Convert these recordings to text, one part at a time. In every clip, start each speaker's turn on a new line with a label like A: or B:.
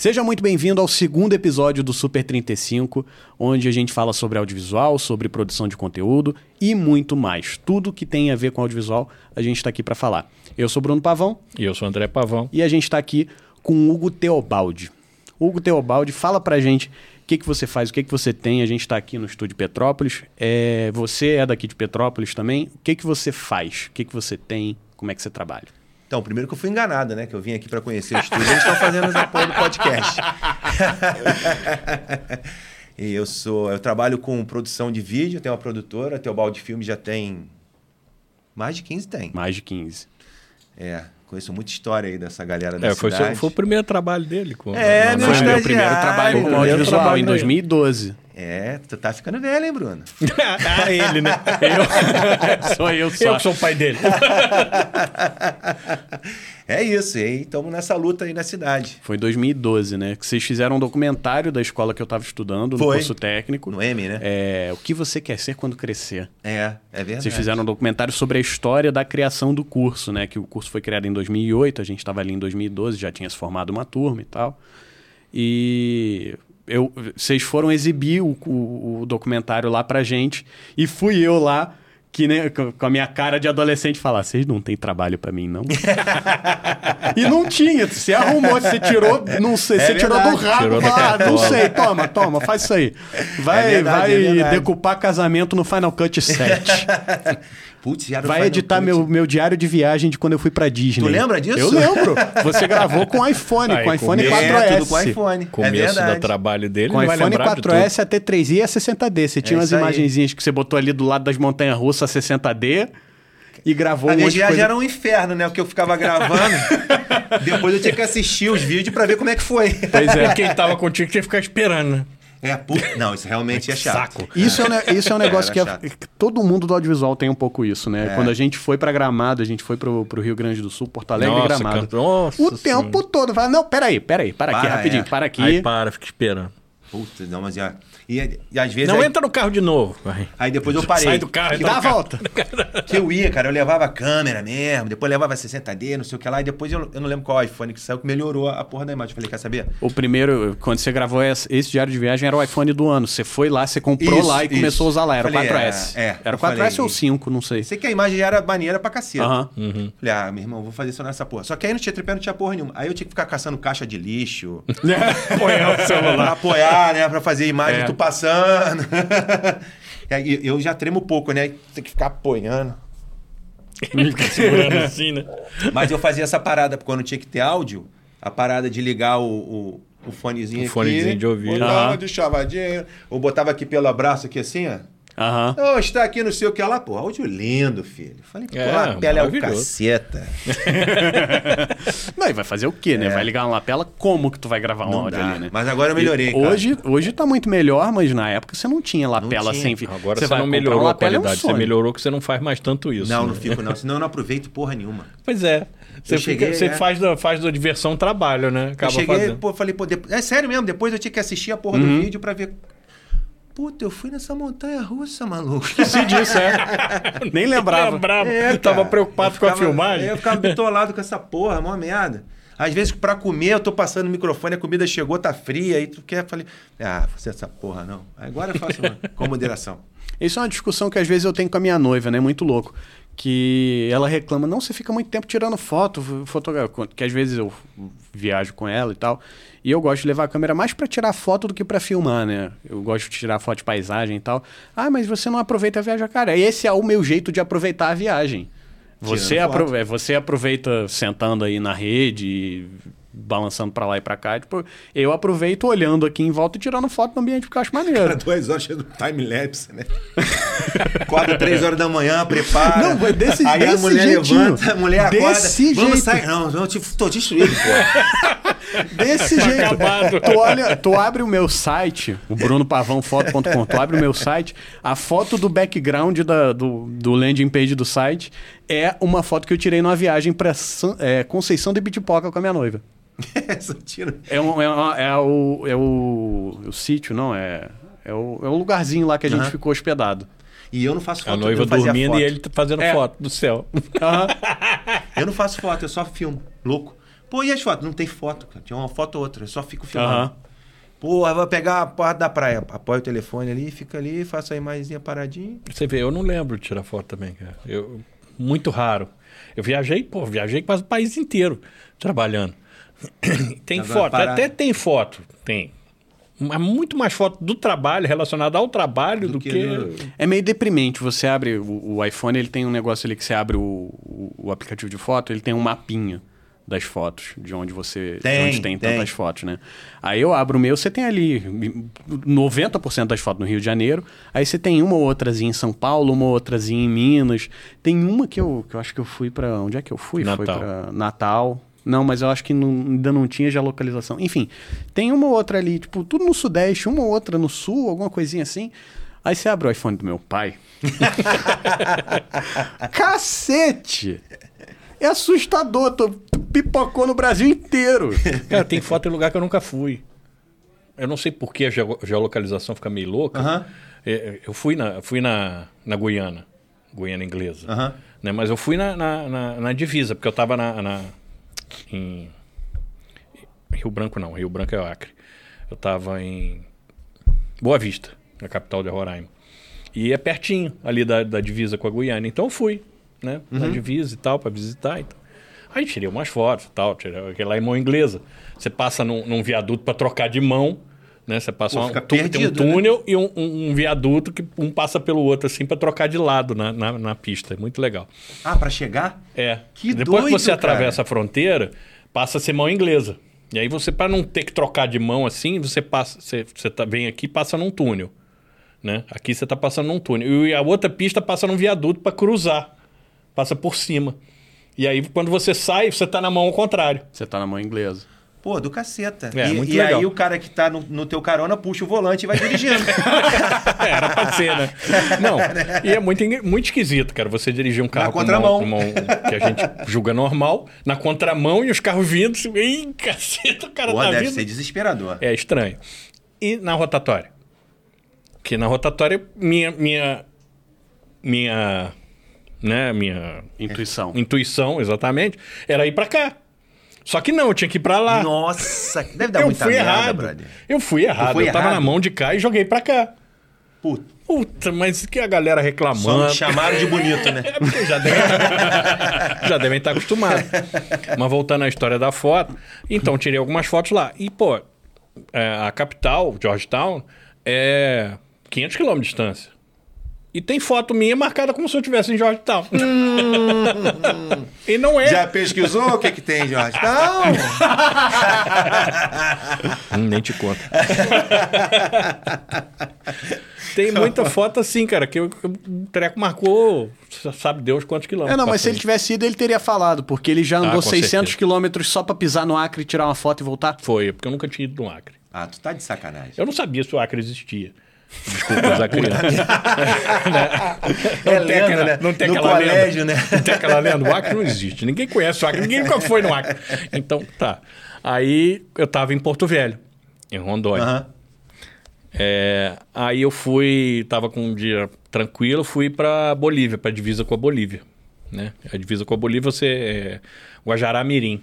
A: Seja muito bem-vindo ao segundo episódio do Super 35, onde a gente fala sobre audiovisual, sobre produção de conteúdo e muito mais. Tudo que tem a ver com audiovisual, a gente está aqui para falar. Eu sou Bruno Pavão.
B: E eu sou André Pavão.
A: E a gente está aqui com o Hugo Teobaldi. Hugo Teobaldi, fala pra gente o que, que você faz, o que, que você tem. A gente está aqui no estúdio Petrópolis. É, você é daqui de Petrópolis também. O que, que você faz? O que, que você tem? Como é que você trabalha?
C: Então, primeiro que eu fui enganado, né? Que eu vim aqui para conhecer o estúdio. Eles estão fazendo essa porra do podcast. e eu sou, eu trabalho com produção de vídeo, tenho uma produtora, Teobaldi Filme já tem mais de 15 tem.
A: Mais de 15.
C: É, conheço muita história aí dessa galera da
B: é, foi,
C: cidade.
B: Foi o primeiro trabalho dele. Com,
C: é,
A: Foi o meu primeiro trabalho com audiovisual em 2012.
C: É, tu tá ficando velho, hein, Bruno?
B: ah, ele, né?
A: Eu, sou eu só.
B: Eu que sou o pai dele.
C: é isso, e estamos nessa luta aí na cidade.
A: Foi em 2012, né? Que vocês fizeram um documentário da escola que eu estava estudando, no
C: Foi.
A: curso técnico.
C: No M, né?
A: É, o que você quer ser quando crescer.
C: É, é verdade.
A: Vocês fizeram um documentário sobre a história da criação do curso, né? Que o curso foi criado em 2008, a gente estava ali em 2012, já tinha se formado uma turma e tal. E eu, vocês foram exibir o, o, o documentário lá pra gente e fui eu lá que né, com a minha cara de adolescente falar, vocês não tem trabalho para mim não? e não tinha, você arrumou, você tirou, não sei,
C: É
A: você tirou do
C: verdade.
A: rabo,
B: Tirou
A: ah, não sei, toma, toma, faz isso aí. Vai,
C: É verdade,
A: vai
C: é verdade.
A: decupar casamento no Final Cut 7.
C: Putz,
A: Vai editar meu, meu diário de viagem de quando eu fui pra Disney.
C: Tu lembra disso?
A: Eu lembro. Você gravou com iPhone,
B: Aí,
A: com iPhone
B: começo.
A: 4S.
C: É, tudo com iPhone. é
B: Começo
C: verdade.
B: do trabalho dele,
A: Com iPhone
B: lembrar de
A: 4S, a T3i e a 60D. Você tinha
C: É
A: umas imagenzinhas que você botou ali do lado das montanhas russas, a 60D, e gravou
C: A
A: um
C: minha viagem
A: coisa.
C: era um inferno, né? Porque eu ficava gravando. depois eu tinha que assistir os vídeos pra ver como é que foi.
A: Pois é.
B: Quem tava contigo tinha que ficar esperando, né?
C: É, puta. Não, isso realmente é chato.
B: Saco.
A: Isso é, um, isso é um negócio que, é- que todo mundo do audiovisual tem um pouco isso, né?
C: É.
A: Quando a gente foi pra Gramado, a gente foi pro, pro Rio Grande do Sul, Porto Alegre e
B: Nossa,
A: Gramado.
B: cara, nossa
A: o tempo todo. Fala, não, peraí, peraí, para aqui,
C: Para,
A: rapidinho,
C: é.
A: para aqui.
B: Aí para, fica esperando.
C: Puta, não, mas já. E, e às vezes.
B: Não
C: aí,
B: entra no carro de novo. Vai.
C: aí depois eu parei.
B: Sai do carro,
C: que,
B: entra
A: Dá a volta.
C: que eu ia, cara. Eu levava a câmera mesmo, depois levava 60D, não sei o que lá. E depois eu, eu não lembro qual iPhone que saiu que melhorou a porra da imagem. Eu falei, quer saber?
A: O primeiro, quando você gravou esse, esse diário de viagem, era o iPhone do ano. Você foi lá, você comprou
C: Isso,
A: lá e
C: isso.
A: começou a usar lá. Era o 4S.
C: é, é,
A: era o
C: eu
A: 4S
C: falei,
A: ou 5, não sei.
C: Sei que a imagem já era maneira pra caceta.
A: Aham.
C: Falei, ah, meu irmão, vou fazer isso nessa porra. Só que aí não tinha tripé, não tinha porra nenhuma. Aí eu tinha que ficar caçando caixa de lixo.
B: Apoiar o celular.
C: Pra apoiar, né? Pra fazer imagem,
A: É.
C: tu passando. Eu já tremo um pouco, né? Tem que ficar apoiando.
B: Segurando assim, né?
C: Mas eu fazia essa parada, porque quando tinha que ter áudio, a parada de ligar o, o, o fonezinho
B: O
C: aqui.
B: fonezinho de ouvido.
C: Botava
A: Aham.
C: de chavadinho. Ou botava aqui pelo abraço, aqui assim, ó.
A: Aham.
C: Ô, está aqui no seu que lá, pô, áudio lindo, filho. Falei, pô,
B: É,
C: a pele é o caceta.
A: Não, e vai fazer o quê, né? Vai ligar uma lapela, como que tu vai gravar um
C: É. Não
A: áudio
C: dá.
A: ali, né?
C: Mas agora eu melhorei,
A: E
C: cara.
A: Hoje, hoje tá muito melhor, mas na época você não tinha lapela
C: tinha.
A: sem fio.
B: Agora você,
A: vai
B: não melhorou a
A: lapela, é um
B: qualidade. você melhorou que você não faz mais tanto isso.
C: Não,
B: né?
C: não fico não, senão eu não aproveito porra nenhuma.
B: Pois é. Você, fica-
C: cheguei,
B: você
C: é.
B: faz, da, faz da diversão trabalho, né? Acaba
C: eu cheguei,
B: fazendo.
C: pô, falei, pô, depois- é sério mesmo, depois eu tinha que assistir a porra
A: Uhum.
C: do vídeo pra ver. Puta, eu fui nessa montanha russa, maluco.
A: Esqueci disso, é. Nem lembrava.
B: Lembrava.
C: É,
B: Tava preocupado
C: Eu
B: com a
C: ficava-
B: filmagem.
C: Eu ficava bitolado com essa porra, mó merda. Às vezes, pra comer, eu tô passando o microfone, a comida chegou, tá fria, aí tu quer, falei, ah, vou fazer essa porra não. Agora eu faço com moderação.
A: Isso é uma discussão que às vezes eu tenho com a minha noiva, né? Muito louco. Que ela reclama, não, você fica muito tempo tirando foto, fotogra- que às vezes eu viajo com ela e tal. E eu gosto de levar a câmera mais pra tirar foto do que pra filmar, né? Eu gosto de tirar foto de paisagem e tal. Ah, mas você não aproveita a viagem, cara. Esse é o meu jeito de aproveitar a viagem. Você, apro- você aproveita sentando aí na rede, balançando pra lá e pra cá. Tipo, eu aproveito olhando aqui em volta e tirando foto do ambiente porque eu acho maneiro.
C: Cara, duas horas do time-lapse, né? Acorda três horas da manhã, prepara.
A: Não, mas desse-
C: Aí a
A: desse
C: mulher
A: jeitinho.
C: levanta, a mulher acorda.
A: Desse
C: Vamos
A: jeito.
C: sair. Não, eu te, tô destruído, pô.
A: Desse jeito.
B: acabado.
A: Tu, olha, tu abre o meu site, o brunopavãofoto.com, tu abre o meu site, a foto do background da- do, do landing page do site é uma foto que eu tirei numa viagem pra San- é, Conceição de Bitipoca com a minha noiva. É, um- é uma- é o, é o, o sítio, não, é, é, o, é o lugarzinho lá que a gente
C: Aham.
A: ficou hospedado.
C: E eu não faço foto.
B: A noiva dormindo
C: foto.
B: e ele tá fazendo
A: É.
B: foto do céu.
A: Aham.
C: Eu não faço foto, eu só filmo. Louco. Pô, e as fotos? Não tem foto, cara. Tinha uma foto ou outra, eu só fico filmando.
A: Aham.
C: Pô, eu vou pegar a porta da praia. Apoio o telefone ali, fica ali, faço a imagenzinha paradinha.
B: Você vê, eu não lembro de tirar foto também, cara. Eu, muito raro. Eu viajei, pô, viajei quase o país inteiro trabalhando. Tem
C: Agora,
B: foto,
C: parar-
B: até tem foto, tem. Mas muito mais foto do trabalho, relacionada ao trabalho, do, que.
C: no-
A: É meio deprimente. Você abre o, o iPhone, ele tem um negócio ali que você abre o, o, o aplicativo de foto, ele tem um mapinha das fotos, de onde você de
C: Tem,
A: onde tem,
C: tem.
A: tantas fotos, né? Aí eu abro o meu, você tem ali 90% das fotos no Rio de Janeiro, aí você tem uma ou outrazinha em São Paulo, uma ou outrazinha em Minas. Tem uma que eu, que eu acho que eu fui pra. onde é que eu fui? Foi
B: Natal.
A: pra Natal. Não, mas eu acho que não- ainda não tinha já localização. Enfim, tem uma ou outra ali, tipo, tudo no Sudeste, uma ou outra no Sul, alguma coisinha assim. Aí você abre o iPhone do meu pai. Cacete! É assustador, tô, pipocou no Brasil inteiro.
B: Cara, tem foto em lugar que eu nunca fui. Eu não sei por que a geo- geolocalização fica meio louca. É, Eu fui na, fui na, na Guiana, Guiana inglesa.
C: Aham.
B: Né? Mas eu fui na, na, na- na divisa, porque eu estava na, na- em Rio Branco não, Rio Branco é o Acre. Eu estava em Boa Vista, na capital de Roraima. E é pertinho ali da, da divisa com a Guiana. Então eu fui, né? Na divisa e tal, para visitar. Então. Aí tirei umas fotos e tal, tirei aquela em mão inglesa. Você passa num, num viaduto para trocar de mão, né? Você passa
C: Pô,
B: uma- tem um
C: perdido, né?
B: túnel e um, um- um viaduto que um passa pelo outro, assim, para trocar de lado na, na, na pista. É muito legal.
C: Ah, pra chegar?
B: É.
C: Que
B: Depois
C: doido,
B: que você
C: cara.
B: atravessa a fronteira, passa a ser mão inglesa. E aí você, para não ter que trocar de mão assim, você passa, você, você tá, vem aqui e passa num túnel. Né? Aqui você está passando num túnel. E a outra pista passa num viaduto para cruzar. Passa por cima. E aí, quando você sai, você está na mão ao contrário.
A: Você tá na mão inglesa.
C: Pô, do caceta.
B: É,
C: e
B: muito
C: e
B: legal.
C: aí o cara que tá no, no teu carona puxa o volante e vai dirigindo.
B: É, era pra ser, né? Não, e é muito, muito esquisito, cara, você dirigir um carro
C: Na
B: com uma-
C: contramão.
B: com uma- que a gente julga normal, na contramão e os carros vindo, assim, Ih, caceta, o cara
C: Pô,
B: tá
C: deve
B: vindo.
C: ser desesperador.
B: É estranho. E na rotatória? Que na rotatória, minha. minha. minha. Né, minha
A: Intuição.
B: intuição, exatamente, era ir pra cá. Só que não, eu tinha que ir pra lá.
C: Nossa, deve dar
B: eu
C: muita
B: fui
C: merda,
B: errado.
C: brother.
B: Eu fui errado. eu tava
C: errado?
B: na mão de cá e joguei pra cá.
C: Puta,
B: Puta, mas que a galera
C: só
B: reclamando.
C: me chamaram de bonito, né?
B: É já devem, já devem estar acostumados. Mas voltando à história da foto, então tirei algumas fotos lá. E, pô, é, a capital, Georgetown, é 500 quilômetros de distância. E tem foto minha marcada como se eu estivesse em Georgetown. e não é.
C: Já pesquisou o que que tem, Jorge? Não!
B: Hum, nem te conto. tem muita foto assim, cara, que eu- o treco marcou, sabe Deus quantos quilômetros.
A: É, não, mas se ele tivesse ido, ele teria falado, porque ele já andou
B: com
A: 600
B: certeza.
A: quilômetros só pra pisar no Acre, tirar uma foto e voltar.
B: Foi, porque eu nunca tinha ido no Acre.
C: Ah, tu tá de sacanagem.
B: Eu não sabia se o Acre existia. Desculpa usar criança.
C: É
B: Não tem
C: lenda,
B: aquela-
C: né?
B: Não tem
C: No
B: aquela
C: colégio,
B: lenda.
C: né?
B: Não tem aquela lenda. O Acre não existe. Ninguém conhece o Acre. Ninguém nunca foi no Acre. Então, tá. Aí eu tava em Porto Velho, em Rondônia.
C: Aham.
B: É, aí eu fui, tava com um dia tranquilo, fui pra Bolívia, pra divisa com a Bolívia. Né? A divisa com a Bolívia você é Guajará-Mirim.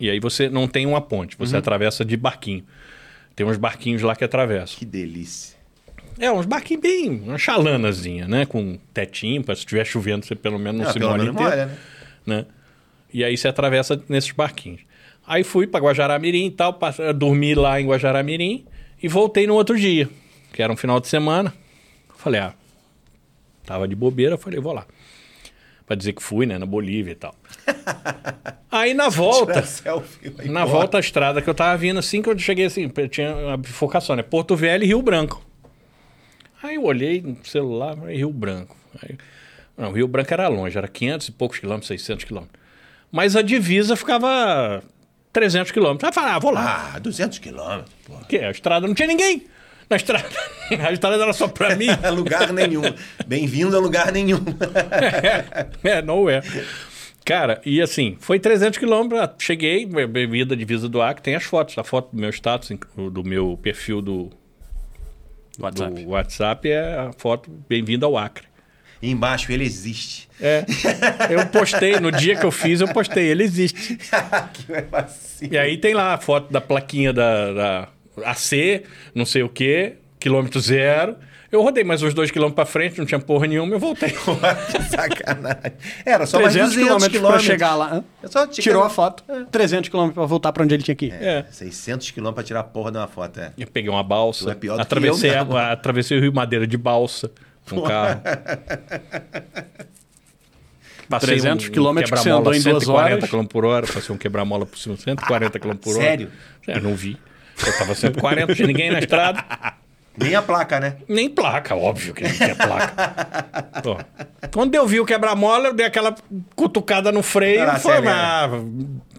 B: E aí você não tem uma ponte, você atravessa de barquinho. Tem uns barquinhos lá que atravessam.
C: Que delícia.
B: É, uns barquinhos bem, uma chalanazinha, né? Com tetinho, pra se estiver chovendo você pelo menos não
C: Ah,
B: se molha inteiro
C: molha, né?
B: né? E aí você atravessa nesses barquinhos. Aí fui para Guajará-Mirim e tal, dormi lá em Guajará-Mirim e voltei no outro dia, que era um final de semana. Falei, ah, tava de bobeira, falei, vou lá. Pra dizer que fui, né, na Bolívia e tal. aí na volta,
C: Selfie,
B: na
C: embora.
B: volta à estrada que eu tava vindo assim, que eu cheguei assim, eu tinha uma bifurcação, né? Porto Velho e Rio Branco. Aí eu olhei no celular, Rio Branco. Aí, não, Rio Branco era longe, era 500 e poucos quilômetros, 600 quilômetros. Mas a divisa ficava 300 quilômetros. Aí eu falei, ah, vou lá.
C: Ah, 200 quilômetros, pô.
B: Porque a estrada não tinha ninguém. Na estrada, a estrada era só pra mim.
C: lugar nenhum. Bem-vindo a lugar nenhum.
B: é, não é. Cara, e assim, foi 300 quilômetros, ah, cheguei, be- bebida divisa do Acre, tem as fotos, a foto do meu status, do meu perfil do,
A: WhatsApp.
B: do WhatsApp é a foto bem-vindo ao Acre.
C: E embaixo, ele existe.
B: É. Eu postei, no dia que eu fiz, eu postei, ele existe.
C: que vacilo.
B: E aí tem lá a foto da plaquinha da, da AC, não sei o quê, quilômetro zero. Eu rodei mais uns dois quilômetros pra frente, não tinha porra nenhuma, eu voltei.
C: que sacanagem. Era só mais
A: 300
C: 200
A: quilômetros pra
C: quilômetros.
A: chegar lá.
C: É
A: Tirou a foto. 300 quilômetros pra voltar pra onde ele tinha que ir.
B: É.
C: 600 quilômetros pra tirar a porra de uma foto, é.
B: Eu peguei uma balsa,
C: Tu é pior do que
B: atravessei,
C: eu,
B: a- atravessei o Rio Madeira de balsa com o carro. Passei
A: 300 quilômetros que você andou em duas
B: 140
A: horas.
B: km por hora, passei um quebra-mola por cima, 140 km por hora.
C: Sério?
B: É, não vi. Eu tava 140, não tinha ninguém na estrada.
C: Nem a placa, né?
B: Nem placa, óbvio que não tinha placa. Pô. Quando eu vi o quebra-mola, eu dei aquela cutucada no freio
C: Ah,
B: e foi, ah,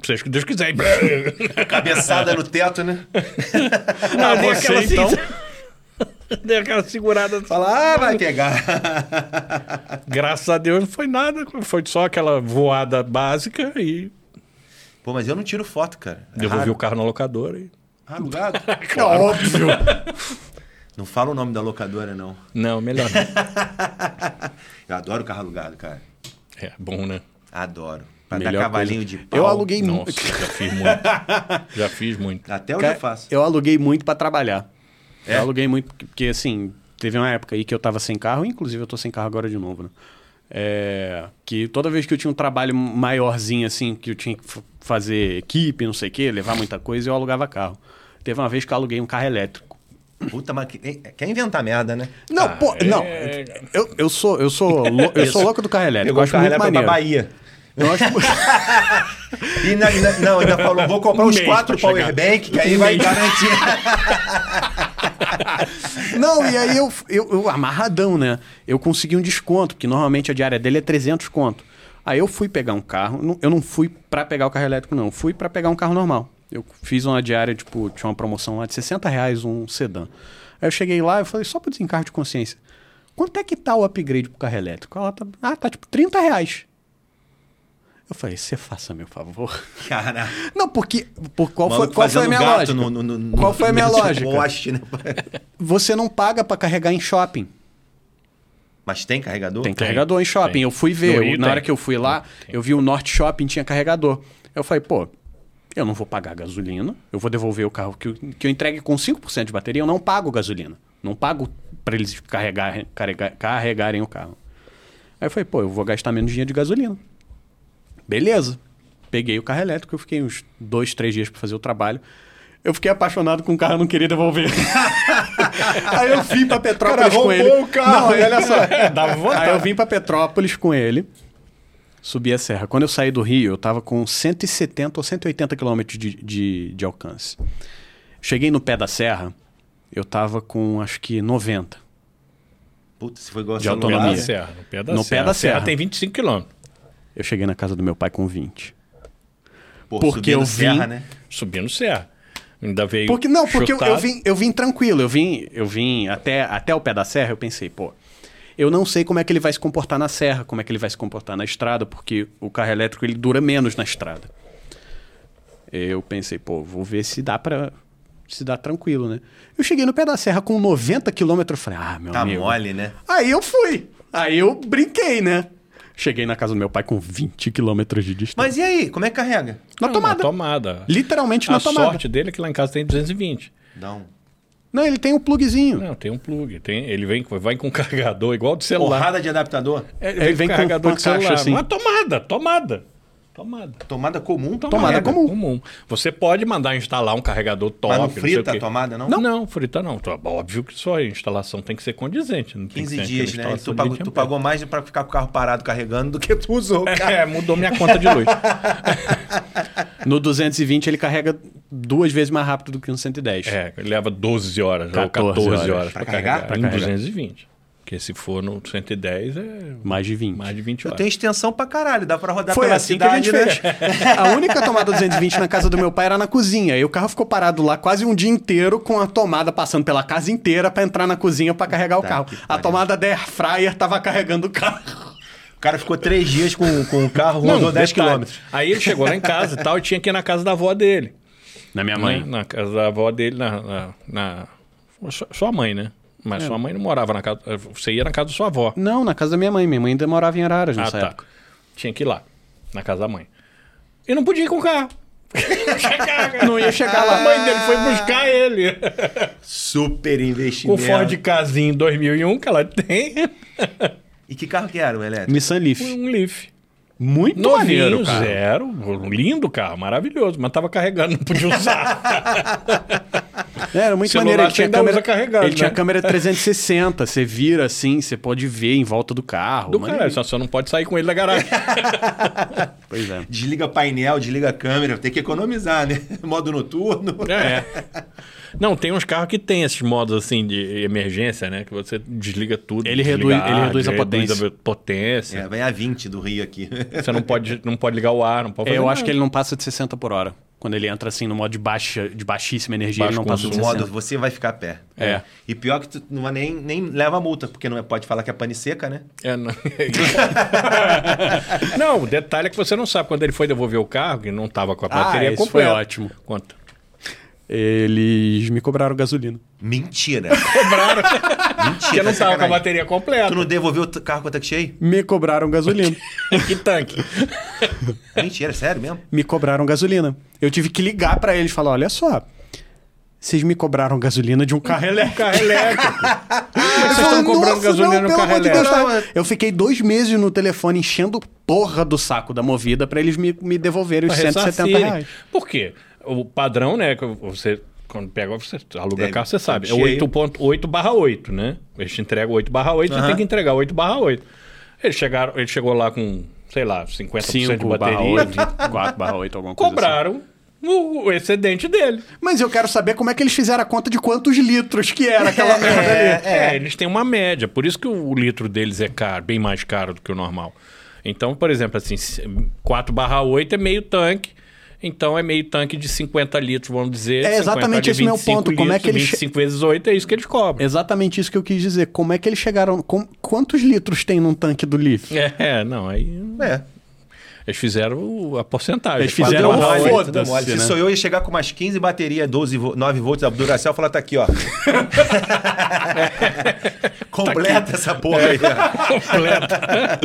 B: seja o que Deus quiser.
C: Cabeçada no teto, né?
B: Não,
A: Ah,
B: dei
A: você,
B: aquela
A: então?
B: Dei aquela segurada.
C: Fala, ah, vai pegar.
B: Graças a Deus não foi nada, foi só aquela voada básica e
C: Pô, mas eu não tiro foto, cara. É
B: devolvi
C: raro.
B: o carro na locadora. E...
C: Alugado?
A: É óbvio.
C: Não fala o nome da locadora, não.
B: Não, melhor não.
C: Eu adoro carro alugado, cara.
B: É bom, né?
C: Adoro. Pra
A: Melhor
C: dar cavalinho
A: coisa.
C: de pau.
A: Eu aluguei muito.
B: já fiz muito. Já fiz muito.
C: Até hoje eu faço.
A: eu aluguei muito pra trabalhar.
C: É?
A: Eu aluguei muito, porque, assim, teve uma época aí que eu tava sem carro, inclusive eu tô sem carro agora de novo, né? É, que toda vez que eu tinha um trabalho maiorzinho, assim, que eu tinha que fazer equipe, não sei o quê, levar muita coisa, eu alugava carro. Teve uma vez que eu aluguei um carro elétrico.
C: Puta, mas que- quer inventar merda, né?
A: Não,
B: Ah,
A: pô,
B: é-
A: não. Eu, eu sou, eu sou, eu sou louco do carro elétrico.
C: Pegou
A: eu
C: o
A: acho
C: carro
A: muito
C: elétrico pra
A: maneiro.
C: Bahia.
A: Eu acho,
C: E na- na- não, ainda falou, vou comprar
B: Um
C: uns
B: mês
C: quatro powerbank, que aí vai garantir.
A: Não, e aí eu, eu, eu amarradão, né? Eu consegui um desconto, porque normalmente a diária dele é 300 conto. Aí eu fui pegar um carro, eu não fui pra pegar o carro elétrico, não. Fui pra pegar um carro normal. Eu fiz uma diária, tipo, tinha uma promoção lá de 60 reais um sedã. Aí eu cheguei lá e falei, só por desencargo de consciência, quanto é que tá o upgrade pro carro elétrico? Ela tá, ah, tá tipo 30 reais. Eu falei, você faça meu favor.
C: Caralho.
A: Não, porque por qual, foi, qual foi a minha lógica?
C: no- no- no-
A: qual foi a minha lógica?
C: Poste, né?
A: Você não paga pra carregar em shopping.
C: Mas tem carregador?
A: Tem carregador em shopping.
B: tem.
A: Eu fui ver. Eu- na
B: tem.
A: hora que eu fui lá, eu vi o Norte Shopping tinha carregador. Eu falei, pô, eu não vou pagar gasolina. Eu vou devolver o carro que eu, que eu entregue com 5% de bateria. Eu não pago gasolina. Não pago para eles carregar, carregar, carregarem o carro. Aí eu falei, pô, eu vou gastar menos dinheiro de gasolina. Beleza. Peguei o carro elétrico. Eu fiquei uns dois, três dias para fazer o trabalho. Eu fiquei apaixonado com o carro, não queria devolver. Aí eu vim pra Petrópolis
C: Cara,
A: com ele.
C: roubou o carro.
A: Não, aí olha só.
B: Dava vontade.
A: Aí eu vim pra Petrópolis com ele, subi a serra. Quando eu saí do Rio, eu tava com 170 ou 180 quilômetros de, de, de alcance. Cheguei no pé da serra, eu tava com acho que 90.
C: Puta, se foi igual
A: De autonomia.
B: Pé da serra. No pé da
A: No
B: serra.
A: pé da
B: serra
A: serra.
B: tem 25 quilômetros.
A: Eu cheguei na casa do meu pai com 20.
C: Pô,
A: Porque
C: subindo
A: eu vim-
C: serra, né?
B: Subindo serra. Ainda veio.
A: Porque não, porque eu, eu vim, eu vim tranquilo, eu vim, eu vim até, até o pé da serra, eu pensei, pô, eu não sei como é que ele vai se comportar na serra, como é que ele vai se comportar na estrada, porque o carro elétrico ele dura menos na estrada. Eu pensei, pô, vou ver se dá pra se dá tranquilo, né? Eu cheguei no pé da serra com 90 quilômetros, falei, ah, meu
C: Tá
A: amigo.
C: mole, né?
A: Aí eu fui. Aí eu brinquei, né? Cheguei na casa do meu pai com 20 quilômetros de distância.
C: Mas e aí, como é que carrega?
A: na
B: Não,
A: tomada.
B: Na tomada.
A: Literalmente
B: A
A: na tomada.
B: sorte dele é que lá em casa tem 220.
C: Dá um...
A: Não, ele tem um plugzinho.
B: Não, tem um plug. Tem, ele vem, vai com carregador igual do celular.
C: Porrada de adaptador?
B: É,
A: Ele vem com
B: carregador
A: uma
B: de celular.
A: caixa assim.
B: Uma tomada, tomada. Tomada.
C: Tomada comum?
A: Tomada
C: carrega.
A: comum.
B: Você pode mandar instalar um carregador top.
C: Mas não
B: sei o
C: frita
B: quê.
C: a tomada, não?
B: Não, não, frita não. Óbvio que só a instalação tem que ser condizente. Não tem que
C: 15
B: ser
C: dias, né? Tu pagou,
B: 20
C: tu pagou mais pra ficar com o carro parado carregando do que tu usou o carro.
B: É, mudou minha conta de luz.
A: No 220 ele carrega duas vezes mais rápido do que no 110.
B: é, ele leva 12 horas,
A: 14
B: ou 14 horas,
A: horas.
B: para
C: Pra
B: carregar.
C: carregar?
B: Em
A: Pra carregar.
B: 220. Porque se for no 110 é
A: Mais de 20.
B: mais de 20
C: Eu
B: horas.
C: tenho extensão pra caralho, dá pra rodar
A: Foi
C: pela
A: assim que a
C: cidade,
A: gente
C: né?
A: fez. A única tomada 220 na casa do meu pai era na cozinha. E o carro ficou parado lá quase um dia inteiro com a tomada passando pela casa inteira pra entrar na cozinha pra carregar o
C: Tá
A: carro.
C: que
A: A tomada da air fryer tava carregando o carro.
C: O cara ficou três dias com, com o carro, rodou 10
B: detalhe.
C: quilômetros.
B: Aí ele chegou lá em casa e tal, e tinha que ir na casa da avó dele.
A: Na minha
B: né? Na casa da avó dele, na. na, na- sua mãe, né? Mas
A: É.
B: sua mãe não morava na casa. Você ia na casa da sua avó.
A: Não, na casa da minha mãe. Minha mãe ainda morava em Araras
B: Ah,
A: nessa
B: tá.
A: época.
B: Tinha que ir lá, na casa da mãe. E não podia ir com o carro.
A: Não ia chegar
B: A
A: lá.
B: mãe dele foi buscar ele.
C: Super
B: Com o
C: investimento.
B: Ford Casinho 2001 que ela tem.
C: E que carro que era o elétrico?
A: Nissan Leaf.
B: Um Leaf.
A: Muito
B: Novinho,
A: maneiro, cara.
B: zero. Lindo carro, maravilhoso. Mas tava carregando, não podia usar.
A: É, Era muito maneiro. Ele
B: você
A: tinha câmera,
B: carregado,
A: ele tinha
B: né?
A: câmera 360. Você vira assim, você pode ver em volta do carro.
B: Do caralho, só, só não pode sair com ele da garagem.
A: Pois é.
C: Desliga painel, desliga câmera. Tem que economizar, né? Modo noturno.
B: É. Não, tem uns carros que tem esses modos assim de emergência, né? Que você desliga tudo.
A: Ele
B: desliga
A: reduz- ele reduz a potência.
B: a potência.
C: É, vem a 20 do Rio aqui.
B: Você não pode, não pode ligar o ar, não pode
A: É, eu acho
B: nada.
A: que ele não passa de 60 por hora. Quando ele entra assim no modo de, baixa, de baixíssima energia,
B: Baixo
A: ele não passa de
C: O
A: 60.
C: modo, você vai ficar a pé.
A: É.
C: E pior que tu não vai nem, nem leva multa, porque não é- pode falar que é pane seca, né?
B: É, não. não, o detalhe é que você não sabe quando ele foi devolver o carro, que não tava com a
A: Ah,
B: bateria
A: isso
B: completa.
A: foi ótimo.
B: Conta.
A: Eles me cobraram gasolina.
C: Mentira.
B: Cobraram.
C: Mentira.
B: Porque não tava com a bateria completa.
C: Tu não devolveu o carro com o tanque cheio?
A: Me cobraram gasolina.
B: que tanque.
C: Mentira, sério mesmo?
A: me cobraram gasolina. Eu tive que ligar pra eles e falar: olha só. Vocês me cobraram gasolina de um carro elétrico.
B: Carro elétrico. Vocês estão comprando
A: "Nossa,
B: gasolina
A: não,
B: no carro
A: de Deus,
B: elétrico.
A: tá?" Eu fiquei dois meses no telefone enchendo porra do saco da movida pra eles me, me devolverem os
B: Pra
A: 170
B: ressarcirem.
A: reais.
B: Por quê? O padrão, né? que Você, quando pega, você aluga
C: Deve,
B: carro, você sabe. É
C: cheio.
B: 8.8 barra 8, né? Eles te entregam 8 barra 8, você
C: Aham.
B: tem que entregar 8 barra 8. Ele, chegaram, ele chegou lá com, sei lá, 50% de
A: 5 barra
B: bateria.
A: 8, 4 barra 8, alguma coisa assim.
B: Cobraram o, o excedente dele.
A: Mas eu quero saber como é que eles fizeram a conta de quantos litros que era aquela merda ali.
B: É, eles têm uma média. Por isso que o, o litro deles é caro, bem mais caro do que o normal. Então, por exemplo, assim, 4 barra 8 é meio tanque. Então é meio tanque de 50 litros, vamos dizer.
A: É
B: 50
A: exatamente esse meu
B: 25
A: ponto. Como é que
B: litros,
A: eles che-
B: 25 vezes 8 é isso que eles cobram.
A: Exatamente isso que eu quis dizer. Como é que eles chegaram. com- quantos litros tem num tanque do Leaf?
B: É, não, aí
C: É.
B: eles fizeram o- a porcentagem.
A: Eles fizeram o
C: mole.
A: Foda-se,
C: Se
A: né?
C: sou eu, ia chegar com umas 15 baterias, 12, vo- 9 volts da Duracell e falar, tá aqui, ó. Completa essa porra aí. ó.
B: completa.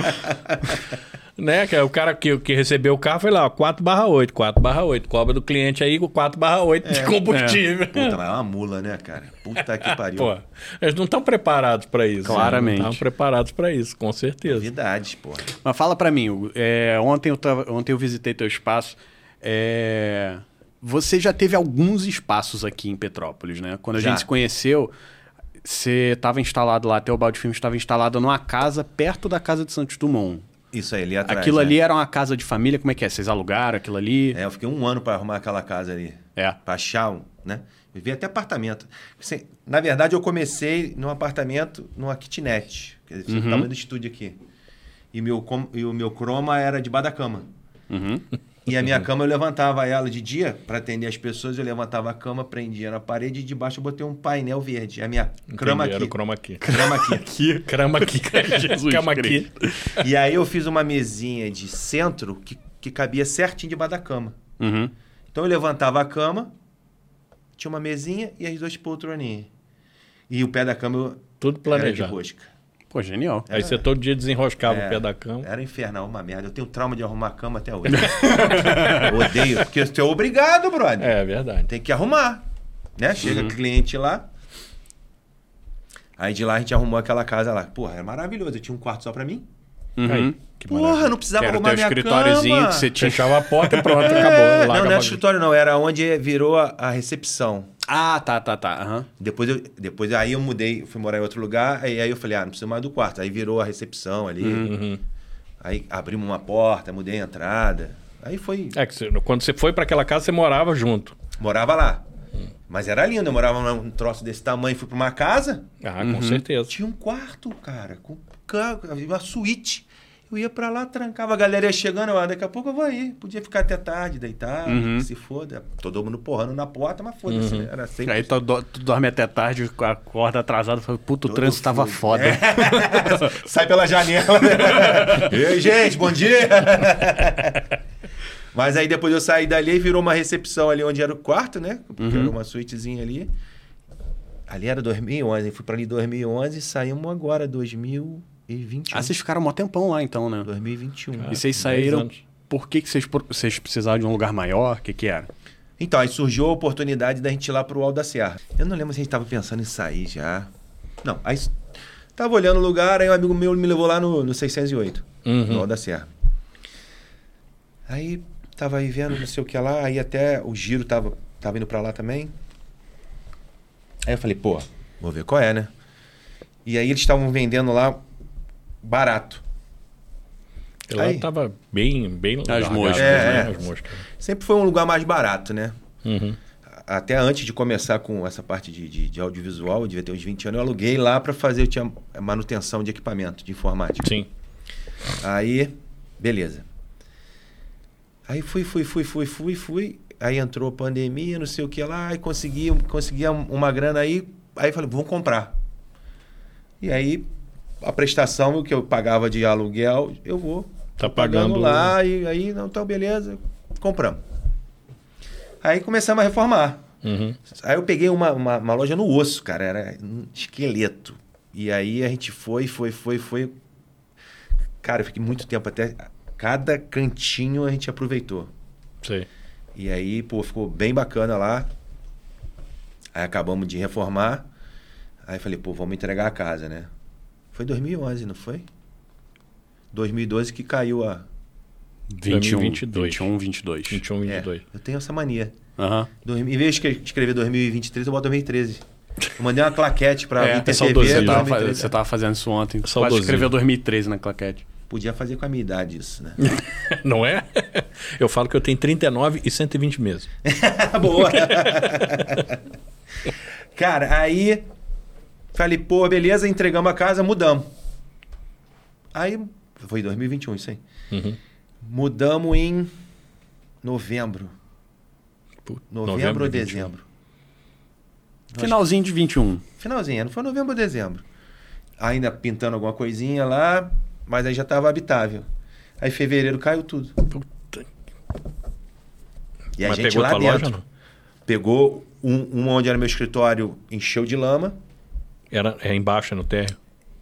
B: né? Que é o cara que, que recebeu o carro foi lá, 4 barra 8, 4 barra 8. Cobra do cliente aí com 4 barra 8 de combustível.
C: Puta, mas é uma mula, né, cara? Puta que pariu.
B: Pô, eles não estão preparados para isso.
A: Claramente.
B: Não estão preparados para isso, com certeza.
C: Novidades, porra.
A: Mas fala pra mim, Hugo. É, ontem, eu tava- ontem eu visitei teu espaço. É, você já teve alguns espaços aqui em Petrópolis, né? Quando a
C: Já.
A: gente se conheceu, você estava instalado lá, teu balde filme estava instalado numa casa perto da casa de Santos Dumont.
C: Isso aí, ali atrás.
A: aquilo
C: né?
A: ali era uma casa de família, como é que é? Vocês alugaram aquilo ali?
C: É, eu fiquei um ano pra arrumar aquela casa ali.
A: É.
C: Pra achar, um, né? Vivi até apartamento. Assim, na verdade, eu comecei num apartamento, numa kitnet. Quer dizer, o tamanho do estúdio aqui. E, meu, e o meu croma era debaixo da cama.
A: Uhum.
C: E a minha cama eu levantava ela de dia para atender as pessoas, eu levantava a cama, prendia na parede e debaixo eu botei um painel verde. A minha cama aqui.
B: o chroma aqui.
C: Cama aqui.
A: Aqui.
B: Crama aqui.
A: Jesus
B: Cama aqui.
C: e aí eu fiz uma mesinha de centro que, que cabia certinho debaixo da cama.
A: Uhum.
C: Então eu levantava a cama, tinha uma mesinha e as duas poltroninhas. E o pé da cama eu
B: Tudo
C: era de
B: planejado.
C: rosca.
A: Pô, genial.
B: Aí você todo dia desenroscava
C: É,
B: o pé da cama.
C: Era infernal, uma merda. Eu tenho trauma de arrumar a cama até hoje. eu odeio, porque eu sou obrigado, brother.
B: É, verdade.
C: Tem que arrumar. Né? Chega cliente lá. Aí de lá a gente arrumou aquela casa lá. Porra, era maravilhoso. Eu tinha um quarto só pra mim.
A: Uhum.
B: Aí, que
C: Porra,
B: maravilha.
C: não precisava
A: Era
C: arrumar minha
A: escritóriozinho
C: cama.
A: que você tinha.
B: Fechava a porta e pronto,
C: É,
B: acabou.
C: não, não era
B: bagulho.
C: escritório, não. Era onde virou a, a recepção.
A: Ah, tá, tá, tá. Aham.
C: Depois, eu, depois aí eu mudei, fui morar em outro lugar, aí, aí eu falei, ah, não preciso mais do quarto. Aí virou a recepção ali.
B: Uhum.
C: Aí abrimos uma porta, mudei a entrada. Aí foi.
B: É que você- quando você foi para aquela casa, você morava junto.
C: Morava lá. Mas era lindo, eu morava num troço desse tamanho, fui pra uma casa,
B: Ah, com certeza.
C: tinha um quarto, cara, com uma suíte. Eu ia pra lá, trancava, a galera ia chegando, eu, ah, daqui a pouco eu vou aí. Podia ficar até tarde, deitado,
A: Uhum.
C: se foda. Todo mundo porrando na porta, mas foda-se, né? Era sempre.
A: Aí tu, do- tu dorme até tarde, acorda atrasado, fala, puto, o trânsito tava foda.
C: É. Sai pela janela. Ei, gente, bom dia. Mas aí depois eu saí dali e virou uma recepção ali onde era o quarto, né? Porque
A: Uhum.
C: era uma suítezinha ali. Ali era 2011, fui para ali 2011 e saímos agora, 2021.
A: Ah, vocês ficaram um tempão lá então, né?
C: 2021.
A: E vocês saíram. Por que, que vocês, vocês precisavam de um lugar maior? O que, que era?
C: Então, aí surgiu a oportunidade da gente ir lá pro Alto da Serra. Eu não lembro se a gente tava pensando em sair já. Não, aí tava olhando o lugar, aí um amigo meu me levou lá no, no 608,
B: Uhum.
C: no Alto da Serra. Aí tava aí vendo não sei o que lá, aí até o giro tava, tava indo pra lá também. Aí eu falei, pô, vou ver qual é, né? E aí eles estavam vendendo lá barato.
B: E lá
C: Aí.
B: tava bem, bem largado,
A: moscas,
C: É,
B: né?
C: é.
B: As moscas.
C: Sempre foi um lugar mais barato, né?
B: Uhum.
C: Até antes de começar com essa parte de, de, de audiovisual, eu devia ter uns 20 anos, eu aluguei lá para fazer, eu tinha manutenção de equipamento, de informática.
B: Sim.
C: Aí, beleza. Aí fui, fui, fui, fui, fui, fui. Aí entrou a pandemia, não sei o que lá, e consegui, consegui uma grana aí. Aí falei, vamos comprar. E aí, a prestação que eu pagava de aluguel, eu vou
B: Tá
C: pagando
B: pagando
C: lá, e aí, não, então beleza, compramos. Aí começamos a reformar.
B: Uhum.
C: Aí eu peguei uma, uma, uma loja no osso, cara, era um esqueleto. E aí a gente foi, foi, foi, foi. Cara, eu fiquei muito tempo até. Cada cantinho a gente aproveitou.
B: Sei.
C: E aí, pô, ficou bem bacana lá. Aí acabamos de reformar. Aí falei, pô, vamos entregar a casa, né? Foi 2011, não foi? 2012 que caiu a.
A: 21,
B: 2022.
A: 21, 22.
B: 21,
C: É,
B: 22.
C: eu tenho essa mania. Dois- Em vez de escre- escrever 2023, eu boto 2013. Eu mandei uma claquete pra
B: É, é.
A: Você tava,
C: 2013.
A: fa- você tava fazendo isso ontem. Quase
B: Saudosismo.
A: escreveu 2013 na claquete.
C: Podia fazer com a minha idade isso, né?
B: Não é? Eu falo que eu tenho 39 e 120 meses.
C: Boa! Cara, aí falei, pô, beleza, entregamos a casa, mudamos. Aí, foi 2021 isso aí.
B: Uhum.
C: Mudamos em novembro.
B: Puta,
C: Novembro, ou
B: de 21.
C: dezembro?
A: Finalzinho de 21.
C: Finalzinho, não foi novembro ou dezembro. Ainda pintando alguma coisinha lá, mas aí já estava habitável. Aí fevereiro caiu tudo.
B: Puta.
C: E a
B: Mas
C: gente
B: pegou
C: lá dentro.
B: loja?
C: Pegou um, um onde era meu escritório, encheu de lama.
B: Era, é embaixo, é no térreo.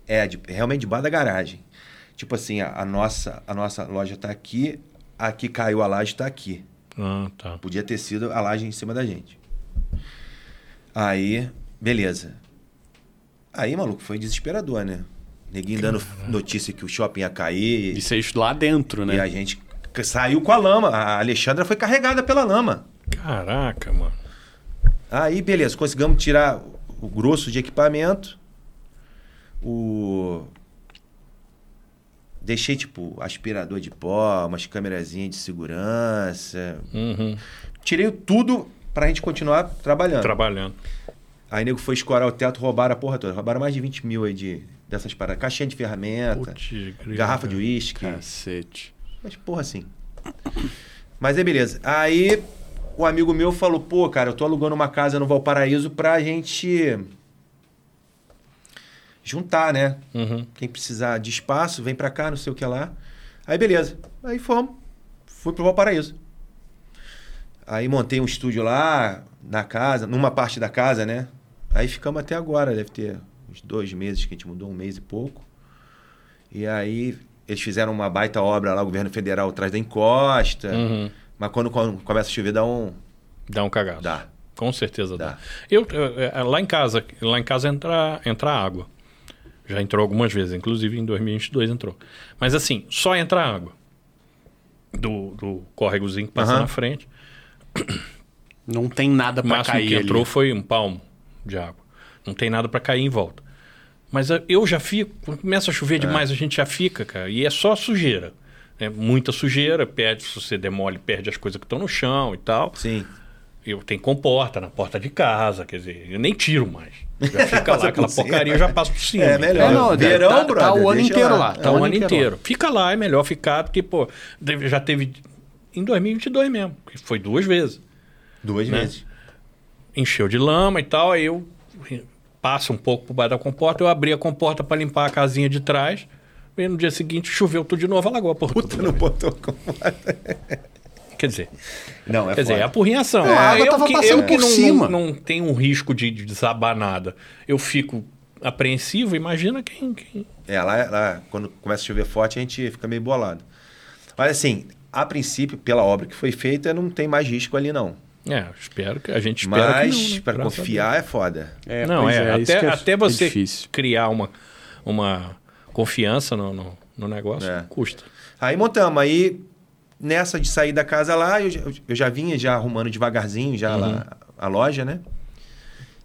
C: É, de- realmente debaixo da garagem. Tipo assim, a, a nossa, a nossa loja tá aqui, aqui caiu a laje, tá aqui.
B: Ah, tá.
C: Podia ter sido a laje em cima da gente. Aí, beleza. Aí, maluco, foi desesperador, né? Neguinho dando notícia que o shopping ia cair.
A: E vocês lá dentro, né?
C: E a gente saiu com a lama. A Alexandra foi carregada pela lama.
B: Caraca, mano.
C: Aí, beleza, conseguimos tirar o grosso de equipamento. O. Deixei, tipo, aspirador de pó, umas câmerazinhas de segurança.
B: Uhum.
C: Tirei tudo pra gente continuar trabalhando.
B: Trabalhando.
C: Aí nego foi escorar o teto, roubaram a porra toda. Roubaram mais de 20 mil aí de, dessas paradas. Caixinha de ferramenta,
B: Putz,
C: garrafa de uísque.
A: Cacete.
C: Mas porra assim. Mas é beleza. Aí o amigo meu falou, pô, cara, eu tô alugando uma casa no Valparaíso pra gente juntar, né?
B: Uhum.
C: Quem precisar de espaço, vem pra cá, não sei o que lá. Aí beleza. Aí fomos. Fui pro Valparaíso. Aí montei um estúdio lá, na casa, numa parte da casa, né? Aí ficamos até agora, deve ter uns dois meses que a gente mudou, um mês e pouco. E aí eles fizeram uma baita obra lá, o governo federal atrás da encosta.
B: Uhum.
C: Mas quando, quando começa a chover, dá um.
B: Dá um cagaço.
C: Dá.
B: Com certeza dá.
C: Dá.
B: Eu, eu- é, lá em casa, lá em casa entra, entra água. Já entrou algumas vezes, inclusive em 2022 entrou. Mas assim, só entra água. Do, do córregozinho que passa
C: Aham.
B: na frente.
A: Não tem nada
B: O
A: pra
B: máximo
A: cair
B: que entrou
A: ali.
B: foi um palmo de água. Não tem nada para cair em volta. Mas eh, eu já fico, quando começa a chover demais, a gente já fica, cara. E é só sujeira. É muita sujeira, perde, se você demole, perde as coisas que estão no chão e tal.
C: Sim.
B: Eu tenho comporta na porta de casa, quer dizer, eu nem tiro mais. Já fica lá, aquela
C: cima.
B: porcaria eu já passo por cima.
C: É melhor.
A: É, não,
C: Verão,
A: tá,
C: brother,
A: tá o ano inteiro
C: lá.
A: lá.
B: Tá o ano inteiro.
A: lá.
B: Fica lá, é melhor ficar, porque, pô, já teve em 2022 mesmo, que foi duas vezes.
C: Duas
B: Né?
C: vezes.
B: encheu de lama e tal, aí eu passo um pouco por baixo da comporta, eu abri a comporta para limpar a casinha de trás, e no dia seguinte choveu tudo de novo, alagou a porra.
C: Puta, não botou como.
B: Quer dizer,
C: Não, é
B: quer dizer, é
C: foda.
B: a porrinhação.
A: Não, a água
B: eu
A: tava
B: que,
A: passando
B: eu que
A: por
B: não,
A: cima.
B: Não, não tem um risco de, de desabar nada. Eu fico apreensivo, imagina quem... quem...
C: É, lá, lá, quando começa a chover forte, a gente fica meio bolado. Mas assim, a princípio, pela obra que foi feita, não tem mais risco ali, não.
B: É, espero que a gente espera
C: Mas
B: né?
C: para confiar é foda.
A: É,
B: não, é,
A: isso
B: até,
A: que é-
B: até
A: é
B: você criar uma, uma confiança no, no, no negócio,
C: É.
B: custa.
C: Aí montamos. Aí, nessa de sair da casa lá, eu, já- eu já vinha já arrumando devagarzinho já
B: Uhum.
C: lá a loja, né?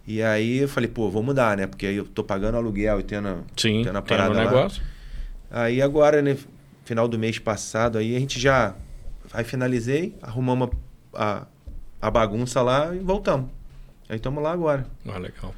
C: E aí eu falei, pô, vou mudar, né? Porque aí eu tô pagando aluguel e tendo,
B: Sim,
C: tendo a parada lá.
B: negócio.
C: Aí agora, né, final do mês passado, aí a gente já. Aí finalizei, arrumamos a, a bagunça lá e voltamos. Aí estamos lá agora.
B: Ah, legal.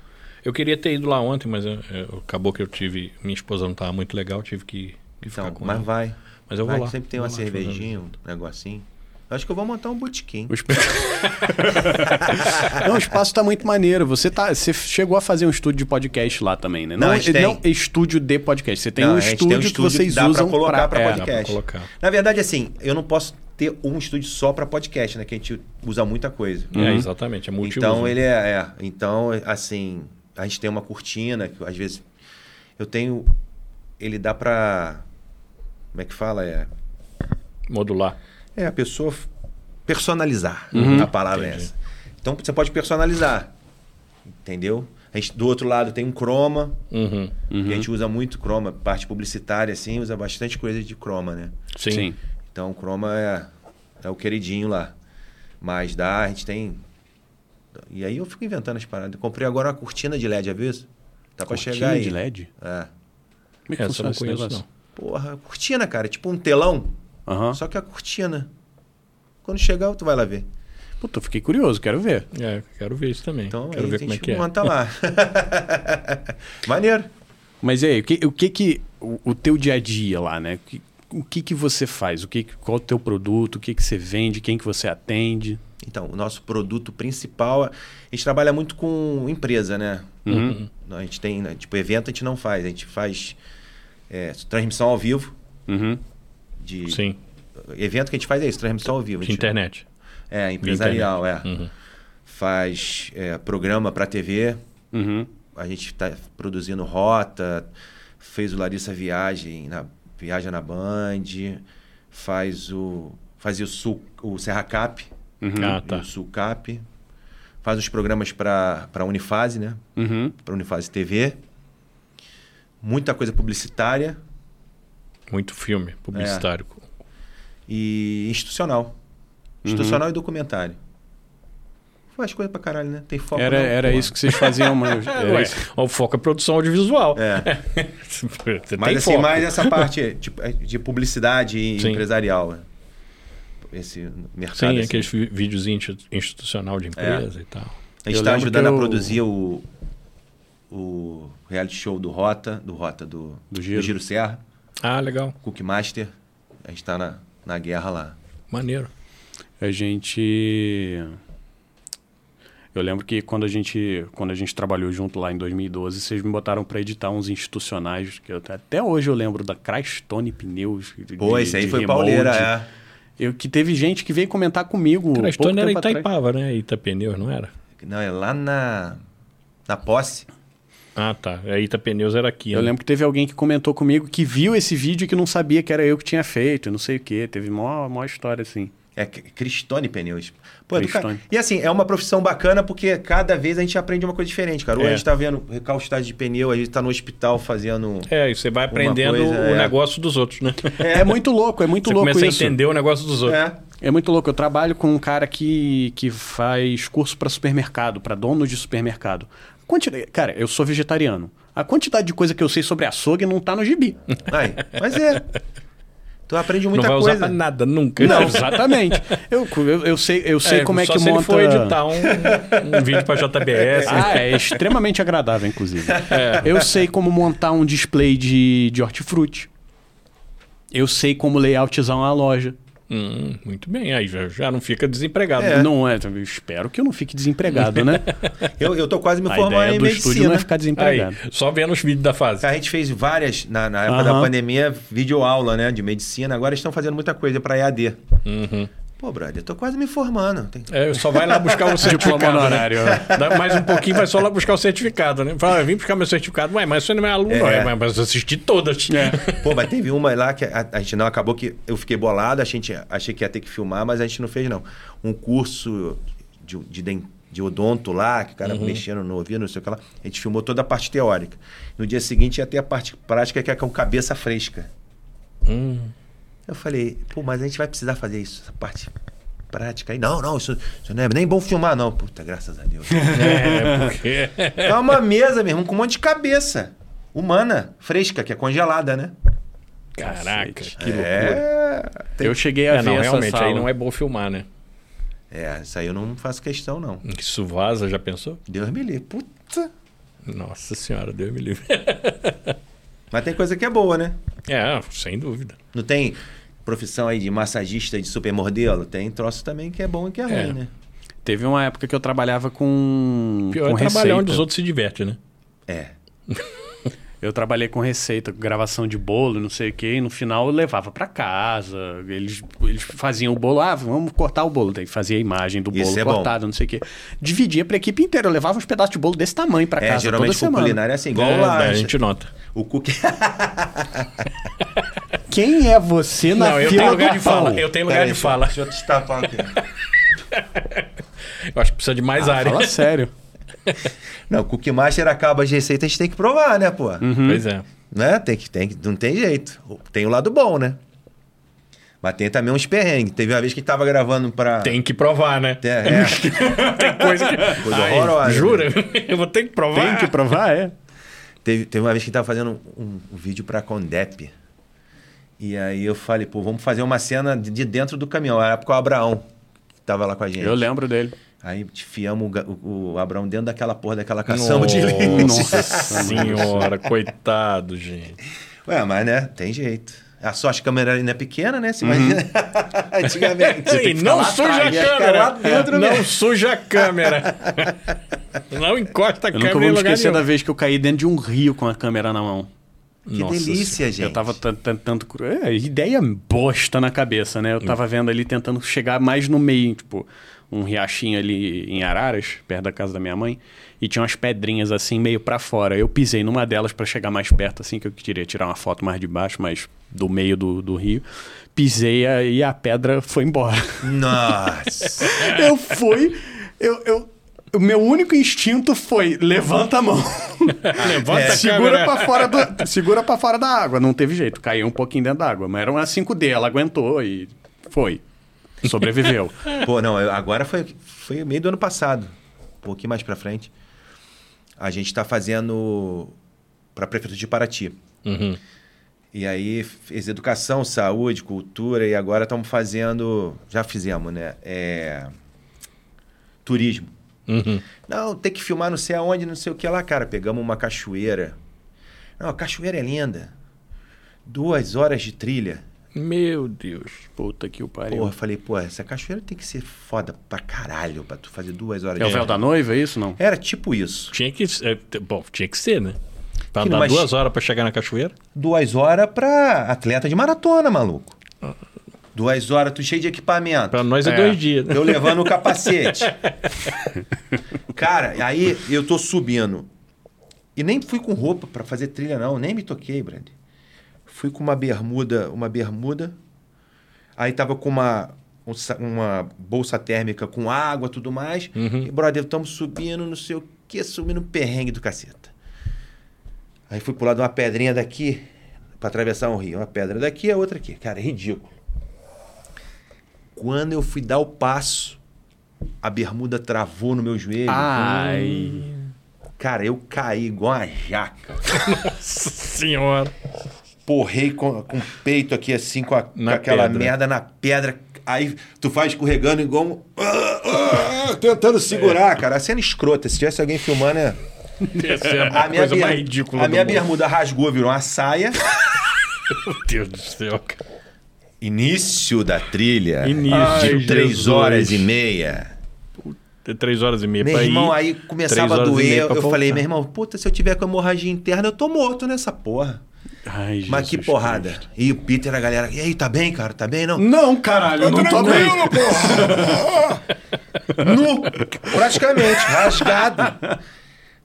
B: Eu queria ter ido lá ontem, mas eu- eu- acabou que eu tive. Minha esposa não estava muito legal, tive que, que ficar
C: Então,
B: com
C: mas
B: ela.
C: vai.
B: Mas eu vou
C: vai,
B: lá.
C: Sempre tem
B: Vou
C: uma
B: lá
C: cervejinha, um negocinho. Eu acho que eu vou montar um botequim.
A: O esp- não, o espaço tá muito maneiro. Você, tá, você chegou a fazer um estúdio de podcast lá também, né?
C: Não, a gente tem.
A: não estúdio de podcast. Você tem
C: Não,
A: um
C: a gente
A: estúdio,
C: tem um
A: que
C: estúdio
A: vocês
C: que dá pra
A: usam
C: colocar pra
A: é,
B: Dá pra
C: podcast.
B: colocar.
C: Na verdade, assim, eu não posso ter um estúdio só para podcast, né? Que a gente usa muita coisa.
B: É, exatamente. É multiuso.
C: Então ele é, é. Então, assim, a gente tem uma cortina, que às vezes eu tenho. Ele dá pra. Como é que fala? É,
B: Modular.
C: é a pessoa personalizar.
A: Uhum.
C: A palavra é
B: Entendi.
C: essa. Então você pode personalizar. Entendeu? A gente, do outro lado tem um croma,
B: Uhum.
C: que a gente usa muito croma, parte publicitária, assim, usa bastante coisa de croma, né?
B: Sim.
A: Sim.
C: Então o Chroma é, é o queridinho lá. Mas dá, a gente tem. E aí eu fico inventando as paradas. Eu comprei agora uma cortina de LED, aviso? Tá pra
A: Cortina
C: chegar aí.
A: de LED?
C: É.
A: Como é que
B: Essa eu
A: funciona
B: não
A: esse
B: conheço,
A: negócio?
B: não.
C: Porra, cortina, cara. Tipo um telão.
A: Aham.
C: Só que a cortina. Quando chegar, tu vai lá ver.
A: Puta, eu fiquei curioso, quero ver.
B: É, quero ver isso também.
C: Então
B: quero
C: aí
B: ver
C: a
B: como é
C: gente
B: que é.
C: monta lá. Maneiro.
A: Mas e aí, o que o que, que o, o teu dia a dia lá, né? O que, o que que você faz? O que que- qual é o teu produto? O que que você vende? Quem que você atende?
C: Então, o nosso produto principal, a gente trabalha muito com empresa, né?
A: Uhum.
C: A gente tem, né, tipo, evento a gente não faz. A gente faz é, transmissão ao vivo.
A: Uhum.
C: De,
B: Sim,
C: Evento que a gente faz é isso, transmissão ao vivo.
B: De internet.
C: É, empresarial, é.
B: Uhum.
C: Faz é, programa para TV.
A: Uhum.
C: A gente está produzindo rota. Fez o Larissa Viagem, na, Viaja na Band. Faz o. Fazia o, Sul, o Serra Cap.
A: Uhum.
B: Ah,
C: e
B: tá.
C: O Sul Cap. Faz os programas para a Unifase, né?
A: Uhum.
C: Para Unifase TV. Muita coisa publicitária
B: Muito filme publicitário.
C: e institucional. Institucional e documentário. Faz coisa pra caralho, né? Tem foco.
A: Era,
C: não,
A: era isso que vocês faziam, isso.
B: o foco é produção audiovisual.
C: É. Mas assim,
B: foco.
C: mais essa parte tipo, é de publicidade e
B: Sim.
C: empresarial. né? Esse mercado.
B: Sim,
C: assim.
B: aqueles institu- institucional de empresa e tal.
C: A gente
A: Eu
C: está ajudando
A: que
C: a
A: eu-
C: produzir o, o reality show do Rota, do Rota do,
A: Do Giro.
C: Serra,
B: Ah, legal.
C: Cookmaster. A gente está na, na guerra lá.
B: Maneiro.
A: A gente. Eu lembro que quando a gente, quando a gente trabalhou junto lá em 2012, vocês me botaram para editar uns institucionais que eu, até hoje eu lembro da Crystone Pneus. de-
C: Pô, esse aí
A: de
C: foi
A: remold.
C: pauleira, é.
A: Eu que teve gente que veio comentar comigo.
B: Cara, a
A: pouco
B: história era
A: tempo atrás.
B: Itaipava, né? Itapneus, não era?
C: Não, é lá na, na posse.
B: Ah, tá. A Itapneus era aqui.
A: Eu
B: né?
A: lembro que teve alguém que comentou comigo que viu esse vídeo e que não sabia que era eu que tinha feito, não sei o quê. Teve mó, mó história assim.
C: É Cristone Pneus. Pô, é
A: Cristone.
C: E assim, é uma profissão bacana porque cada vez a gente aprende uma coisa diferente, cara. Hoje
B: É.
C: a gente tá vendo recalcitagem de pneu, a gente tá no hospital fazendo.
B: É, e você vai aprendendo
C: coisa,
B: o
C: é.
B: negócio dos outros, né?
A: É, muito louco, é muito
B: você
A: louco
B: começa
A: isso.
B: a entender o negócio dos outros.
C: É.
A: É muito louco. Eu trabalho com um cara que, que faz curso para supermercado, para dono de supermercado. Quantidade, cara, eu sou vegetariano. A quantidade de coisa que eu sei sobre açougue não tá no gibi.
C: Aí, mas é. Tu aprende
B: Não
C: muita
B: vai usar
C: coisa.
B: pra nada, nunca.
A: Não, exatamente. Eu, eu, eu sei, eu sei
B: É,
A: como é
B: só
A: que
B: se
A: monta.
B: ele for editar um, um vídeo pra JBS.
A: Ah, é extremamente agradável, inclusive. Eu sei como montar um display de, de hortifruti. Eu sei como layoutizar uma loja.
B: Hum, muito bem, aí já, já não fica desempregado.
C: É.
A: Não é, eu espero que eu não fique desempregado, né?
C: Eu, eu tô quase me
A: A
C: formando
A: ideia
C: em
A: do estúdio
C: medicina.
A: não é ficar
B: Aí,
A: desempregado.
B: só vendo os vídeos da fase.
C: A gente fez várias, na, na época
A: Aham.
C: da pandemia, videoaula, né? De medicina. Agora estão fazendo muita coisa para EAD.
B: Uhum.
C: Pô, brother, eu tô quase me formando. Tem-
B: É, só vai lá buscar o certificado.
A: Diploma
B: né?
A: honorário.
B: Dá mais um pouquinho, vai só lá buscar o certificado, né? Fala, eu vim buscar meu certificado. Ué, mas você não é aluno,
C: É.
B: é. mas- assisti todas.
C: Pô, mas teve uma lá que a, a gente não acabou que eu fiquei bolado, a gente achei que ia ter que filmar, mas a gente não fez não. Um curso de, de, de odonto lá, que o cara mexendo no ouvido, não sei o que lá. A gente filmou toda a parte teórica. No dia seguinte ia ter a parte prática que é com cabeça fresca.
B: Hum.
C: Eu falei, pô, mas a gente vai precisar fazer isso, essa parte prática aí. Não, não, isso, isso não é nem bom filmar, não. Puta, graças a Deus.
B: É, porque.
C: é uma mesa mesmo, com um monte de cabeça. Humana, fresca, que é congelada, né?
B: Caraca, que loucura.
C: É,
A: Eu cheguei a
B: É,
A: ver
B: não,
A: essa
B: realmente,
A: sala.
B: aí não é bom filmar, né?
C: é, isso aí eu não faço questão, não.
B: Isso vaza, já pensou?
C: Deus me livre. Puta.
B: Nossa senhora, Deus me livre.
C: Mas tem coisa que é boa, né?
B: É, sem dúvida.
C: Não tem profissão aí de massagista de supermodelo? Tem troço também que é bom e que é,
B: É.
C: ruim, né?
A: Teve uma época que eu trabalhava com,
B: Pior
A: com
B: é trabalhar
A: receita.
B: onde os outros se divertem, né?
C: É.
A: Eu trabalhei com receita, com gravação de bolo, não sei o quê, e no final eu levava pra casa. Eles, eles faziam o bolo, ah, vamos cortar o bolo. Daí fazia a imagem do
C: Isso
A: bolo
C: é bom.
A: cortado, não sei o quê. Dividia pra equipe inteira. Eu levava uns pedaços de bolo desse tamanho pra
C: É,
A: casa
C: geralmente
A: toda
C: com
A: semana.
C: culinária é assim, igual
B: É,
C: lá.
B: a gente nota.
C: O cookie.
A: Quem é você na
B: Não, eu tenho lugar
A: do
B: de fala. Eu tenho lugar
C: Peraí,
B: de
C: deixa eu-
B: fala.
C: Deixa eu te tapar aqui.
B: Eu acho que precisa de mais
A: Ah,
B: área.
A: fala sério.
C: Não, Cookie Master acaba as receitas, a gente tem que provar, né, pô?
B: Pois é.
C: Né? Tem que, tem que, não tem jeito. Tem o lado bom, né? Mas tem também uns perrengues. Teve uma vez que tava gravando pra.
B: Tem que provar, né?
C: É, é.
B: Tem coisa que.
C: Coisa horrorosa,
B: Jura? Eu vou ter que provar.
A: Tem que provar, é.
C: Teve, teve uma vez que tava fazendo um, um vídeo pra Condep. E aí eu falei, pô, vamos fazer uma cena de, de dentro do caminhão. Era com o Abraão, que tava lá com a gente.
A: Eu lembro dele.
C: Aí enfiamos o, o, o Abraão dentro daquela porra daquela caçamba de leite.
B: Nossa senhora, coitado, gente.
C: Ué, mas né, tem jeito. A sorte que a câmera ainda é pequena, né? Se imagina. Antigamente.
B: Ei, não suja a câmera. não
C: né?
B: suja a câmera. não encosta a
A: Eu
B: câmera
A: nunca vou
B: em
A: me
B: lugar
A: esquecer da
B: nenhum.
A: vez que eu caí dentro de um rio com a câmera na mão.
C: Que
B: Nossa
C: delícia, gente.
A: Eu tava tentando. É, ideia bosta na cabeça, né? Eu tava vendo ali tentando chegar mais no meio, tipo, um riachinho ali em Araras, perto da casa da minha mãe, e tinha umas pedrinhas assim meio pra fora. Eu pisei numa delas pra chegar mais perto, assim, que eu queria tirar uma foto mais de baixo, mas do meio do, do rio. Pisei e a pedra foi embora.
C: Nossa.
A: eu fui. Eu, eu, o meu único instinto foi levanta a mão.
B: Levanta
C: É,
B: a
A: segura pra fora do, segura para fora da água. Não teve jeito, caiu um pouquinho dentro da água, mas era uma 5D, ela aguentou e foi. Sobreviveu.
C: Pô, não, agora foi, foi meio do ano passado. Um pouquinho mais pra frente. A gente tá fazendo pra Prefeitura de Paraty.
B: Uhum.
C: E aí fez educação, saúde, cultura, e agora estamos fazendo. Já fizemos, né? É, turismo.
B: Uhum.
C: Não, tem que filmar não sei aonde, não sei o que lá, cara. Pegamos uma cachoeira. Não, a cachoeira é linda. Duas horas de trilha.
B: Meu Deus.
A: Puta que o pariu.
C: Porra, falei, pô, essa cachoeira tem que ser foda pra caralho pra tu fazer duas horas
A: é o
C: de
A: véu da noiva, é isso não?
C: Era tipo isso.
B: Tinha que, é, bom, tinha que ser, né? Pra
C: Que
B: andar duas horas pra chegar na cachoeira.
C: Duas horas pra atleta de maratona, maluco. Duas horas, tu cheio de equipamento.
B: Pra nós é,
A: É.
B: dois dias. né?
C: Eu levando o capacete. Cara, aí eu tô subindo. E nem fui com roupa pra fazer trilha, não. Nem me toquei, Brand. Fui com uma bermuda, uma bermuda. Aí tava com uma, um uma bolsa térmica com água tudo mais. E, brother, estamos subindo, não sei o que, subindo um perrengue do caceta. Aí fui pular de uma pedrinha daqui pra atravessar um rio. Uma pedra daqui, a outra aqui. Cara, é ridículo. Quando eu fui dar o passo, a bermuda travou no meu joelho.
A: Ai.
C: Cara, eu caí igual uma jaca.
B: Nossa senhora.
C: Porrei com, com o peito aqui, assim, com, a- com aquela
B: pedra.
C: merda na pedra. Aí tu faz escorregando igual um... Ah, ah, tentando segurar, cara. A cena escrota. Se tivesse alguém filmando, é...
B: Essa é a,
C: A minha,
B: coisa
C: ber-
B: mais ridícula
C: a minha
B: mundo.
C: bermuda rasgou, virou uma saia.
B: Meu Deus do céu, cara.
C: Início da trilha.
B: Início.
C: De
B: Ai,
C: três
B: Jesus.
C: horas e meia.
B: Tem três horas e meia
C: Meu
B: pra
C: irmão,
B: ir.
C: aí começava a doer. Eu falei, meu irmão, puta, se eu tiver com hemorragia interna, eu tô morto nessa porra.
A: Ai,
C: Mas que
A: Jesus
C: porrada.
A: Cristo.
C: E o Peter, a galera, e aí, tá bem, cara? Tá bem, não?
A: Não, caralho, eu não tô bem.
C: Nu, praticamente, rasgado.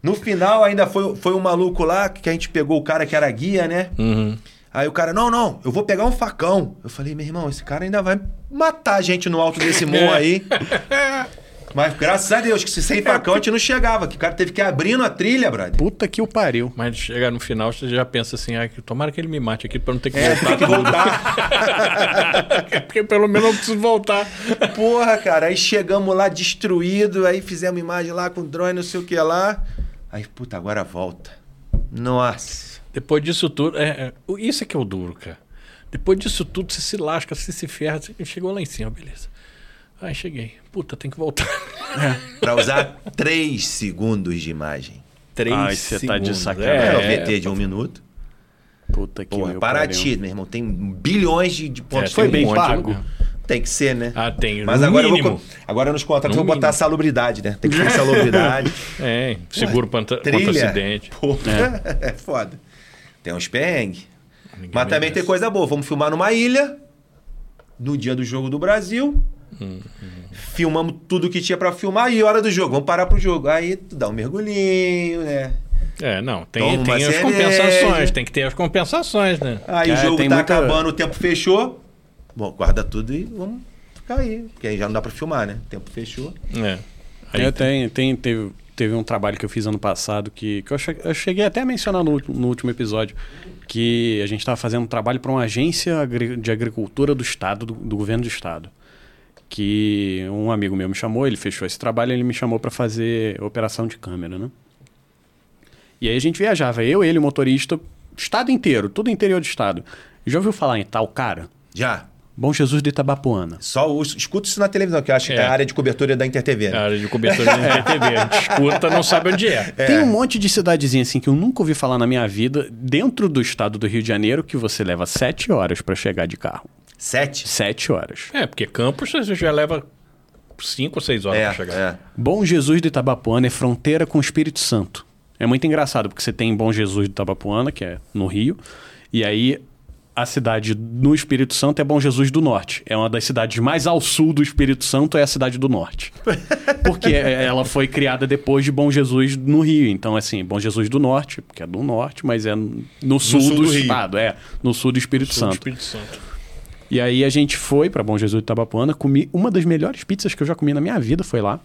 C: No final ainda foi, foi um maluco lá que a gente pegou o cara que era guia, né?
B: Uhum.
C: Aí o cara, não, não, eu vou pegar um facão. Eu falei, meu irmão, esse cara ainda vai matar a gente no alto desse morro aí. Mas graças a Deus, que se sem facão a gente não chegava. Que o cara teve que ir abrindo a trilha, brother.
A: Puta que o pariu.
B: Mas chegar no final, você já pensa assim, ah, que- tomara que ele me mate aqui pra não ter que
C: É,
B: voltar.
C: tem que voltar.
B: Porque pelo menos eu preciso voltar.
C: Porra, cara, aí chegamos lá destruído, aí fizemos imagem lá com drone, não sei o que lá. Aí, puta, agora volta. Nossa.
B: Depois disso tudo, é, é, isso é que é o duro, cara. Depois disso tudo, você se lasca, você se ferra, você chegou lá em cima, beleza. Aí cheguei. Puta, tem que voltar.
C: Pra usar 3 segundos de imagem.
B: Três
A: Ai, você tá de
B: segundos.
A: sacanagem.
C: É,
B: É,
C: o VT de um minuto.
A: Puta que
C: Porra,
A: meu
C: Paraty,
A: pariu.
C: meu irmão, tem bilhões de, de
B: É,
C: pontos.
A: Foi
B: tem um
A: bem
B: monte,
A: pago?
C: Tem que ser, né?
B: Ah, tem.
C: Mas
B: no
C: agora, eu vou, agora nos contratos eu vou botar
B: mínimo.
C: salubridade, né? Tem que ter salubridade.
B: É, seguro contra, contra
C: Trilha.
B: acidente.
C: Porra, é. foda. Tem uns perrengues.
B: Ninguém
C: Mas também
B: merece.
C: tem coisa boa. Vamos filmar numa ilha. No dia do jogo do Brasil. Filmamos tudo que tinha pra filmar e hora do jogo. Vamos parar pro jogo. Aí tu dá um mergulhinho, né?
B: É, não, tem, tem as compensações, tem que ter as compensações, né?
C: Aí
A: É,
C: o jogo
A: tem
C: tá
A: muita-
C: acabando, o tempo fechou. Bom, guarda tudo e vamos ficar aí. Porque aí já não dá pra filmar, né? O tempo fechou.
B: É. Aí
A: Eu
B: tem-
A: tenho, tem, teve, teve um trabalho que eu fiz ano passado que, que eu, che- eu cheguei até a mencionar no, no último episódio. Que a gente estava fazendo um trabalho para uma agência de agricultura do Estado, do, do governo do Estado. Que um amigo meu me chamou, ele fechou esse trabalho ele me chamou para fazer operação de câmera, né? E aí a gente viajava, eu, ele, o motorista, estado inteiro, tudo interior do estado. Já ouviu falar em tal cara?
C: Já.
A: Bom Jesus de Itabapuana.
C: Só o- escuta isso na televisão, que eu acho que
B: É.
C: é a área de cobertura da InterTV.
B: A
C: Né?
B: área de cobertura da. A gente escuta, não sabe onde é.
A: Tem um monte de cidadezinha assim que eu nunca ouvi falar na minha vida, dentro do estado do Rio de Janeiro, que você leva sete horas para chegar de carro.
C: Sete?
A: Sete horas.
B: É, porque Campos você já leva cinco ou seis horas
C: É,
B: pra chegar.
C: é.
A: Bom Jesus de Itabapuana é fronteira com o Espírito Santo. É muito engraçado, porque você tem Bom Jesus de Itabapuana, que é no Rio, e aí a cidade no Espírito Santo é Bom Jesus do Norte. É uma das cidades mais ao sul do Espírito Santo, é a cidade do Norte. Porque é- ela foi criada depois de Bom Jesus no Rio. Então, assim, Bom Jesus do Norte, que é do Norte, mas é no sul,
C: sul
A: do,
C: do Rio.
A: estado, é, no sul do Espírito
B: Sul do
A: Santo.
B: Espírito Santo.
A: E aí a gente foi para Bom Jesus de Itabapuana, comi uma das melhores pizzas que eu já comi na minha vida foi lá.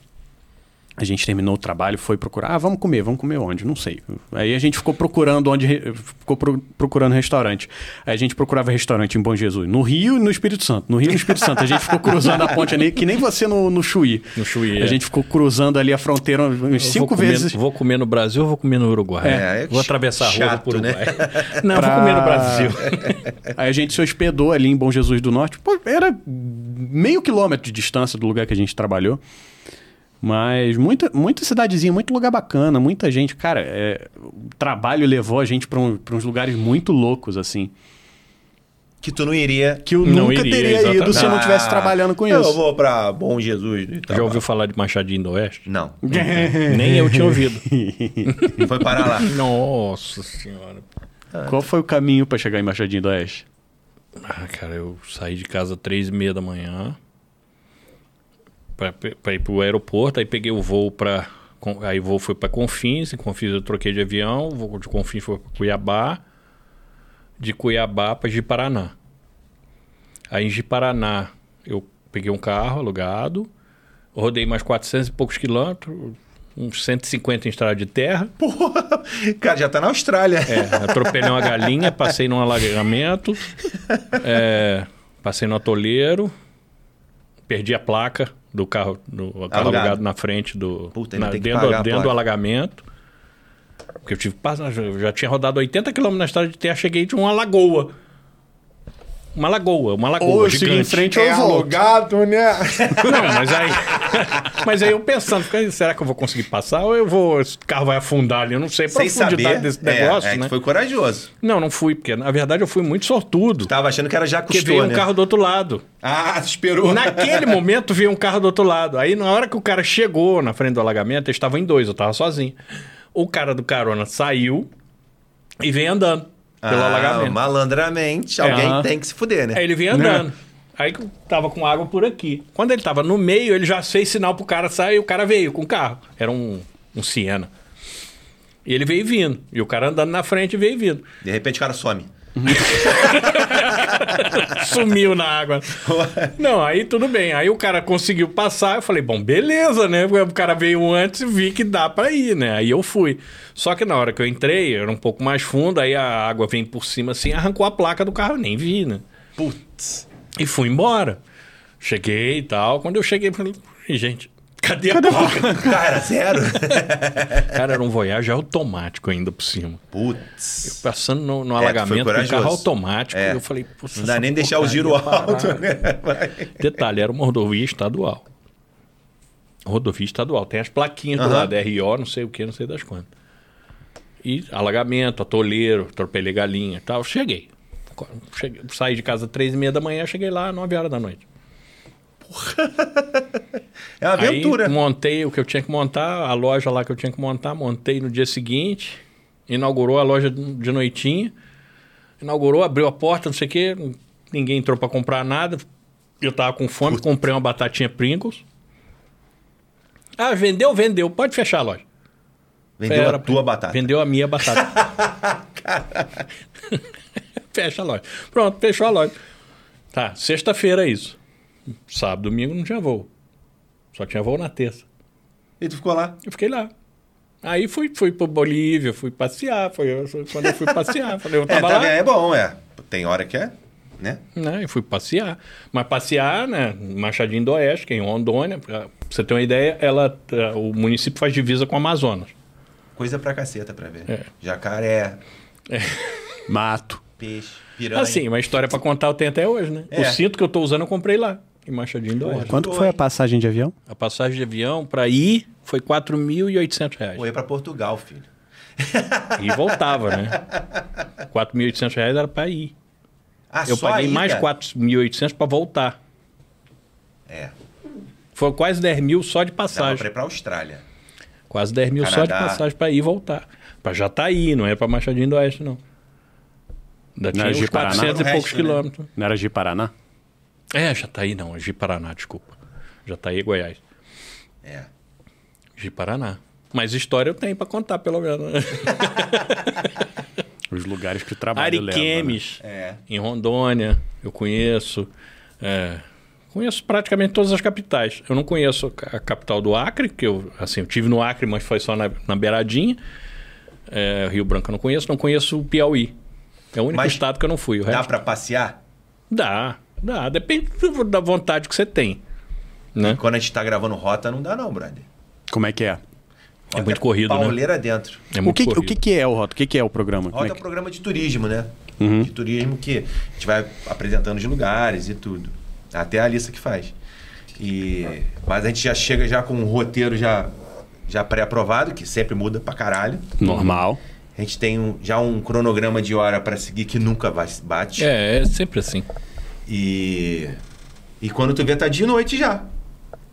A: A gente terminou o trabalho, foi procurar, ah, vamos comer, vamos comer onde? Não sei. Aí a gente ficou procurando onde ficou pro- procurando restaurante. Aí a gente procurava restaurante em Bom Jesus, no Rio e no Espírito Santo. No Rio e no Espírito Santo. A gente ficou cruzando a ponte ali, que nem você no, no Chuí.
B: No Chuí,
A: A
B: é.
A: gente ficou cruzando ali a fronteira uns
B: Eu
A: cinco
B: comer-
A: vezes.
B: Vou comer no Brasil ou vou comer no Uruguai?
C: É, é
B: vou atravessar a rua
C: chato,
B: pro
C: né?
B: Uruguai. Não,
A: Pra-
B: vou comer no Brasil.
A: Aí a gente se hospedou ali em Bom Jesus do Norte. Pô, era meio quilômetro de distância do lugar que a gente trabalhou. Mas muita, muita cidadezinha, muito lugar bacana, muita gente. Cara, é, o trabalho levou a gente para uns lugares muito loucos, assim.
C: Que tu não iria.
A: Que eu
B: Não
A: nunca
B: iria,
A: teria ido
B: exatamente.
A: se eu não estivesse
C: Ah,
A: trabalhando com
C: Eu
A: isso.
C: vou pra Bom Jesus.
B: Já ouviu falar de Machadinho do Oeste?
C: Não.
B: Nem eu tinha ouvido.
C: Foi parar lá.
B: Nossa senhora.
A: Qual foi o caminho para chegar em Machadinho do Oeste?
B: Ah, cara, eu saí de casa três e meia da manhã pra, pra ir pro aeroporto, aí peguei o voo pra... com- Aí o voo foi pra Confins, em Confins eu troquei de avião, o voo de Confins foi pra Cuiabá, de Cuiabá pra Ji-Paraná. Aí em Ji-Paraná eu peguei um carro alugado, rodei mais 400 e poucos quilômetros, uns 150 em estrada de terra,
C: Cara, já tá na Austrália.
B: é, atropelei uma galinha, passei num alagamento, é, passei no atoleiro, perdi a placa do carro, do carro
C: Alugado.
B: alugado na frente do.
C: Puta,
B: na- dentro dentro do alagamento. Porque eu tive que passar, eu já tinha rodado 80 km na estrada de terra, cheguei de uma lagoa. Uma lagoa, uma lagoa
A: Ou
B: gigante.
A: em frente eu volto.
C: alugado, né?
B: Não, mas aí. mas aí eu pensando, será que eu vou conseguir passar ou eu vou. Esse carro vai afundar ali? Eu não sei a
C: Sem
B: profundidade
C: saber.
B: desse
C: É,
B: negócio,
C: é que
B: né?
C: foi corajoso.
B: Não, não fui, porque na verdade eu fui muito sortudo.
C: Tava achando que era já
B: Porque
C: custou,
B: veio um
C: né?
B: carro do outro lado.
C: Ah, esperou.
B: Naquele momento veio um carro do outro lado. Aí na hora que o cara chegou na frente do alagamento, eles estavam em dois, eu tava sozinho. O cara do carona saiu e veio andando. Pelo
C: Ah,
B: alagamento.
C: Malandramente, alguém
A: Aham.
C: tem que se fuder, né?
B: Aí ele vinha andando. Aí que tava com água por aqui. Quando ele tava no meio, ele já fez sinal pro cara sair e o cara veio com o carro. Era um, um Siena. E ele veio vindo. E o cara andando na frente veio vindo.
C: De repente o cara some.
B: Sumiu na água. Não, aí tudo bem. Aí o cara conseguiu passar. Eu falei, bom, beleza, né? O cara veio antes e vi que dá pra ir, né? Aí eu fui. Só que na hora que eu entrei, era um pouco mais fundo. Aí a água vem por cima assim, arrancou a placa do carro. Eu nem vi, né?
C: Putz.
B: E fui embora. Cheguei e tal. Quando eu cheguei, falei, gente, cadê a placa?
C: Cara, zero?
B: Cara, era um Voyage automático ainda por cima.
C: Putz.
B: Passando no, no
C: É,
B: alagamento com
C: corajoso.
B: carro automático.
C: É.
B: Eu falei,
C: Não dá nem deixar o giro alto, né? Vai.
B: Detalhe, era uma rodovia estadual. Rodovia estadual. Tem as plaquinhas do
C: Aham.
B: lado, RO, não sei o que, não sei das quantas. E alagamento, atoleiro, atropelei galinha e tal. Cheguei. cheguei. Saí de casa às três e meia da manhã, cheguei lá às nove horas da noite.
C: É uma aventura.
B: Aí montei o que eu tinha que montar, a loja lá que eu tinha que montar, montei no dia seguinte, inaugurou a loja de noitinha, inaugurou, abriu a porta, não sei o quê, ninguém entrou pra comprar nada. Eu tava com fome, comprei uma batatinha Pringles. Ah, vendeu? Vendeu. Pode fechar a loja.
C: Vendeu
B: Era
C: a tua batata.
B: Vendeu a minha batata. Fecha a loja. Pronto, fechou a loja. Tá, sexta-feira é isso. Sábado, domingo não tinha voo. Só tinha voo na terça.
C: E tu ficou lá.
B: Eu fiquei lá. Aí fui, fui pro Bolívia, fui passear. Foi quando eu fui passear. Falei, eu
C: É,
B: tava
C: tá
B: lá.
C: é bom, é. Tem hora que é, né?
B: né? Eu fui passear. Mas passear, né? Machadinho do Oeste, que é em Rondônia. Pra você ter uma ideia, ela, eh, o município faz divisa com o Amazonas.
C: Coisa pra caceta pra ver.
B: É.
C: Jacaré,
A: Mato.
C: peixe, piranha.
B: Assim, uma história pra contar eu tenho até hoje, né?
C: É.
B: O cinto que eu tô usando eu comprei lá, em Machadinho do Oeste.
A: Quanto foi a passagem de avião?
B: A passagem de avião pra ir foi 4.800 reais.
C: Ou ia pra Portugal, filho.
B: E voltava, né? 4.800 reais era pra ir.
C: Ah,
B: Eu paguei
C: aí,
B: mais
C: cara?
B: 4.800 pra voltar.
C: É.
B: Foi quase 10 mil só de passagem.
C: pra ir pra Austrália.
B: Quase 10 mil só de
C: Canadá.
B: passagem pra ir e voltar. Pra já tá aí, não é pra Machadinho do Oeste, não. Ainda
A: Não
B: tinha uns
A: de Paraná?
B: 400 e poucos
C: resto, né?
B: quilômetros.
A: Não era de Paraná?
B: É, já tá aí não, é de Paraná, desculpa. Já tá aí Goiás.
C: É.
B: De Paraná. Mas história eu tenho pra contar, pelo menos.
A: Os lugares que trabalho leva. né?
B: Ariquemes,
C: É.
B: em Rondônia, eu conheço. É, conheço praticamente todas as capitais. Eu não conheço a capital do Acre, que eu, assim, eu tive no Acre, mas foi só na, na beiradinha. É, Rio Branco eu não conheço. Não conheço o Piauí. É o único
C: Mas
B: estado que eu não fui.
C: Dá pra passear?
B: dá, dá. Depende da vontade que você tem. Né?
C: Quando a gente tá gravando rota, não dá não, brother.
A: Como é que é?
B: É muito corrido, né?
C: pauleira dentro.
B: É
A: O
B: muito
A: que, o
B: corrido.
A: que, que é o Rota? O que, que é o programa?
C: Rota
A: é
C: é um
A: que-
C: programa de turismo, né?
A: Uhum.
C: De turismo que a gente vai apresentando os lugares e tudo. Até a Alissa que faz. E... Mas a gente já chega já com um roteiro já, já pré-aprovado, que sempre muda pra caralho.
A: Normal.
C: A gente tem um- já um cronograma de hora pra seguir que nunca vai bate.
B: É, é sempre assim.
C: E... E quando tu vê, tá de noite já.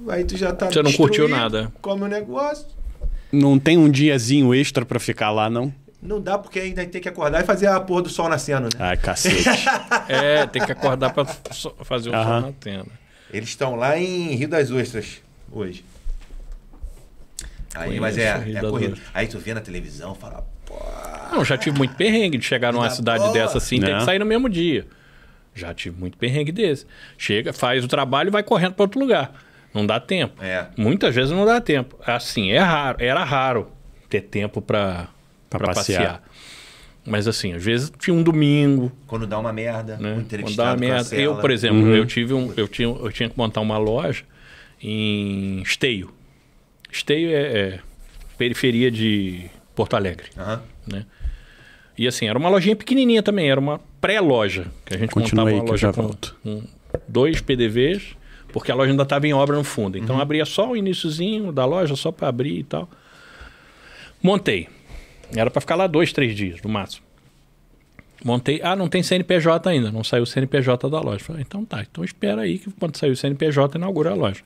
C: Aí tu já tá
B: Você não curtiu nada.
C: Come o negócio.
A: Não tem um diazinho extra pra ficar lá, não?
C: Não dá porque ainda tem que acordar e fazer a porra do sol nascendo, né?
A: Ai, cacete.
B: É, tem que acordar pra so- fazer o
A: Aham.
B: na tenda.
C: Eles estão lá em Rio das Ostras hoje. Aí,
B: Conheço
C: mas é, é.
B: Ostras.
C: Aí tu vê na televisão, fala, pô.
B: Não, já tive muito perrengue de chegar numa cidade
C: boa.
B: dessa assim, tem
A: Né?
B: que sair no mesmo dia. Já tive muito perrengue desse. Chega, faz o trabalho e vai correndo para outro lugar. Não dá tempo.
C: É.
B: Muitas vezes não dá tempo. Assim, é raro, era raro ter tempo para
A: Pra
B: passear.
A: passear.
B: Mas assim, às vezes tinha um domingo,
C: Quando dá uma merda,
B: né?
C: o
B: Quando dá uma merda.
C: cancela.
B: Eu, por exemplo,
A: Uhum.
B: eu tive um, eu tinha, eu tinha que montar uma loja em Esteio. Esteio é, é periferia de Porto Alegre
C: Aham.
B: né? E assim, era uma lojinha pequenininha também, era uma pré-loja, que a gente
A: Continua
B: montava
A: aí
B: uma
A: que eu
B: loja
A: já
B: com,
A: volto.
B: com dois PDVs, porque a loja ainda estava em obra no fundo.
A: Uhum.
B: Então abria só o iníciozinho da loja, só para abrir e tal. Montei. Era para ficar lá dois, três dias, no máximo. Montei. Ah, não tem CNPJ ainda, não saiu o CNPJ da loja. Falei, então tá, então espera aí que quando sair o CNPJ, inaugura a loja.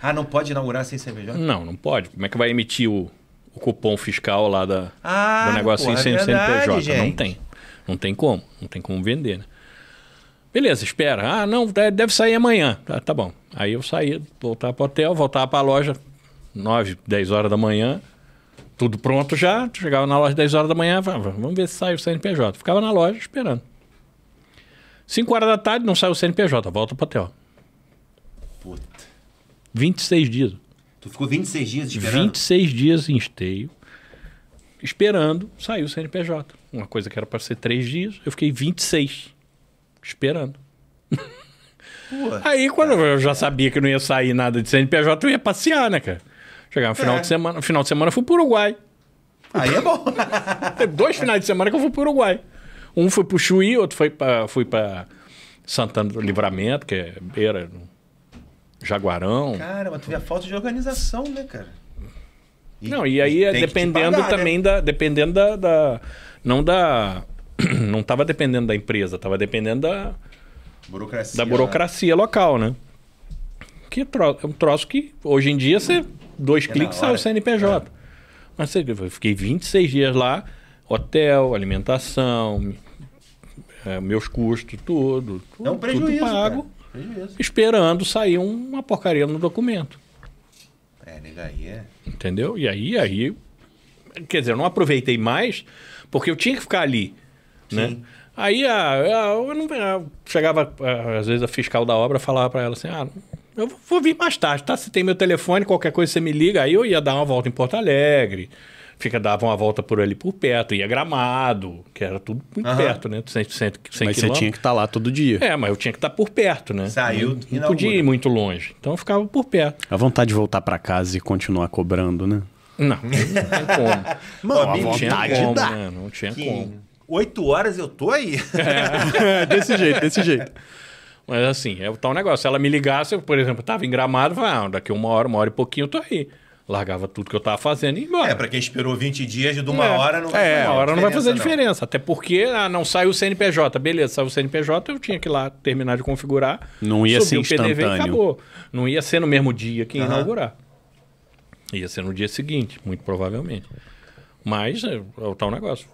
C: Ah, não pode inaugurar sem CNPJ?
B: Não, não pode. Como é que vai emitir o, o cupom fiscal lá da,
C: Ah,
B: do negocinho
C: porra,
B: sem
C: é verdade,
B: CNPJ? Não
C: gente.
B: tem. Não tem como, não tem como vender, né? Beleza, espera. Ah, não, de- deve sair amanhã. Tá, tá bom. Aí eu saía, voltava pro hotel, voltava pra loja 9, 10 horas da manhã, tudo pronto já. Chegava na loja 10 horas da manhã, falava, vamos ver se sai o CNPJ. Ficava na loja esperando. 5 horas da tarde, não sai o CNPJ, volta pro hotel.
C: Puta.
B: 26 dias.
C: Tu ficou 26 dias esperando?
B: 26 dias em esteio, esperando sair o CNPJ. Uma coisa que era para ser 3 dias, eu fiquei 26 esperando.
C: Pô.
B: Aí, quando eu já sabia que não ia sair nada de CNPJ, eu ia passear, né, cara? Chegava no final
C: É.
B: de semana. No final de semana eu fui pro Uruguai.
C: Aí é bom.
B: Teve dois finais de semana que eu fui pro Uruguai. Um foi pro Chuí, outro foi pra, fui para Santana do Livramento, que é beira, Jaguarão.
C: Cara, mas tu vê a falta de organização, né, cara?
B: Não, e aí é dependendo
C: pagar, né?
B: também da. Dependendo da, da- Não da. Não estava dependendo da empresa, estava dependendo da,
C: Burocracia.
B: da burocracia local, né? Que é um troço que hoje em dia você. Dois
C: na
B: cliques sai o CNPJ. Mas você, eu fiquei 26 dias lá, hotel, alimentação, é, meus custos, tudo. tudo
C: É um prejuízo,
B: tudo pago,
C: cara. Prejuízo.
B: esperando sair uma porcaria no documento.
C: É, nega, aí é...
B: Entendeu? E aí, aí. Quer dizer, eu não aproveitei mais, porque eu tinha que ficar ali. Né?
C: Sim.
B: Aí a, a- eu não, a- chegava, a- às vezes, a fiscal da obra falava para ela assim: ah, eu vou vir mais tarde, tá? Você tem meu telefone, qualquer coisa você me liga. Aí eu ia dar uma volta em Porto Alegre, fica, dava uma volta por ali por perto, ia gramado, que era tudo muito
C: Aham.
B: perto, né? 100, 100, 100
A: Mas você tinha que estar lá todo dia.
B: É, mas eu tinha que estar por perto, né?
C: Saiu,
B: Não, não podia ir muito longe. Então eu ficava por perto.
A: A vontade de voltar pra casa e continuar cobrando, né?
B: Não, não tem como.
A: Mano, a
C: Não
B: tinha
A: vontade
B: como,
A: dá.
B: né? Não tinha
C: Que
B: como.
C: oito horas eu tô aí.
A: desse jeito, desse jeito.
B: Mas assim, é o tal negócio. Se ela me ligasse, eu, por exemplo, tava em gramado, eu falava, ah, daqui uma hora, uma hora e pouquinho eu tô aí. Largava tudo que eu tava fazendo e ia embora.
C: É, pra quem esperou 20 dias de uma
B: É.
C: hora, não vai
B: É,
C: fazer
B: uma hora não vai fazer
C: não.
B: diferença. Até porque ah, não saiu o CNPJ. Beleza, saiu o CNPJ, eu tinha que ir lá terminar de configurar.
A: Não ia ser
B: o PDV e
A: instantâneo.
B: acabou. Não ia ser no mesmo dia que ia
C: Aham.
B: inaugurar. Ia ser no dia seguinte, muito provavelmente. Mas é, é o tal negócio.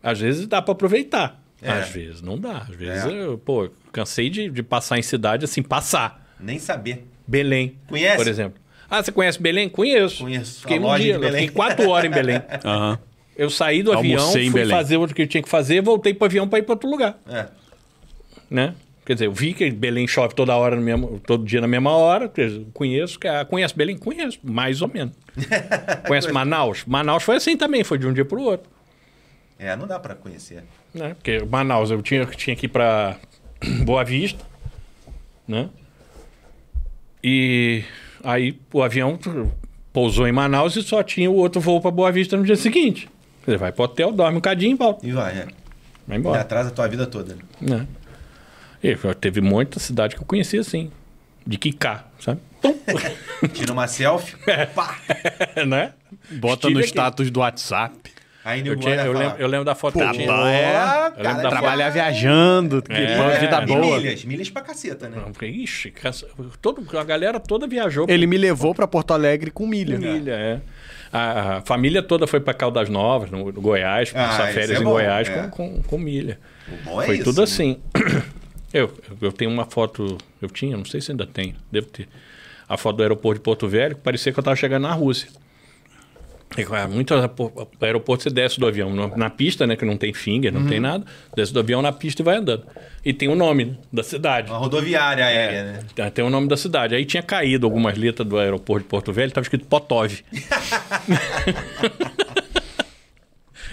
B: Às vezes dá para aproveitar.
C: É.
B: Às vezes não dá. Às vezes,
C: É.
B: eu, pô, cansei de, de passar em cidade assim, passar.
C: Nem saber.
B: Belém.
C: Conhece?
B: Por exemplo. Ah, você conhece Belém? Conheço.
C: Conheço.
B: Fiquei
C: A
B: um
C: loja
B: dia,
C: de
B: eu
C: Belém.
B: fiquei quatro horas em Belém.
A: Aham.
B: Eu saí do
A: Almocei
B: avião, fui
A: Belém.
B: fazer o que eu tinha que fazer, voltei pro avião para ir para outro lugar,
C: É.
B: né? Quer dizer, eu vi que Belém chove toda hora, no mesmo, todo dia na mesma hora. quer dizer, Conheço. ah, Conhece Belém? Conheço, mais ou menos. Conhece Manaus? Manaus foi assim também, foi de um dia para o outro.
C: É, não dá pra conhecer.
B: Né? Porque Manaus, eu tinha, tinha que ir para Boa Vista, né? E aí o avião pousou em Manaus e só tinha o outro voo para Boa Vista no dia seguinte. Você vai pro hotel, dorme um cadinho e volta.
C: E vai, é.
B: Vai
C: E
B: embora.
C: atrasa a tua vida toda. né?
B: né? E teve muita cidade que eu conhecia assim. De quicar, sabe?
C: Tira uma selfie, pá.
B: né?
A: Bota
B: Estive
A: no
B: aqui.
A: status do WhatsApp.
C: Aí
B: Eu, tinha-
C: e
B: eu lembro, eu lembro da foto que
A: Pô,
B: eu tinha.
A: é.
C: "Ó,
B: lembro
C: cara,
B: da
A: Trabalhar viajando, que
B: É.
A: vida
C: E
A: boa.
C: milhas, milhas pra caceta, né?
B: Eu falei, ixi, todo, a galera toda viajou
A: Ele me levou pra Porto Alegre com
B: com
A: milha.
B: milha, é. A, a família toda foi para Caldas Novas, no, no Goiás,
C: Ah,
B: passar férias
C: é
B: em
C: bom,
B: Goiás
C: é.
B: com, com, com milha.
C: É
B: Foi
C: isso,
B: tudo
C: né?
B: assim. Eu, eu tenho uma foto, eu tinha, não sei se ainda tenho, devo ter. A foto do aeroporto de Porto Velho, que parecia que eu estava chegando na Rússia. E, cara, Muito aeroporto, aeroporto você desce do avião na, pista, né? Que não tem finger, não
C: Uhum.
B: tem nada. Desce do avião na pista e vai andando. E tem o nome né, da cidade.
C: Uma rodoviária aérea, né?
B: Tem- Tem o nome da cidade. Aí tinha caído algumas letras do aeroporto de Porto Velho, estava escrito Potov.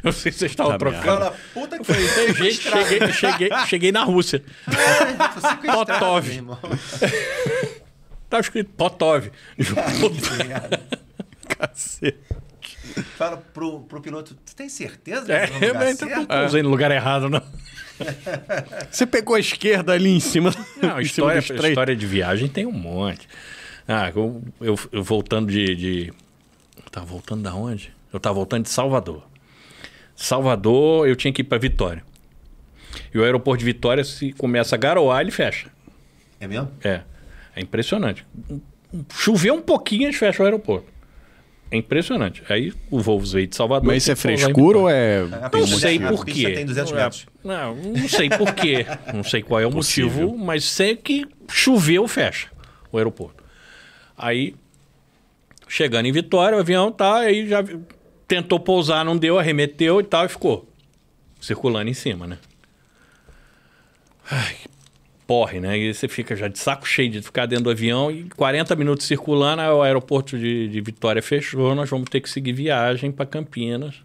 B: Eu não sei se vocês estavam
A: Tá
B: trocando.
C: Fala, puta que foi.
B: Cheguei, cheguei, cheguei, cheguei na Rússia. Potov.
C: meu irmão.
B: Tava escrito Potov.
A: Cacete.
C: Fala pro, pro piloto, tu tem certeza?
B: É,
C: que tá no lugar
B: eu
C: certo?
B: não usei no lugar errado, não.
A: Você pegou a esquerda ali em cima.
B: Não,
A: em cima
B: história,
A: três.
B: história de viagem tem um monte. Ah, eu, eu- eu voltando de, de. Eu tava voltando da onde? Eu tava voltando de Salvador. Salvador, eu tinha que ir para Vitória. E o aeroporto de Vitória, se começa a garoar, ele fecha.
C: É mesmo?
B: É. É impressionante. Chover um pouquinho, eles fecham o aeroporto. É impressionante. Aí o voo veio de Salvador.
A: Mas isso é frescura ou é.
B: Não sei por quê.
C: tem 200
B: Não é-
C: metros.
B: Não, não sei por quê. Não sei qual é o
A: Possível.
B: motivo, mas sei que choveu, fecha o aeroporto. Aí, chegando em Vitória, o avião tá, aí já tentou pousar, não deu, arremeteu e tal, e ficou circulando em cima, né? Ai, porre, né? E você fica já de saco cheio de ficar dentro do avião e 40 minutos circulando, o aeroporto de, de Vitória fechou, nós vamos ter que seguir viagem para Campinas.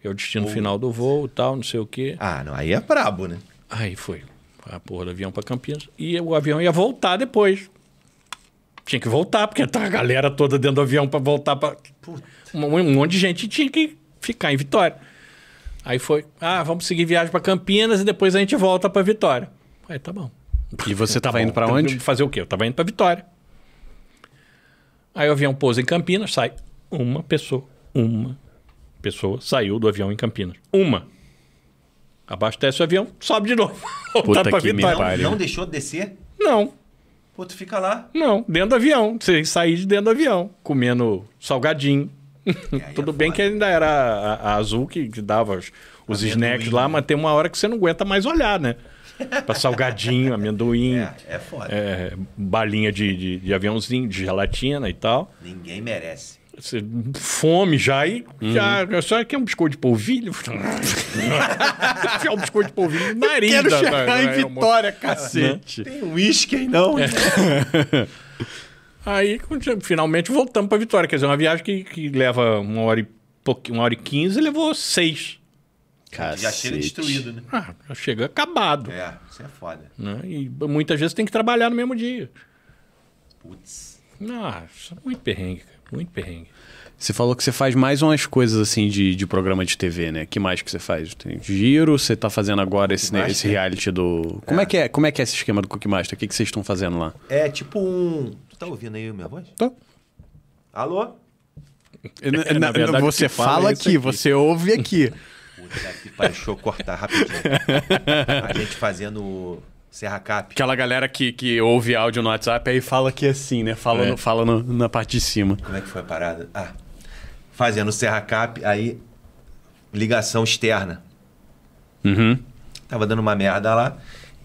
B: Que é o destino final do voo e tal, não sei o quê.
C: Ah, não, aí é brabo, né?
B: Aí foi a porra do avião para Campinas. E o avião ia voltar depois. Tinha que voltar, porque tá a galera toda dentro do avião para voltar para. Um, um monte de gente tinha que ficar em Vitória. Aí foi, ah, vamos seguir viagem para Campinas e depois a gente volta para Vitória. Aí tá bom.
A: E você
B: Tá
A: tava
B: bom,
A: indo pra
B: então,
A: onde?
B: Fazer o quê? Eu tava indo para Vitória. Aí o avião pousa em Campinas, sai uma pessoa. Uma pessoa saiu do avião em Campinas. Uma. Abastece o avião, sobe de novo.
A: Puta
B: pra
A: que me
B: Vitória.
A: pariu.
C: Não deixou de descer?
B: Não,
C: Pô, tu fica lá.
B: não, dentro do avião. Você sair de dentro do avião, comendo salgadinho. Tudo
C: é
B: bem
C: foda.
B: que ainda era a, a azul que, que dava os, os
C: Amendoim,
B: snacks lá,
C: né?
B: mas tem uma hora que você não aguenta mais olhar, né? Pra salgadinho, amendoim,
C: É, é foda.
B: é, balinha de, de, de aviãozinho, de gelatina e tal.
C: Ninguém merece.
B: Você, fome já e já. Só quer um biscoito de polvilho? Enfiar um biscoito de polvilho no nariz.
A: Quero
B: da- da-
A: chegar
B: da
A: em
B: aeromoça.
A: Vitória, cacete.
C: Tem uísque aí não?
B: É. Aí finalmente voltamos para Vitória. Quer dizer, uma viagem que, que leva uma hora e pouquinho, uma hora e quinze, levou seis.
C: Já chega destruído, né?
B: Ah, chega acabado.
C: É, isso é foda.
B: Né? E muitas vezes tem que trabalhar no mesmo dia.
C: Putz.
B: Nossa, muito perrengue, cara. Muito perrengue.
A: Você falou que você faz mais umas coisas assim de, de programa de TV, né? que mais que você faz? Tem giro, você tá fazendo agora esse, né, esse reality do. Como é. que é? Como é que é esse esquema do Cookie Master? O que, que vocês estão fazendo lá?
C: É tipo um. Tu tá ouvindo aí a minha voz?
A: Tô.
C: Alô?
A: Na-
B: na verdade,
A: você
B: fala
A: fala
B: é
A: aqui,
B: aqui.
A: você ouve aqui.
C: Puta que pariu, deixa eu cortar rapidinho. a gente fazendo Serra Cap.
A: Aquela galera que, que ouve áudio no WhatsApp aí fala aqui assim, né? Fala,
B: É.
A: no- fala no- na parte de cima.
C: Como é que foi a parada? Ah, fazendo Serra Cap, aí ligação externa.
A: Uhum.
C: Tava dando uma merda lá.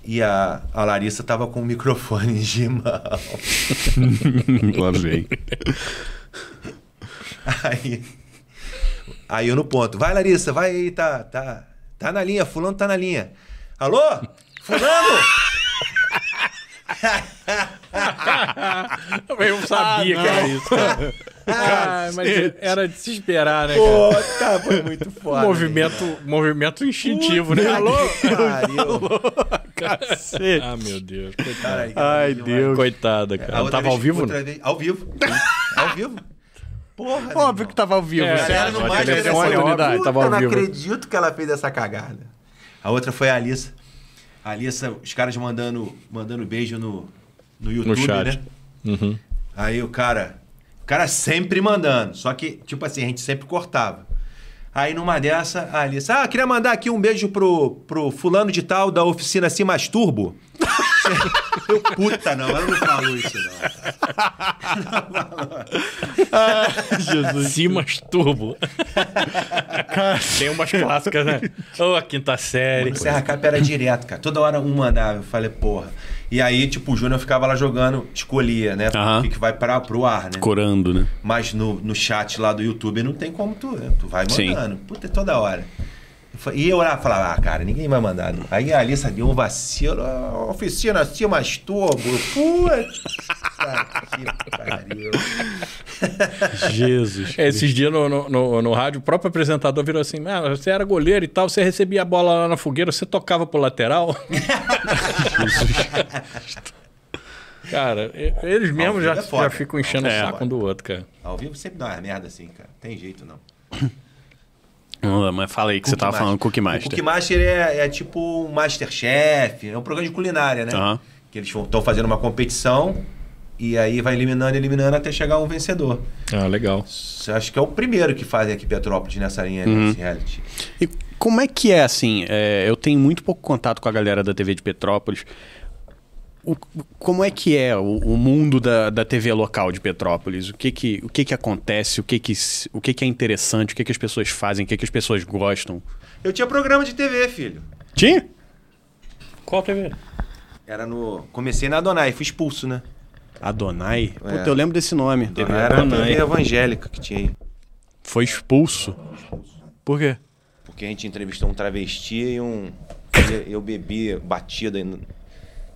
C: E a, a Larissa tava com o microfone de mão.
A: Lá vem.
C: Aí, aí eu no ponto. Vai, Larissa, vai aí, tá, tá, tá na linha, fulano tá na linha. Alô? Fulano?
B: Eu sabia
A: Ah,
B: que era isso, cara. Ah, mas era de se esperar, né,
C: Pô,
B: cara?
C: tá, foi muito foda.
B: movimento, movimento instintivo, né? Alô?
C: Pariu.
A: Cacete.
B: Ah, meu Deus.
C: Caralho,
A: Ai. Deus.
B: Coitada,
C: A
B: cara.
C: Outra
B: tava ao vivo, né?
C: vez- ao vivo. ao vivo. Porra,
A: Óbvio que tava ao vivo.
B: É,
A: você acha?
C: no mais
B: telefone,
C: Puta,
B: tava ao
C: não
B: vivo.
C: acredito que ela fez essa cagada. A outra foi a Alissa. A Alissa, os caras mandando, mandando beijo no, no YouTube,
B: chat.
C: né?
B: Uhum.
C: Aí o cara, o cara sempre mandando, só que, tipo assim, a gente sempre cortava. Aí numa dessa, a Alice, ah, queria mandar aqui um beijo pro, pro fulano de tal da oficina Se Masturbo. Eu, puta, não, ela não falou isso, não.
A: Jesus.
B: Simas Turbo. Tem umas clássicas, né? Ô, a quinta série.
C: O Serra Cap era direto, cara. Toda hora um mandava. Eu falei, porra. E aí, tipo, o Júnior ficava lá jogando, escolhia, né?
A: Aham.
C: O que, vai pra, pro ar, né?
A: Corando, né?
C: Mas no, no chat lá do YouTube não tem como tu, né? Tu vai
A: Sim.
C: mandando. Puta, é toda hora. E eu lá falava, ah, cara, ninguém vai mandar. Aí a Alissa deu um vacilo. "Ah, Oficina assim, masturbo. Puta que pariu.
A: Jesus.
B: É, esses dias no, no, no, no rádio, o próprio apresentador virou assim: ah, você era goleiro e tal, você recebia a bola lá na fogueira, você tocava pro lateral. cara, e- eles mesmos já,
C: é
B: já ficam enchendo o
C: é
B: saco um do outro, cara.
C: Ao vivo sempre dá uma merda assim, cara. Tem jeito não.
A: Não, mas fala aí que você tava falando Cookie
C: O
A: Master.
C: Cookie Master é, é tipo um Masterchef, é um programa de culinária, né?
A: Aham.
C: Que eles estão fazendo uma competição e aí vai eliminando, eliminando até chegar um vencedor.
B: Ah, legal.
C: Acho que é o primeiro que fazem aqui Petrópolis nessa linha,
A: Uhum.
C: nesse reality.
A: E como é que é assim? é, eu tenho muito pouco contato com a galera da TV de Petrópolis. O- como é que é o, o mundo da, da TV local de Petrópolis? O que que, o que, que acontece? O, que que, o que, que é interessante? O que, que as pessoas fazem? O que, que as pessoas gostam?
C: Eu tinha programa de TV, filho.
A: Tinha?
B: Qual TV?
C: Era no. Comecei na Adonai, fui expulso, né?
A: Adonai?
C: É.
A: Puta, eu lembro desse nome.
B: TV
C: Era a
B: Adonai.
C: TV evangélica que tinha aí.
A: Foi expulso. Por quê?
C: Porque a gente entrevistou um travesti e um. e Eu bebi batida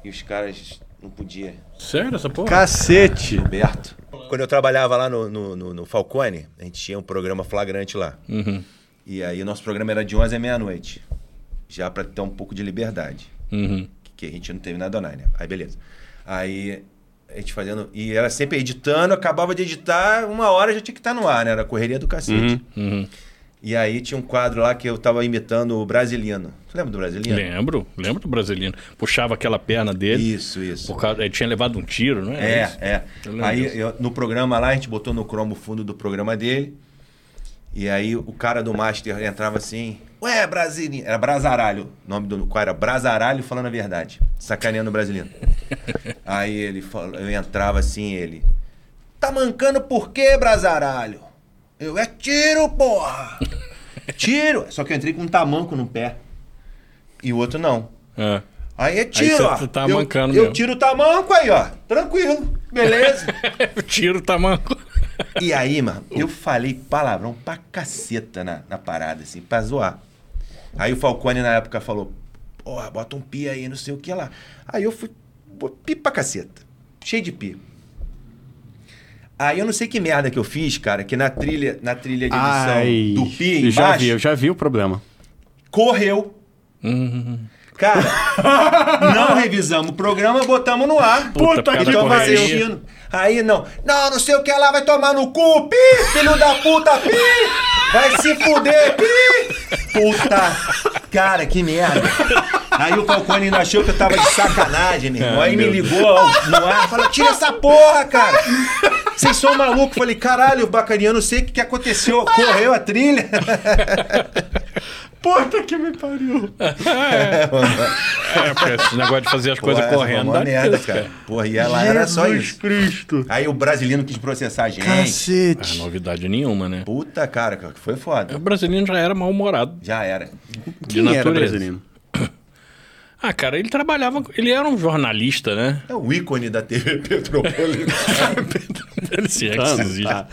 C: e, os caras não podiam.
B: Sério, essa porra?
A: Cacete!
C: Gilberto. Quando eu trabalhava lá no, no, no- no Falcone, a gente tinha um programa flagrante lá.
B: Uhum.
C: E aí o nosso programa era de 11 à meia-noite. Já pra ter um pouco de liberdade.
B: Uhum.
C: Que a gente não teve na Donai, né? Aí beleza. Aí a gente fazendo. E era sempre editando, acabava de editar, uma hora já tinha que estar no ar, né? Era a correria do cacete.
B: Uhum.
C: E aí tinha um quadro lá que eu tava imitando o Brasilino. Você lembra do Brasilino?
B: Lembro, lembro do brasileiro. Puxava aquela perna dele.
C: Isso, isso.
B: Por causa, ele tinha levado um tiro, não é?
C: É,
B: isso?
C: é.
B: Eu
C: Aí eu- no programa lá, a gente botou no cromo o fundo do programa dele. E aí o cara do Master entrava assim, ué, Brasilinho. Era Brasaralho. O nome do qual era Brasaralho falando a verdade. Sacaneando o brasileiro. aí ele eu entrava assim, ele. Tá mancando por quê, Brasaralho? Eu, é tiro, porra! Tiro! Só que eu entrei com um tamanco no pé. E o outro não.
B: É.
C: Aí é tiro,
B: você-
C: ó.
B: você tá
C: eu,
B: mancando
C: Eu
B: mesmo.
C: tiro o tamanco aí, ó. Tranquilo. Beleza.
B: o tiro tá manco.
C: e aí, mano, eu falei palavrão pra caceta na, na parada, assim, pra zoar. Aí o Falcone na época falou, porra, bota um pi aí, não sei o que lá. Aí eu fui, pi pra caceta. Cheio de pi. Aí eu não sei que merda que eu fiz, cara, que na trilha, na trilha de edição
A: Ai,
C: do pi
A: eu já vi, eu já vi o problema.
C: correu.
B: Uhum.
C: Cara, não revisamos o programa, botamos no ar.
B: Puta,
C: vai
B: correria.
C: assistindo. Aí não, não, não sei o que lá, vai tomar no cu, pi, filho da puta, pi, vai se fuder, pi. Puta, cara, que merda. Aí o Falcone ainda achou que eu tava de sacanagem, meu irmão. Aí me ligou no ar, falou, tira essa porra, cara. Vocês são malucos. Falei, caralho, bacaniano, não sei o que, que aconteceu. Correu a trilha.
A: Puta que me pariu.
B: É, porque esse negócio de fazer as
C: Porra,
B: coisas correndo.
C: uma merda, cara. Porra, e ela era só isso.
A: Cristo.
C: Aí o brasileiro quis processar a gente.
B: Ah,
A: Cacete.
B: novidade nenhuma, né?
C: Puta, cara, que foi foda.
B: O brasileiro já era mal-humorado.
C: Já era.
B: De
A: Quem era
B: natureza.
A: brasileiro?
B: Ah, cara, ele trabalhava. Ele era um jornalista, né?
C: É o ícone da TV Petropolitana.
B: É.
A: Tá.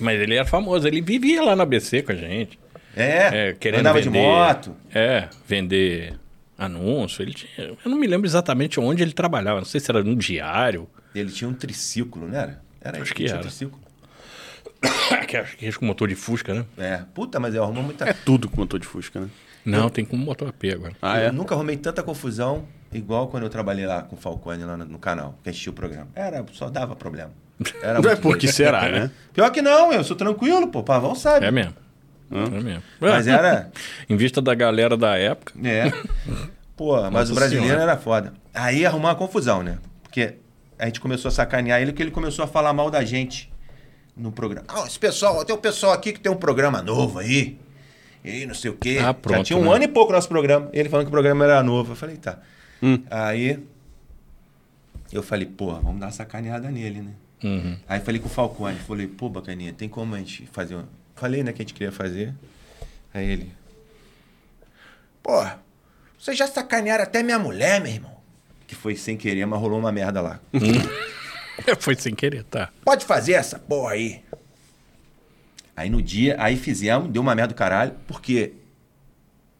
B: Mas ele era famoso, ele vivia lá na ABC com a gente.
C: É,
B: É, querendo
C: andava
B: vender,
C: de moto.
B: É, vender anúncio. Ele tinha, eu não me lembro exatamente onde ele trabalhava. Não sei se era num diário.
C: Ele tinha um triciclo, não era? Era
B: Acho que
C: tinha um
B: era.
C: triciclo.
B: que acho que é com motor de Fusca, né?
C: É, puta, mas eu arrumou muita...
A: É tudo com motor de Fusca, né?
B: Não, tem com motor AP agora.
A: Ah,
C: eu
A: é?
C: nunca arrumei tanta confusão igual quando eu trabalhei lá com o Falcone lá no, no canal, que assistia o programa. Era, só dava problema. Era
A: Não é
C: muito
A: por que
C: doido.
A: será, né?
C: Pior que não, eu sou tranquilo, pô. Pavão sabe.
B: É mesmo. É mesmo.
C: Mas era...
B: Em vista da galera da época.
C: É. Pô, mas
B: Nossa
C: o brasileiro
B: Senhora.
C: era foda. Aí arrumou uma confusão, né? Porque a gente começou a sacanear ele porque ele começou a falar mal da gente no programa. Ah, esse pessoal, tem um pessoal aqui que tem um programa novo aí. E não sei o quê.
B: Ah,
C: Já
B: pronto,
C: tinha um
B: né?
C: ano e pouco nosso programa. Ele falando que o programa era novo. Eu falei, tá.
A: Hum.
C: Aí eu falei, porra, vamos dar uma sacaneada nele, né?
B: Uhum.
C: Aí falei com o Falcone, falei, pô, bacaninha, tem como a gente fazer um... Falei, né, que a gente queria fazer. Aí ele... Pô, vocês já sacanearam até minha mulher, meu irmão. Que foi sem querer, mas rolou uma merda lá.
B: Foi sem querer, tá.
C: Pode fazer essa porra aí. Aí no dia, aí fizemos, deu uma merda do caralho, porque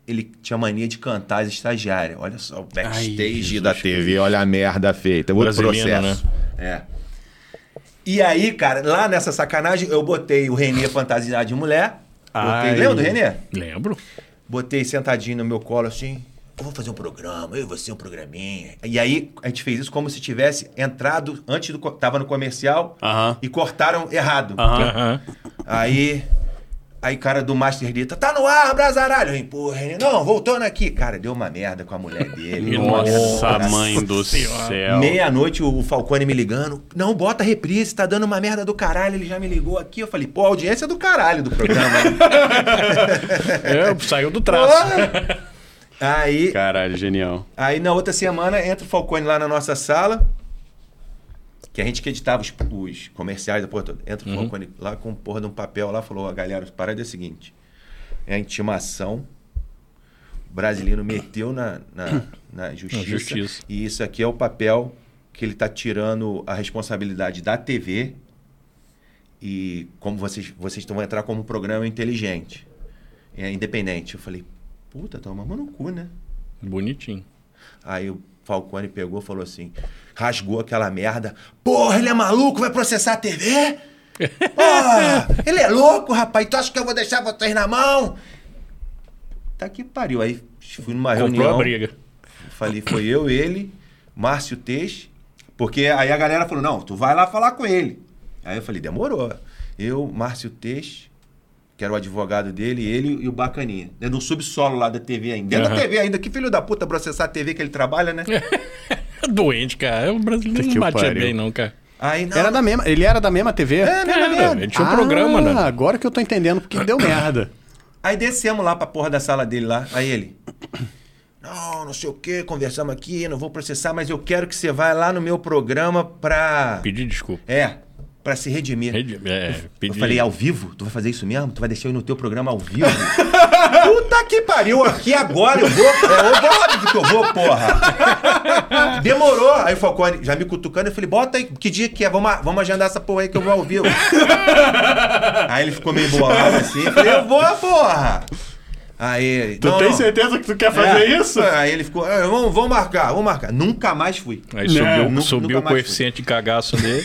C: ele tinha mania de cantar as estagiárias. Olha só, o backstage
A: Ai,
C: da TV, olha a merda feita. Outro processo. É. E aí, cara, lá nessa sacanagem, eu botei o Renê fantasiado de mulher. Botei, lembra do Renê?
B: Lembro.
C: Botei sentadinho no meu colo assim. Eu vou fazer um programa, eu e você um programinha. E aí a gente fez isso como se tivesse entrado antes do. Tava no comercial
A: Aham.
C: e cortaram errado.
A: Aham.
B: Aham.
C: Aí. Aí, cara do Master grita: tá no ar, Brasaralho. Eu, Pô, Renê, não, voltando aqui. Cara, deu uma merda com a mulher dele.
A: Nossa,
C: Nossa
A: mãe do céu.
C: Meia-noite o Falcone me ligando. Não, bota reprise, tá dando uma merda do caralho. Ele já me ligou aqui. Eu falei, pô, a audiência é do caralho do programa.
B: É, saiu do traço.
C: Porra! Aí,
A: Caralho, genial.
C: aí na outra semana entra o Falcone lá na nossa sala, que a gente que editava os, os comerciais da porra toda. Entra o Falcone lá com porra de um papel lá, falou, "Ó, galera, a parada é a seguinte, é a intimação, o brasileiro meteu na, na, na justiça,
B: justiça.
C: e isso aqui é o papel que ele tá tirando a responsabilidade da TV e como vocês, vocês vão entrar como um programa inteligente, é independente. Eu falei, puta, tá uma no cu, né?
B: Bonitinho.
C: Aí o Falcone pegou e falou assim, rasgou aquela merda. Porra, ele é maluco, vai processar a TV? Porra, ele é louco, rapaz. Tu acha que eu vou deixar vocês na mão? Tá que pariu. Aí fui numa
B: Comprou
C: reunião.
B: a briga.
C: Falei, foi eu, ele, Márcio Teix. Porque aí a galera falou, não, tu vai lá falar com ele. Aí eu falei, demorou. Eu, Márcio Teix, que era o advogado dele, ele e o Bacaninha. Né, No subsolo lá da TV ainda. Dentro da
B: Aham.
C: TV ainda. Que filho da puta processar a TV que ele trabalha, né?
B: Doente, cara. O brasileiro não batia
A: pariu.
B: bem, não, cara.
C: Aí não.
A: Era da mesma, ele era da mesma TV?
C: É,
B: Era, ele tinha um programa, né?
A: agora que eu tô entendendo porque deu merda.
C: Aí descemos lá pra porra da sala dele lá. Aí ele. Não, não sei o que, conversamos aqui, não vou processar, mas eu quero que você vá lá no meu programa pra.
B: Pedir desculpa.
C: É, pra se redimir.
B: Rede- É,
C: Eu falei, ao vivo? Tu vai fazer isso mesmo? Tu vai deixar eu ir no teu programa ao vivo? Puta que pariu, aqui agora eu vou. É óbvio que eu vou, porra. Demorou. Aí o Falcone já me cutucando, eu falei, bota aí, que dia que é? Vamos, vamos agendar essa porra aí que eu vou ao vivo. aí ele ficou meio bolado assim, eu falei, eu vou, porra. Aí ele,
A: Tu
C: não,
A: tem
C: não.
A: certeza que tu quer
C: É. Aí ele ficou, "Ah, vamos, vamos marcar, vamos marcar. Nunca mais fui.
B: Aí
A: Não,
B: subiu,
C: nunca-
B: subiu
C: nunca
B: o coeficiente de cagaço dele.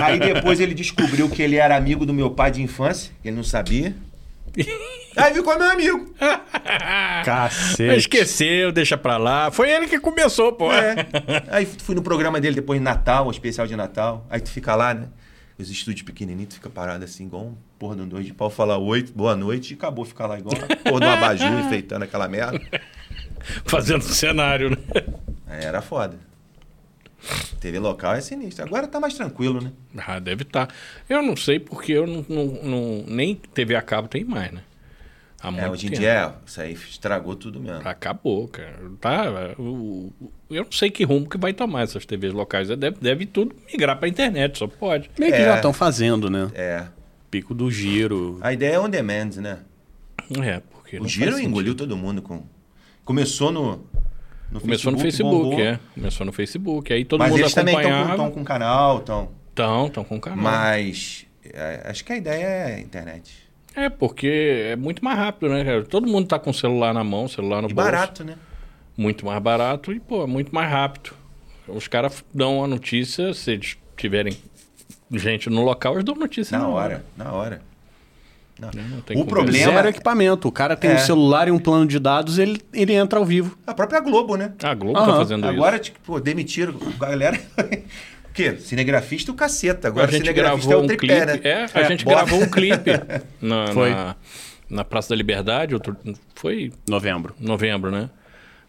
C: Aí depois ele descobriu que ele era amigo do meu pai de infância, que ele não sabia. Aí ficou meu amigo.
A: Cacete.
B: Esqueceu, deixa pra lá. Foi ele que começou, pô.
C: É. Aí fui no programa dele depois de Natal, um especial de Natal. Aí tu fica lá, né? Os estúdios pequenininhos, fica parado assim, igual um porra de um dois de pau, falar oi, boa noite, e acabou ficar lá igual uma porra de um abajur enfeitando aquela merda.
B: Fazendo cenário, né?
C: Aí era foda. TV local é sinistro. Agora tá mais tranquilo, né?
B: Ah, deve estar. Eu não sei porque eu não, não- não- nem TV a cabo tem mais, né? Há
C: É,
B: muito
C: hoje em
B: tempo.
C: dia, é, isso aí estragou tudo mesmo.
B: Acabou, cara. Tá, o- eu não sei que rumo que vai tomar essas TVs locais. Deve, deve tudo migrar pra internet, só pode.
A: Meio que
C: É.
A: já estão fazendo, né?
C: É.
A: Pico do giro.
C: A ideia é on demand, né?
B: É, porque.
C: O giro engoliu todo mundo com. Começou no. no
B: Começou no
C: Facebook,
B: Facebook,
C: bombou.
B: é. Começou no Facebook. Aí todo
C: Mas
B: mundo
C: eles também
B: acompanhava.
C: estão com, com canal, tão.
B: Estão, estão com canal.
C: Mas é, acho que a ideia é a internet.
B: É, porque é muito mais rápido, né, cara? Todo mundo tá com o celular na mão, celular no
C: E
B: bolso.
C: barato, né?
B: Muito mais barato e, pô, muito mais rápido. Os caras dão a notícia, se eles tiverem gente no local, eles dão notícia
C: Na hora, na hora. Não.
B: Não tem
C: O problema-
A: Zero equipamento. O cara tem
C: É.
A: um celular e um plano de dados, ele, ele entra ao vivo.
C: A própria Globo, né?
B: A Globo
A: Aham.
B: tá fazendo
C: Agora, tipo, pô, demitiram a galera. o quê? Cinegrafista o caceta. Agora
B: a gente
C: cinegrafista
B: gravou
C: é o
B: um
C: tripé,
B: clipe.
C: né?
B: É, a gente
C: bota-
B: gravou um clipe na,
A: Foi.
B: na, na Praça da Liberdade. Outro, foi
A: Novembro.
B: novembro, né?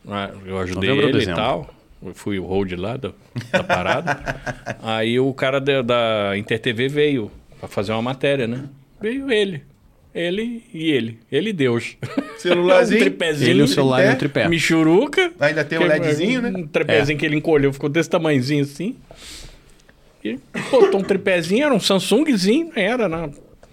B: Ah, Eu ajudei
A: Novembro
B: ele e tal. Eu fui o hold lá da, da parada. Aí o cara da, da InterTV veio pra fazer uma matéria, né? Veio ele. Ele e ele. Ele e Deus.
C: Celularzinho.
B: um tripézinho.
A: Ele, o celular e um tripé.
B: Michuruca.
C: Ainda tem um
B: Que-
C: LEDzinho, né?
B: Um tripézinho que ele encolheu, ficou desse tamanhozinho assim. E botou um tripézinho, era um Samsungzinho, era, né?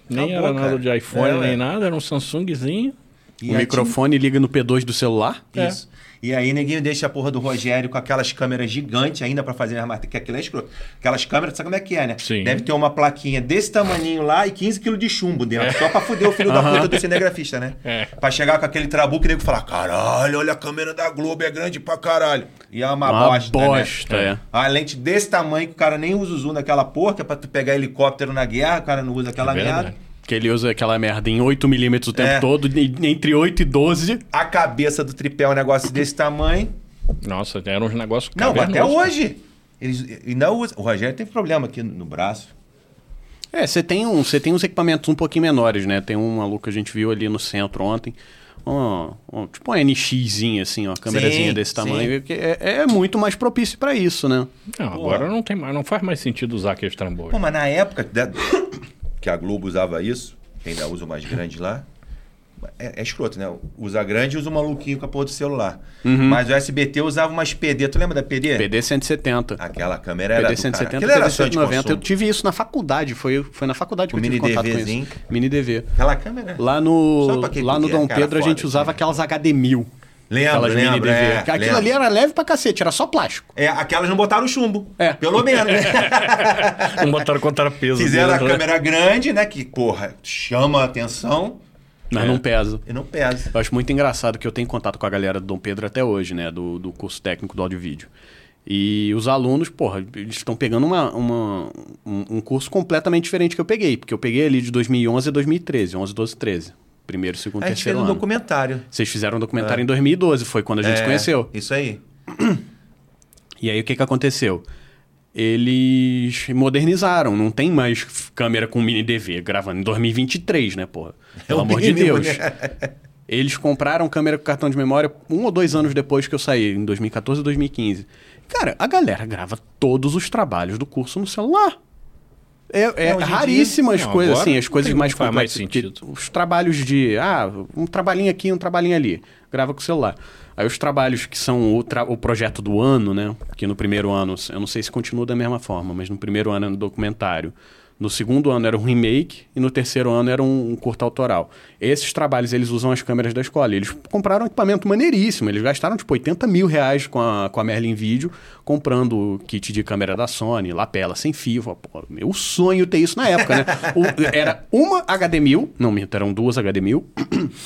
B: Nem era nada de iPhone,
C: É,
B: nem
C: ué.
B: nada, era um Samsungzinho.
C: E
A: o microfone liga no P2 do celular.
C: tinha- Isso. E aí, neguinho deixa a porra do Rogério com aquelas câmeras gigantes ainda pra fazer as matérias. Que aquilo é escroto. Aquelas câmeras, sabe como é que é, né?
B: Sim.
C: Deve ter uma plaquinha desse tamaninho lá e 15 quilos de chumbo dentro. Só pra fuder o filho da puta do cinegrafista, né?
B: É.
C: Pra chegar com aquele trabuco e nego falar: caralho, olha a câmera da Globo, é grande pra caralho. E é uma,
A: Uma
C: bosta.
A: bosta,
C: né?
A: é.
C: A lente desse tamanho que o cara nem usa o zoom daquela porra, que é pra tu pegar helicóptero na guerra, o cara não usa aquela
B: É
C: merda.
A: Que ele usa aquela merda em 8mm o tempo
C: É.
A: todo, entre 8 e 12.
C: A cabeça do tripé é um negócio desse tamanho.
B: Nossa, era uns negócios
C: Não, até hoje. Eles ainda usam. O Rogério teve problema aqui no braço.
A: É, você tem, um, você tem uns equipamentos um pouquinho menores, né? Tem um maluco que a gente viu ali no centro ontem. Um, um- tipo uma NXzinha, assim, uma câmerazinha desse tamanho. que É, é muito mais propício pra isso, né?
B: Não, agora não tem mais, não faz mais sentido usar aqueles trambolhos.
C: Pô, mas na época que a Globo usava isso, ainda usa o mais grande lá, É, é escroto, né? Usa grande e usa o maluquinho com a porra do celular.
A: Uhum.
C: Mas o SBT usava umas PD. Tu lembra da PD?
A: PD 170.
C: Aquela câmera era
A: PD
C: do cara.
A: 170,
C: Aquilo era
A: PD
C: só de
A: 190. Eu tive isso na faculdade. Foi, foi na faculdade que
C: O
A: eu tive
C: mini
A: contato com
C: DVzinho.
A: isso. Mini DV.
C: Aquela câmera.
A: Lá no, lá no
C: podia,
A: Dom Pedro a gente usava
C: assim.
A: aquelas HD1000.
C: Lembro,
A: aquelas
C: lembro,
A: mini DV.
C: é,
A: Aquilo
C: lembro.
A: ali era leve pra cacete, era só plástico.
C: É, aquelas não botaram chumbo.
A: É.
C: Pelo menos?
B: Não botaram contrapeso.
C: Fizeram a
B: dentro, né?
C: câmera grande, né? Que, porra, chama a atenção
A: Mas
B: É.
A: não pesa.
C: e não pesa.
A: Eu acho muito engraçado que eu tenho contato com a galera do Dom Pedro até hoje, né? Do, do curso técnico do áudio e vídeo. E os alunos, porra, eles estão pegando uma, uma- um, um curso completamente diferente que eu peguei. Porque eu peguei ali de 2011 a 2013. 11, 12, 13. Primeiro, segundo,
C: A gente fez
A: terceiro
C: um
A: ano.
C: documentário.
A: Vocês fizeram um documentário em 2012, foi quando a gente se
C: É,
A: conheceu.
C: Isso aí.
A: E aí o que, que aconteceu? Eles modernizaram, não tem mais câmera com mini DV gravando em 2023, né, porra? Pelo
C: É o
A: amor de
C: mínimo,
A: Deus.
C: né?
A: Eles compraram câmera com cartão de memória um ou dois anos depois que eu saí, em 2014 e 2015. Cara, a galera grava todos os trabalhos do curso no celular. É, é
C: Não,
A: raríssimas
B: dia- não,
A: coisas
B: agora
A: assim, as
B: não
A: coisas mais
B: não mais
A: complexas. que-
B: sentido.
A: Os trabalhos de, ah, um trabalhinho aqui, um trabalhinho ali. Grava com o celular. Aí os trabalhos que são o, tra- o projeto do ano, né? Que no primeiro ano, eu não sei se continua da mesma forma, mas no primeiro ano era um documentário. No segundo ano era um remake e no terceiro ano era um, um curto autoral. Esses trabalhos, eles usam as câmeras da escola. Eles compraram um equipamento maneiríssimo. Eles gastaram tipo 80 mil reais com a, com a Merlin Video, comprando kit de câmera da Sony, lapela sem fio. Pô, meu sonho ter isso na época, né? O- era uma HD1000, não, minto, eram duas HD1000,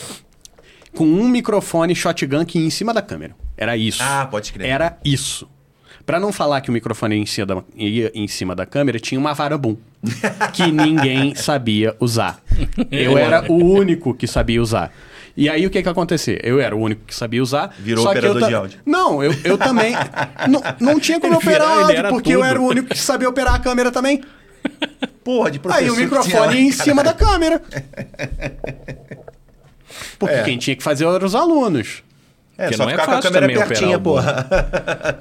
A: com um microfone shotgun que ia em cima da câmera. Era isso.
C: Ah, pode crer.
A: Era isso. Pra não falar que o microfone ia em cima da, ia em cima da câmera, tinha uma vara boom que ninguém sabia usar. Eu era o único que sabia usar. E aí o que que acontecia? Eu era o único que sabia usar.
C: Virou
A: só que
C: operador
A: eu ta-
C: de áudio.
A: Não, eu, eu também. não, não tinha como
B: Ele
A: operar
B: ele
A: áudio, porque eu
B: tudo.
A: era o único que sabia operar a câmera também.
C: Porra, de professor
A: Aí o microfone em cima da câmera. Porque
C: É.
A: quem tinha que fazer eram os alunos.
C: É,
B: Porque
C: só
B: não é
C: ficar com a
B: fácil
C: câmera
B: também operar
C: pertinha,
B: o boom.
C: porra.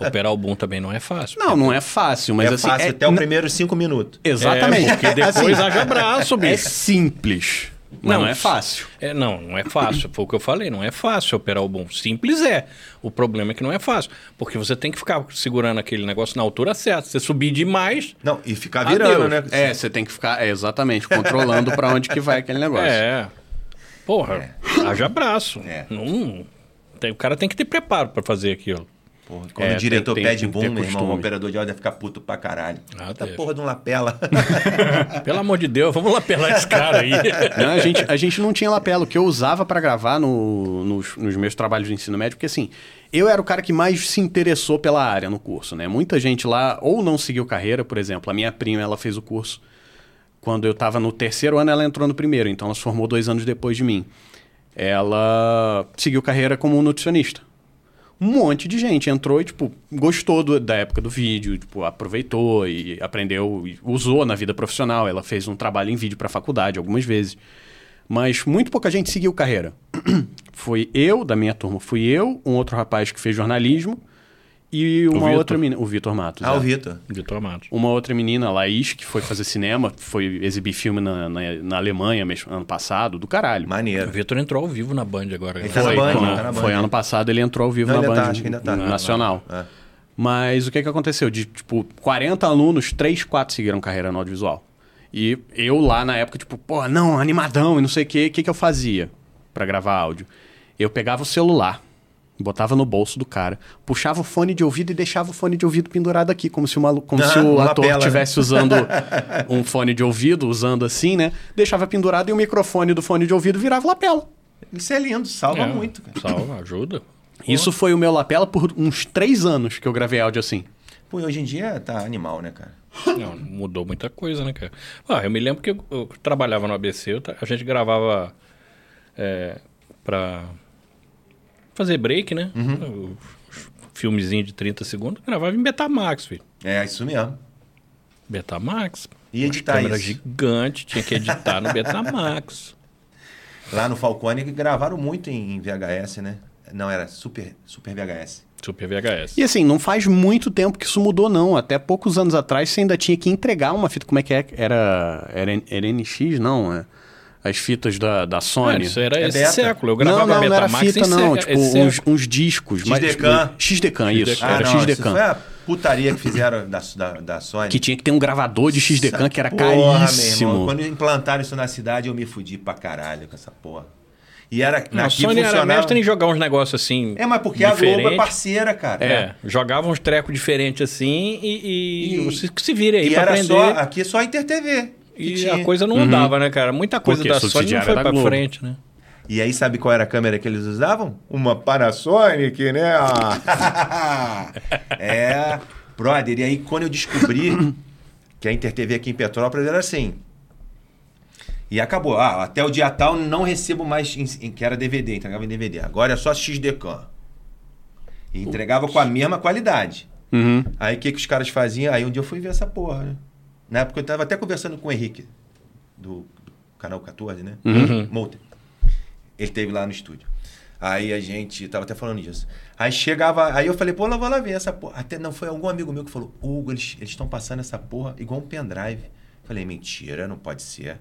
B: Operar o boom também não é fácil.
A: Não, não é fácil, mas
C: é
A: assim.
C: fácil
A: é-
C: até o primeiro cinco minutos.
A: Exatamente.
B: É, porque depois
A: Assim,
B: haja braço,
A: É
B: bicho.
A: simples, mas não, é fácil.
B: É, não, não é fácil. Foi o que eu falei, não é fácil operar o boom. Simples é. O problema é que não é fácil. Porque você tem que ficar segurando aquele negócio na altura certa. Se você subir demais.
C: Não, e ficar virando,
B: Adeus.
C: né?
A: É, você tem que ficar, é, exatamente, controlando pra onde que vai aquele negócio.
B: É. Porra, haja braço.
C: É.
B: Não, tem, o cara tem que ter preparo pra fazer aquilo.
C: Porra, quando
A: É,
C: o diretor
A: tem-
C: pede
A: tem
C: boom, meu irmão, o operador de áudio vai ficar puto pra caralho.
B: Ah,
C: Tá porra de um lapela.
B: Pelo amor de Deus, vamos lá pelar esse cara aí.
A: Não, a, gente, a gente não tinha lapela. O que eu usava pra gravar no- nos, nos meus trabalhos de ensino médio, porque assim, eu era o cara que mais se interessou pela área no curso, né? Muita gente lá ou não seguiu carreira, por exemplo, a minha prima, ela fez o curso quando eu tava no terceiro ano, ela entrou no primeiro, então ela se formou dois anos depois de mim. Ela seguiu carreira como nutricionista. Um monte de gente entrou e, tipo, gostou do- da época do vídeo, tipo, aproveitou e aprendeu, e usou na vida profissional. Ela fez um trabalho em vídeo para faculdade algumas vezes. Mas muito pouca gente seguiu carreira. Foi eu, da minha turma, fui eu, um outro rapaz que fez jornalismo e uma
B: Vitor?
A: outra menina, o Vitor Matos.
C: ah,
A: é.
C: o Vitor.
B: Vitor Matos.
A: Uma outra menina, Laís, que foi fazer cinema, foi exibir filme na, na, na Alemanha mês- ano passado, do caralho.
B: O
C: Maneiro.
B: Vitor entrou ao vivo na Band agora.
C: Ele tá
A: Foi,
C: na Band,
A: quando-
C: tá na Band.
A: foi ano passado, ele entrou ao vivo
C: Não,
A: na
C: ainda
A: Band
C: tá, acho que ainda tá.
A: nacional.
C: É.
A: Mas o que que aconteceu? De, tipo, 40 alunos, 3, 4 seguiram carreira no audiovisual. E eu lá na época, tipo, pô, não, animadão e não sei o quê, o que que eu fazia pra gravar áudio? Eu pegava o celular, botava no bolso do cara, puxava o fone de ouvido e deixava o fone de ouvido pendurado aqui, como se o, malu- como
C: Ah,
A: se o ator
C: lapela, né?
A: estivesse usando um fone de ouvido, usando assim, né? Deixava pendurado e o microfone do fone de ouvido virava lapela.
C: Isso é lindo, salva
B: É,
C: muito, cara.
B: Salva, ajuda.
A: Isso foi o meu lapela por uns três anos que eu gravei áudio assim.
C: Pô, hoje em dia tá animal, né, cara?
B: Não, mudou muita coisa, né, cara? Ah, eu me lembro que eu, eu trabalhava no ABC, eu a gente gravava é, pra fazer break, né?
C: Uhum.
B: Filmezinho de 30 segundos, gravava em Betamax, filho.
C: É, isso mesmo.
B: Betamax.
C: E editar
B: câmera
C: isso.
B: gigante, tinha que editar no Betamax.
C: Lá no Falcone gravaram muito em VHS, né? Não, era Super, super VHS.
B: Super VHS.
A: E assim, não faz muito tempo que isso mudou, não. Até poucos anos atrás você ainda tinha que entregar uma fita. Como é que é? Era, era, era NX, não? É. as fitas da, da
B: Ah,
A: Sony.
B: isso era
C: É
B: esse
C: beta.
B: século. Eu
A: não,
B: gravava
A: não, não era
B: Betamax
A: fita, não. Tipo, uns, uns discos. mas,
C: XDCAM.
A: tipo, XDCAM, isso.
C: Ah,
A: era
C: não,
A: XDCAM.
C: foi a putaria que fizeram da, da, da Sony.
A: Que tinha que ter um gravador de XDCAM que era
C: Porra, meu irmão,
A: caríssimo.
C: quando implantaram isso na cidade, eu me fudi pra caralho com essa porra. E era.
B: Não, a Sony era
C: funcionava-
B: mestre em jogar uns negócios assim.
C: É, mas porque a Globo é parceira, cara.
B: É, jogava uns trecos diferentes assim e, e,
C: E-
B: você que se vira aí
C: E
B: pra
C: era
B: aprender.
C: só. Aqui é só Inter TV.
B: E
C: tinha.
B: a coisa não andava, né, cara? Muita coisa
A: Porque
B: da Sony não foi pra
A: Globo.
B: frente, né?
C: E aí, sabe qual era a câmera que eles usavam? Uma Panasonic, né? é, brother. E aí, quando eu descobri que a Inter TV aqui em Petrópolis era assim. E acabou. Ah, até o dia tal não recebo mais, em, em- que era DVD, entregava em DVD. Agora é só XDCAM. E entregava com a mesma qualidade.
A: Uhum.
C: Aí o que, que os caras faziam? Aí um dia eu fui ver essa porra, né? Na época eu tava até conversando com o Henrique, do, do canal 14, né?
B: Uhum.
C: Molter. Ele teve lá no estúdio. Aí a gente tava até falando disso. Aí chegava, aí eu falei, pô, lá vou lá ver essa porra. Até não foi algum amigo meu que falou, Hugo, eles estão passando essa porra igual um pendrive. Falei, mentira, não pode ser.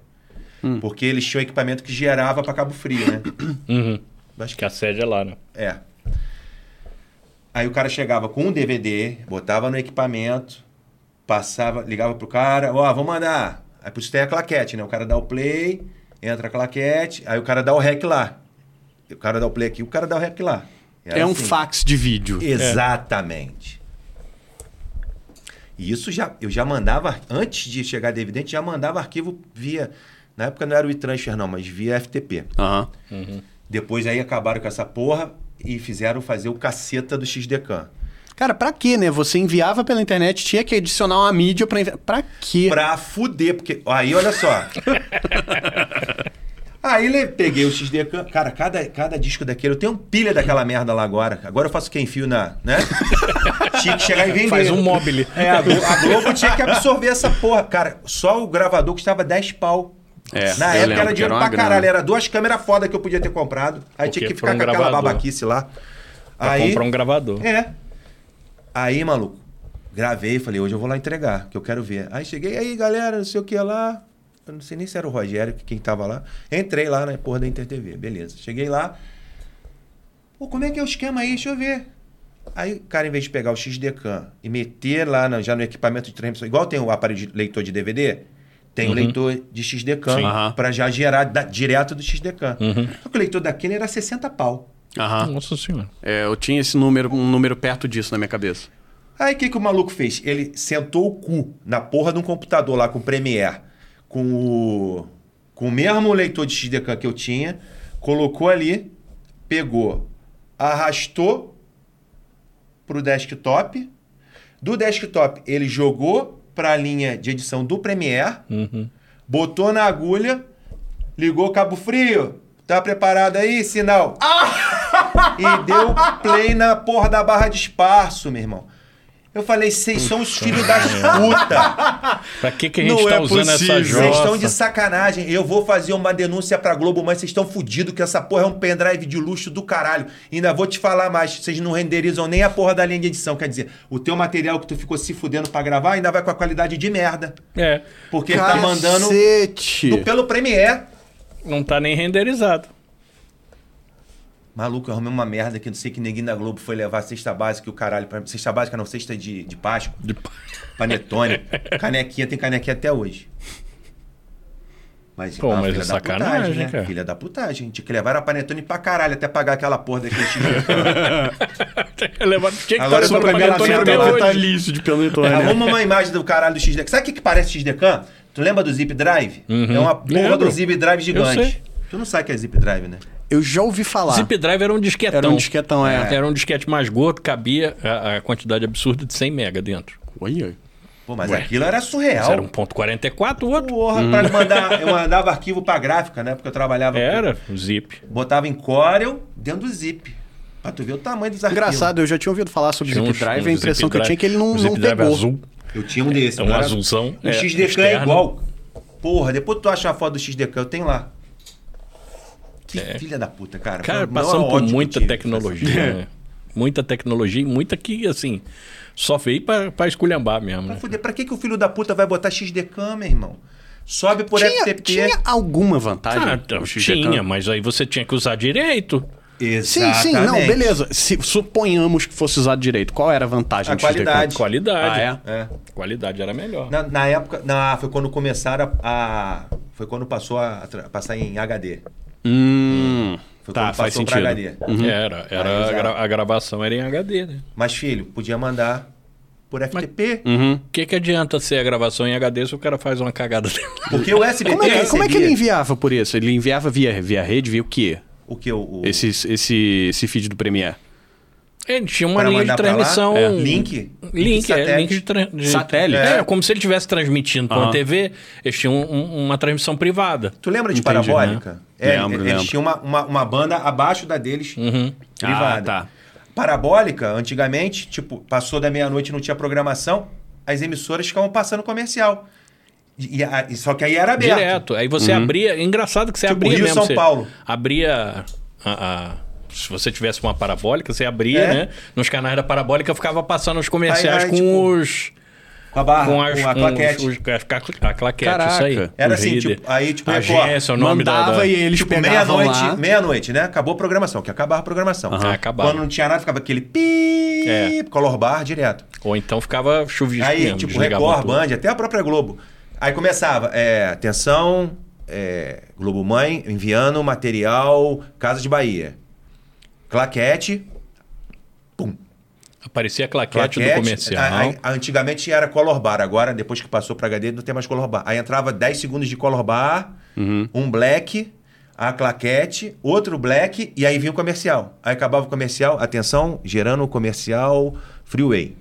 C: Porque eles tinham equipamento que gerava para Cabo Frio, né?
B: Uhum.
C: Acho
B: Que a sede é lá, né?
C: é. Aí o cara chegava com um DVD, botava no equipamento, passava, ligava pro cara, ó, vamos mandar. Aí por isso tem a claquete, né? O cara dá o play, entra a claquete, aí o cara dá o rec lá. O cara dá o play aqui, o cara dá o rec lá. Era
A: É um
C: assim.
A: fax de vídeo.
C: Exatamente. E isso já, eu já mandava, antes de chegar gente já mandava arquivo via. Na época não era o e-transfer, não, mas via FTP.
A: Aham.
C: Depois aí acabaram com essa porra e fizeram fazer o caceta do XDCAM.
A: Cara, pra quê, né? Você enviava pela internet, tinha que adicionar uma mídia pra enviar. Pra quê?
C: Pra fuder, porque. Aí, olha só. Aí peguei o XDCAM. Cara, cada, cada disco daquele. Eu tenho pilha daquela merda lá agora. Agora eu faço quem fio na. né? tinha que chegar e vender.
B: Faz um mobile.
C: É, a Globo, a Globo tinha que absorver essa porra. Cara, só o gravador custava 10 pau.
A: É,
C: Na época
A: lembro
C: era dinheiro
A: era
C: pra
A: grana.
C: caralho. Era duas câmeras foda que eu podia ter comprado. Aí
B: Porque
C: tinha que ficar
B: um
C: com aquela
B: gravador.
C: babaquice lá.
B: Pra
C: Aí,
B: comprar um gravador.
C: é. Aí, maluco, gravei, falei, hoje eu vou lá entregar, que eu quero ver. Aí cheguei, aí, galera, não sei o que lá. Eu não sei nem se era o Rogério, quem tava lá. Entrei lá na porra da Inter TV, beleza. Cheguei lá. Pô, como é que é o esquema aí? Deixa eu ver. Aí o cara, em vez de pegar o XDCAM e meter lá na- já no equipamento de transmissão, igual tem o aparelho de leitor de DVD, tem o
B: Uhum.
C: leitor de XDCAM para já gerar da- direto do XDCAM.
B: Uhum.
C: Só que o leitor daquele era 60 pau.
A: Aham.
B: Nossa senhora.
A: É, eu tinha esse número, um número perto disso na minha cabeça.
C: Aí o que, que o maluco fez? Ele sentou o cu na porra de um computador lá com o Premiere, com o, com o mesmo leitor de XDCAM que eu tinha, colocou ali, pegou, arrastou pro desktop. Do desktop ele jogou para a linha de edição do Premiere,
B: Uhum.
C: botou na agulha, ligou cabo frio. Tá preparado aí, sinal? E deu play na porra da barra de espaço, meu irmão. Eu falei, vocês são os filhos das puta.
B: Pra que, que a gente
A: Não
B: tá
A: é
B: usando
A: possível.
B: essa jossa?
C: Vocês estão de sacanagem. Eu vou fazer uma denúncia pra Globo, mas vocês estão fudidos que essa porra é um pendrive de luxo do caralho. E ainda vou te falar mais, vocês não renderizam nem a porra da linha de edição. Quer dizer, o teu material que tu ficou se fudendo pra gravar ainda vai com a qualidade de merda.
B: É.
C: Porque ele tá mandando
A: Cacete!
C: do- pelo Premiere.
B: Não tá nem renderizado.
C: Maluco, eu arrumei uma merda que não sei que ninguém da Globo foi levar cesta básica e o caralho. Pra... Cesta básica não, cesta de, de Páscoa.
B: De-
C: Panetone. canequinha, tem canequinha até hoje. Mas,
B: Pô,
C: ah,
B: mas
C: filha
B: é
C: da
B: sacanagem,
C: putagem, né?
B: cara.
C: Filha da putagem. Tinha que levar a panetone pra caralho até pagar aquela porra daquele time.
B: Levar- Tinha que
C: Agora
B: estar
C: eu tô a
B: hoje.
A: detalhício de Panetone. né?
C: Arruma uma imagem do caralho do XDCAM. Sabe o que, que parece XDCAM? Tu lembra do Zip Drive?
B: Uhum.
C: É uma porra
B: Lembro.
C: do Zip Drive gigante. Tu não sabe o que é Zip Drive, né?
A: Eu já ouvi falar.
B: Zip Drive era um disquetão.
A: Era um disquetão, é.
B: Era um disquete mais gordo, cabia a, a quantidade absurda de 100 mega dentro.
A: Olha.
C: Pô, mas
B: Ué.
C: aquilo era surreal.
B: Era 1.44, o outro.
C: Porra, pra mandar. Eu mandava arquivo pra gráfica, né? Porque eu trabalhava.
B: Era o Zip.
C: Botava em Corel dentro do zip. Pra tu ver o tamanho dos arquivos.
A: Engraçado, eu já tinha ouvido falar sobre
B: Tinha
A: Zip Drive,
B: uns
A: a impressão que eu tinha é que ele não,
B: o
A: não
B: Zip Drive
A: pegou.
B: azul.
C: Eu tinha um desse.
B: É um azulzão.
C: O
B: é,
C: XDK é
B: externo.
C: igual. Porra, depois tu acha uma foto do XDK, eu tenho lá. Que
B: É.
C: filha da puta, cara.
B: Cara,
C: maior
B: passando por muita
C: tive.
B: tecnologia, né? Muita tecnologia e muita que, assim, só veio pra, pra esculhambar mesmo,
C: Pra
B: né?
C: fuder, pra que, que o filho da puta vai botar XDK, meu irmão? Sobe por
A: Tinha,
C: FTP.
A: tinha alguma vantagem?
B: Ah, então, tinha, mas aí você tinha que usar direito.
A: Sim, sim, não,
C: Exatamente.
A: beleza. Se suponhamos que fosse usado direito, qual era a vantagem
C: A qualidade.
B: Qualidade.
A: Ah, é?
C: É.
B: Qualidade era melhor.
C: Na, na época, na, foi quando começaram a, a- Foi quando passou a, tra- passar em HD.
A: Hum,
C: Foi
A: tá, faz
C: passou
A: sentido.
C: pra HD.
B: Era, era
C: Ah,
B: a, gra- a gravação era em HD, né?
C: Mas, filho, podia mandar por FTP.
A: Uhum.
B: O que, que adianta ser a gravação em HD se o cara faz uma cagada?
C: Porque o SBT
A: Como é, que, como é que ele enviava por isso? Ele enviava via, via rede, via o quê?
C: O que? O, o-
A: Esse, esse, esse feed do Premiere?
B: Ele tinha uma linha de transmissão.
C: É. Link?
B: Link,
C: de
B: é,
C: satélite.
B: link de, tra- de-
A: Satélite?
B: É, como se ele estivesse transmitindo para
A: Aham.
B: uma TV, eles tinham um- uma transmissão privada.
C: Tu lembra de
A: Entendi,
C: Parabólica?
A: né?
C: É,
A: Lembro,
C: eles
A: lembro.
C: tinham uma, uma, uma banda abaixo da deles,
B: Uhum.
C: privada.
A: Ah, tá.
C: Parabólica, antigamente, tipo, passou da meia-noite não tinha programação, as emissoras ficavam passando comercial. E, e a- só que aí era aberto.
B: Direto. Aí você abria. é Engraçado que você
C: Tipo,
B: abria
C: Rio,
B: mesmo.
C: São
B: você
C: Paulo.
B: Abria a. a- se você tivesse uma parabólica, você abria,
C: É.
B: né? Nos canais da parabólica ficava passando os comerciais
C: Aí, aí,
B: com
C: tipo,
B: os.
C: Com a barra,
B: Com,
C: com,
B: as,
C: a
B: com
C: claquete.
B: os- os- a, a claquete,
A: Caraca.
B: isso aí.
C: Era assim,
B: reader.
C: tipo, aí, tipo, Record,
B: Agência, o nome da-
A: Mandava
B: da...
A: e eles
C: tipo,
A: pegavam
C: meia-noite, meia-noite, né? Acabou a programação, que acabava a programação.
B: Aham, acabava.
C: Quando não tinha nada, ficava aquele pi,
B: É.
C: color bar direto.
B: Ou então ficava chuvisco
C: Aí,
B: mesmo,
C: tipo, Record,
B: tudo.
C: Band, até a própria Globo. Aí começava, é, atenção, é, Globo Mãe enviando material Casa de Bahia. Claquete, pum.
B: Aparecia claquete,
C: Claquete.
B: do comercial.
C: A- a- antigamente era color bar, agora, depois que passou para HD, não tem mais color bar. Aí entrava 10 segundos de color bar,
B: Uhum.
C: um black, a claquete, outro black, e aí vinha o comercial. Aí acabava o comercial, atenção, gerando o comercial Freeway.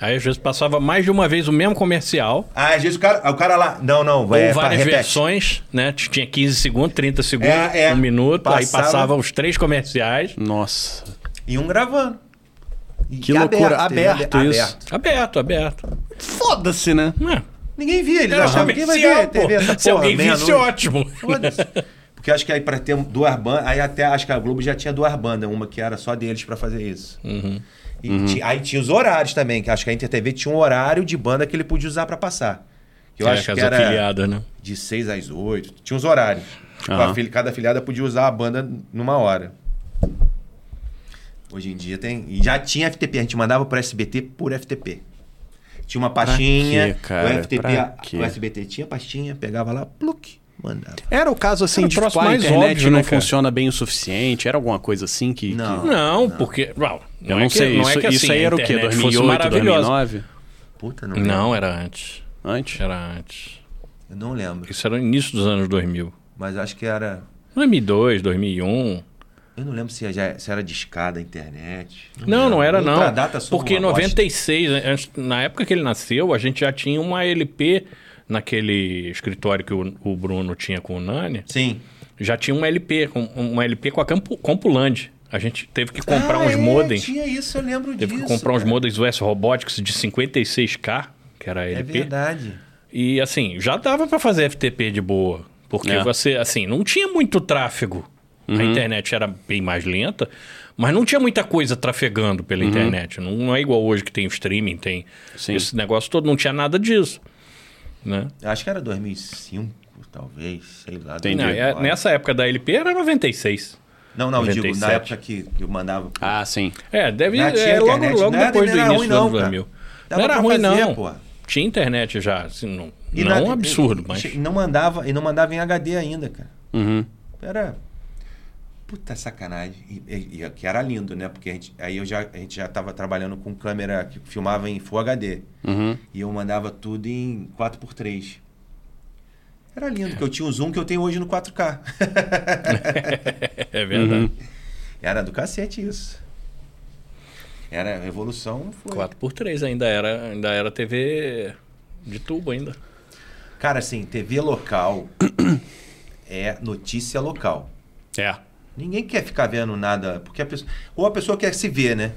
B: Aí às vezes passava mais de uma vez o mesmo comercial.
C: Ah, às vezes o cara, o cara lá, não, não, vai
B: ou várias
C: repete.
B: versões, né? Tinha 15 segundos, 30 segundos,
C: É, é.
B: um minuto. Aí
C: Passava-
B: passava os três comerciais.
A: Nossa.
C: E um gravando. E
A: Que loucura, aberto isso.
B: Aberto, aberto.
A: Foda-se, né?
B: É.
C: Ninguém via, eles
B: Era
C: achavam que vai ver TV essa
B: Se
C: porra,
B: alguém visse, ótimo.
C: Foda-se. Porque acho que aí pra ter duas bandas, aí até acho que a Globo já tinha duas bandas, uma que era só deles pra fazer isso.
B: Uhum.
C: E ti- aí tinha os horários também, que acho que a InterTV tinha um horário de banda que ele podia usar pra passar. Que eu
B: É,
C: acho que era
B: afiliadas, né?
C: de 6 às 8, tinha uns horários. Tipo, fili- cada afiliada podia usar a banda numa hora. Hoje em dia tem. E já tinha FTP, a gente mandava pro SBT por FTP. Tinha uma pastinha.
A: quê, cara?
C: O FTP,
A: Pra
C: o SBT tinha pastinha, pegava lá, pluk, mandava.
A: Era o caso assim
B: Era
A: de tipo, a
B: mais
A: internet
B: óbvio,
A: não
B: né,
A: funciona bem o suficiente? Era alguma coisa assim que.
C: Não.
A: que-
B: Não, porque. Well,
A: Eu
B: é
A: não
B: que-
A: sei.
B: Não
A: isso
B: é que
A: isso
B: assim,
A: aí era o quê?
B: internet fosse
A: 2008,
B: maravilhosa.
A: 2009?
C: Puta, não
B: Não,
C: lembro.
B: era antes.
A: Antes?
B: Era antes.
C: Eu não lembro.
B: Isso era no início dos anos 2000.
C: Mas acho que era.
B: 2002, 2001.
C: Eu não lembro se, já, se era de escada a internet.
B: Não, não
C: lembro.
B: era não.
C: Outra data
B: Porque em
C: uma bosta.
B: 96, antes- na época que ele nasceu, a gente já tinha uma LP naquele escritório que o, o Bruno tinha com o Nani.
C: Sim.
B: Já tinha uma LP, com- uma LP com a Campo, Compuland. A gente teve que comprar
C: Ah,
B: uns
C: é,
B: modems.
C: Tinha isso, eu lembro
B: Teve
C: disso.
B: que comprar uns
C: cara.
B: modems US Robotics de 56K, que era a
C: É
B: LP.
C: verdade.
B: E assim, já dava pra fazer FTP de boa. Porque
A: É.
B: você, assim, não tinha muito tráfego. A internet era bem mais lenta, mas não tinha muita coisa trafegando pela internet. Não, não é igual hoje que tem o streaming, tem
A: Sim.
B: esse negócio todo, não tinha nada disso. Né?
C: Acho que era 2005, talvez, sei lá.
A: Entendi.
B: Não, é-
C: 2009.
B: nessa época da LP era 96.
C: Não, não, eu digo, na
B: 97.
C: época que eu mandava.
A: Ah, sim.
B: É, deve é, logo,
C: internet,
B: logo depois do início do ano
C: cara.
B: 2000.
C: Dava
B: não era ruim,
C: fazer,
B: não.
C: pô.
B: Tinha internet já, assim, não,
C: E
B: não
C: na-
B: um absurdo,
C: e-
B: mas...
C: E não mandava, e não mandava em HD ainda, cara.
A: Uhum.
C: Era. Puta sacanagem. E, e- e que era lindo, né? Porque a gente, aí eu já, a gente já tava trabalhando com câmera que filmava em Full HD.
A: Uhum.
C: E eu mandava tudo em 4x3. Era lindo, porque eu tinha o zoom que eu tenho hoje no 4K.
B: É verdade.
A: Uhum.
C: Era do cacete isso. Era a evolução. Foi.
B: 4x3 ainda era, ainda era TV de tubo ainda.
C: Cara, assim, TV local é notícia local.
A: É.
C: Ninguém quer ficar vendo nada, porque a pessoa, ou a pessoa quer se ver, né?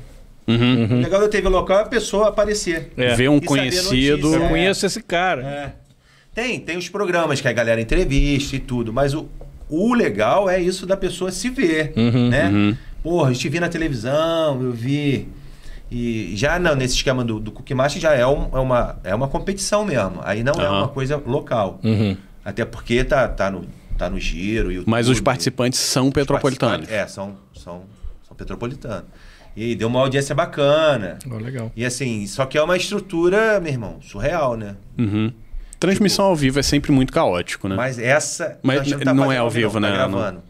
A: Uhum.
C: O legal da TV local é a pessoa aparecer.
B: É.
A: Ver um
C: E saber
A: conhecido.
B: Eu
C: É.
B: conheço esse cara.
C: É. Tem, tem os programas que a galera entrevista e tudo, mas o, o legal é isso da pessoa se ver,
B: Uhum,
C: né?
A: uhum.
C: Porra, eu te vi na televisão, eu vi. E já não, nesse esquema do, do Cookie Master já é, um- é uma, é uma competição mesmo. Aí não é uma coisa local.
B: Uhum.
C: Até porque tá, tá, no, tá no giro. YouTube,
A: Mas os participantes são
C: os
A: petropolitanos.
C: participantes- É, são, são, são petropolitanos. E deu uma audiência bacana.
B: Oh, legal.
C: E assim, só que é uma estrutura, meu irmão, surreal, né?
A: Uhum. Transmissão ao vivo é sempre muito caótico, né?
C: Mas essa.
A: Mas não
C: fazendo
A: é ao vivo,
C: não,
A: né?
C: Tá gravando.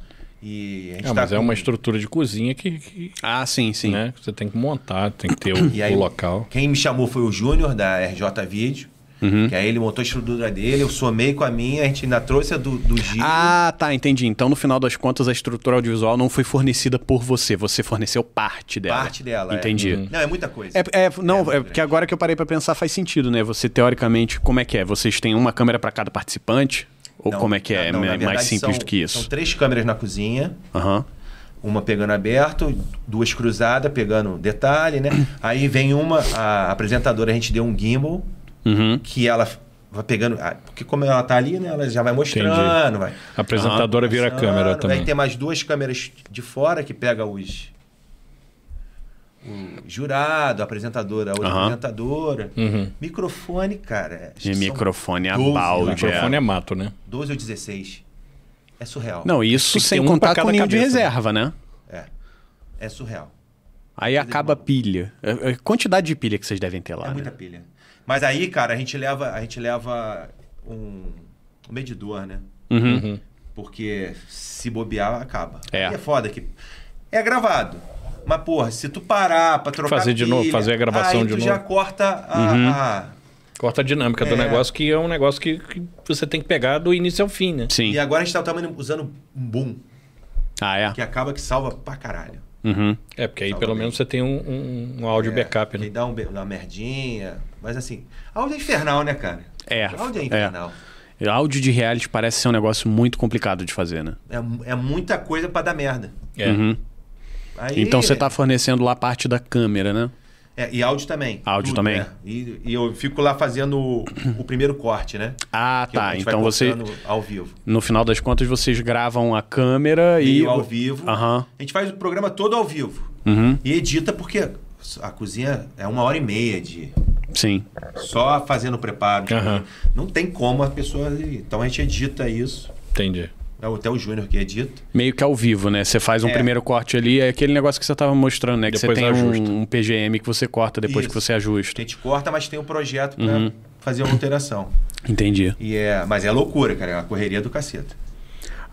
C: E a gente
B: Ah,
C: tá
B: mas é
C: com-
B: uma estrutura de cozinha que, que,
A: Ah, sim, sim.
B: né, você tem que montar, tem que ter o,
C: E aí,
B: o local.
C: Quem me chamou foi o Júnior, da RJ Vídeo.
A: Uhum.
C: Que aí ele montou a estrutura dele, eu somei com a minha, a gente ainda trouxe a do, do Gil.
A: Ah, tá, entendi. Então, no final das contas, a estrutura audiovisual não foi fornecida por você, você forneceu parte dela.
C: parte dela. é.
A: Entendi.
C: Não, é muita coisa.
A: É, é, não, é,
C: grande.
A: porque agora que eu parei pra pensar faz sentido, né? Você, teoricamente, como é que é? Vocês têm uma câmera pra cada participante? Ou
C: Não,
A: como é que é?
C: não,
A: é mais
C: verdade,
A: simples
C: são-
A: do que
C: São
A: isso?
C: três câmeras na cozinha,
A: Aham.
C: uma pegando aberto, duas cruzadas, pegando detalhe, né? Aí vem uma, a apresentadora, a gente deu um gimbal,
A: Uhum.
C: que ela vai pegando. ah, Porque como ela tá ali, né? Ela já vai mostrando, vai.
B: A apresentadora vira a câmera também.
C: Aí tem mais duas câmeras de fora que pega os. O jurado, a apresentadora, a outra
A: Aham.
C: apresentadora.
B: Uhum.
C: Microfone, cara. acho
A: E microfone a
C: 12
A: balde.
B: O
C: lá.
B: microfone
A: é.
B: é mato, né?
C: 12 ou 16. É surreal.
A: Não, isso sem
B: um
A: contar com o ninho de
B: cabeça, né?
A: reserva, né?
C: É. É surreal.
A: Aí acaba a pilha. É- é Quantidade de pilha que vocês devem ter lá.
C: É
A: né?
C: muita pilha. Mas aí, cara, a gente leva, a gente leva um, um medidor, né?
A: Uhum.
B: Uhum.
C: Porque se bobear, acaba.
A: É.
C: Aí é foda que é gravado. Mas, porra, se tu parar pra trocar
B: Fazer de novo,
C: pilha,
B: fazer a gravação
C: aí
B: de
C: tu
B: novo.
C: já corta a...
A: Uhum.
C: a-
B: Corta a dinâmica do
C: É.
B: negócio, que é um negócio que, que você tem que pegar do início ao fim, né?
A: Sim.
C: E agora a gente tá também usando um boom,
A: Ah, é?
C: que acaba que salva pra caralho.
A: Uhum.
B: É, porque aí
C: Salva
B: pelo
C: bem.
B: menos você tem um, um- um áudio
C: É,
B: backup, né?
C: dá um, uma merdinha. Mas assim, áudio é infernal, né, cara?
A: É.
C: Áudio é
A: é.
C: infernal.
A: Áudio de reality parece ser um negócio muito complicado de fazer, né?
C: É, é muita coisa pra dar merda.
B: É.
A: Uhum.
C: Aí-
A: Então você tá fornecendo lá parte da câmera, né?
C: É, e áudio também.
A: Áudio também.
C: é. E, e eu fico lá fazendo o, o primeiro corte, né?
A: Ah,
C: Que a
A: tá.
C: gente vai
A: Então você,
C: ao vivo.
A: no final das contas, vocês gravam a câmera e.
C: Meio ao vivo.
A: Aham.
C: A gente faz o programa todo ao vivo.
A: Uhum.
C: E edita porque a cozinha é uma hora e meia de
A: Sim.
C: só fazendo o preparo. coisa. Não tem como a pessoa. Então a gente edita isso.
B: Entendi.
C: É até o Júnior que edita.
A: Meio que ao vivo, né? Você faz um
C: É.
A: primeiro corte ali, é aquele negócio que você tava mostrando, né? Que
B: Depois
A: você tem um, um PGM que você corta depois
C: Isso.
A: que você
C: A
A: ajusta.
C: gente corta, mas tem um projeto pra
A: Uhum.
C: fazer uma alteração.
A: Entendi.
C: E é, mas é loucura, cara. É uma correria do caceta.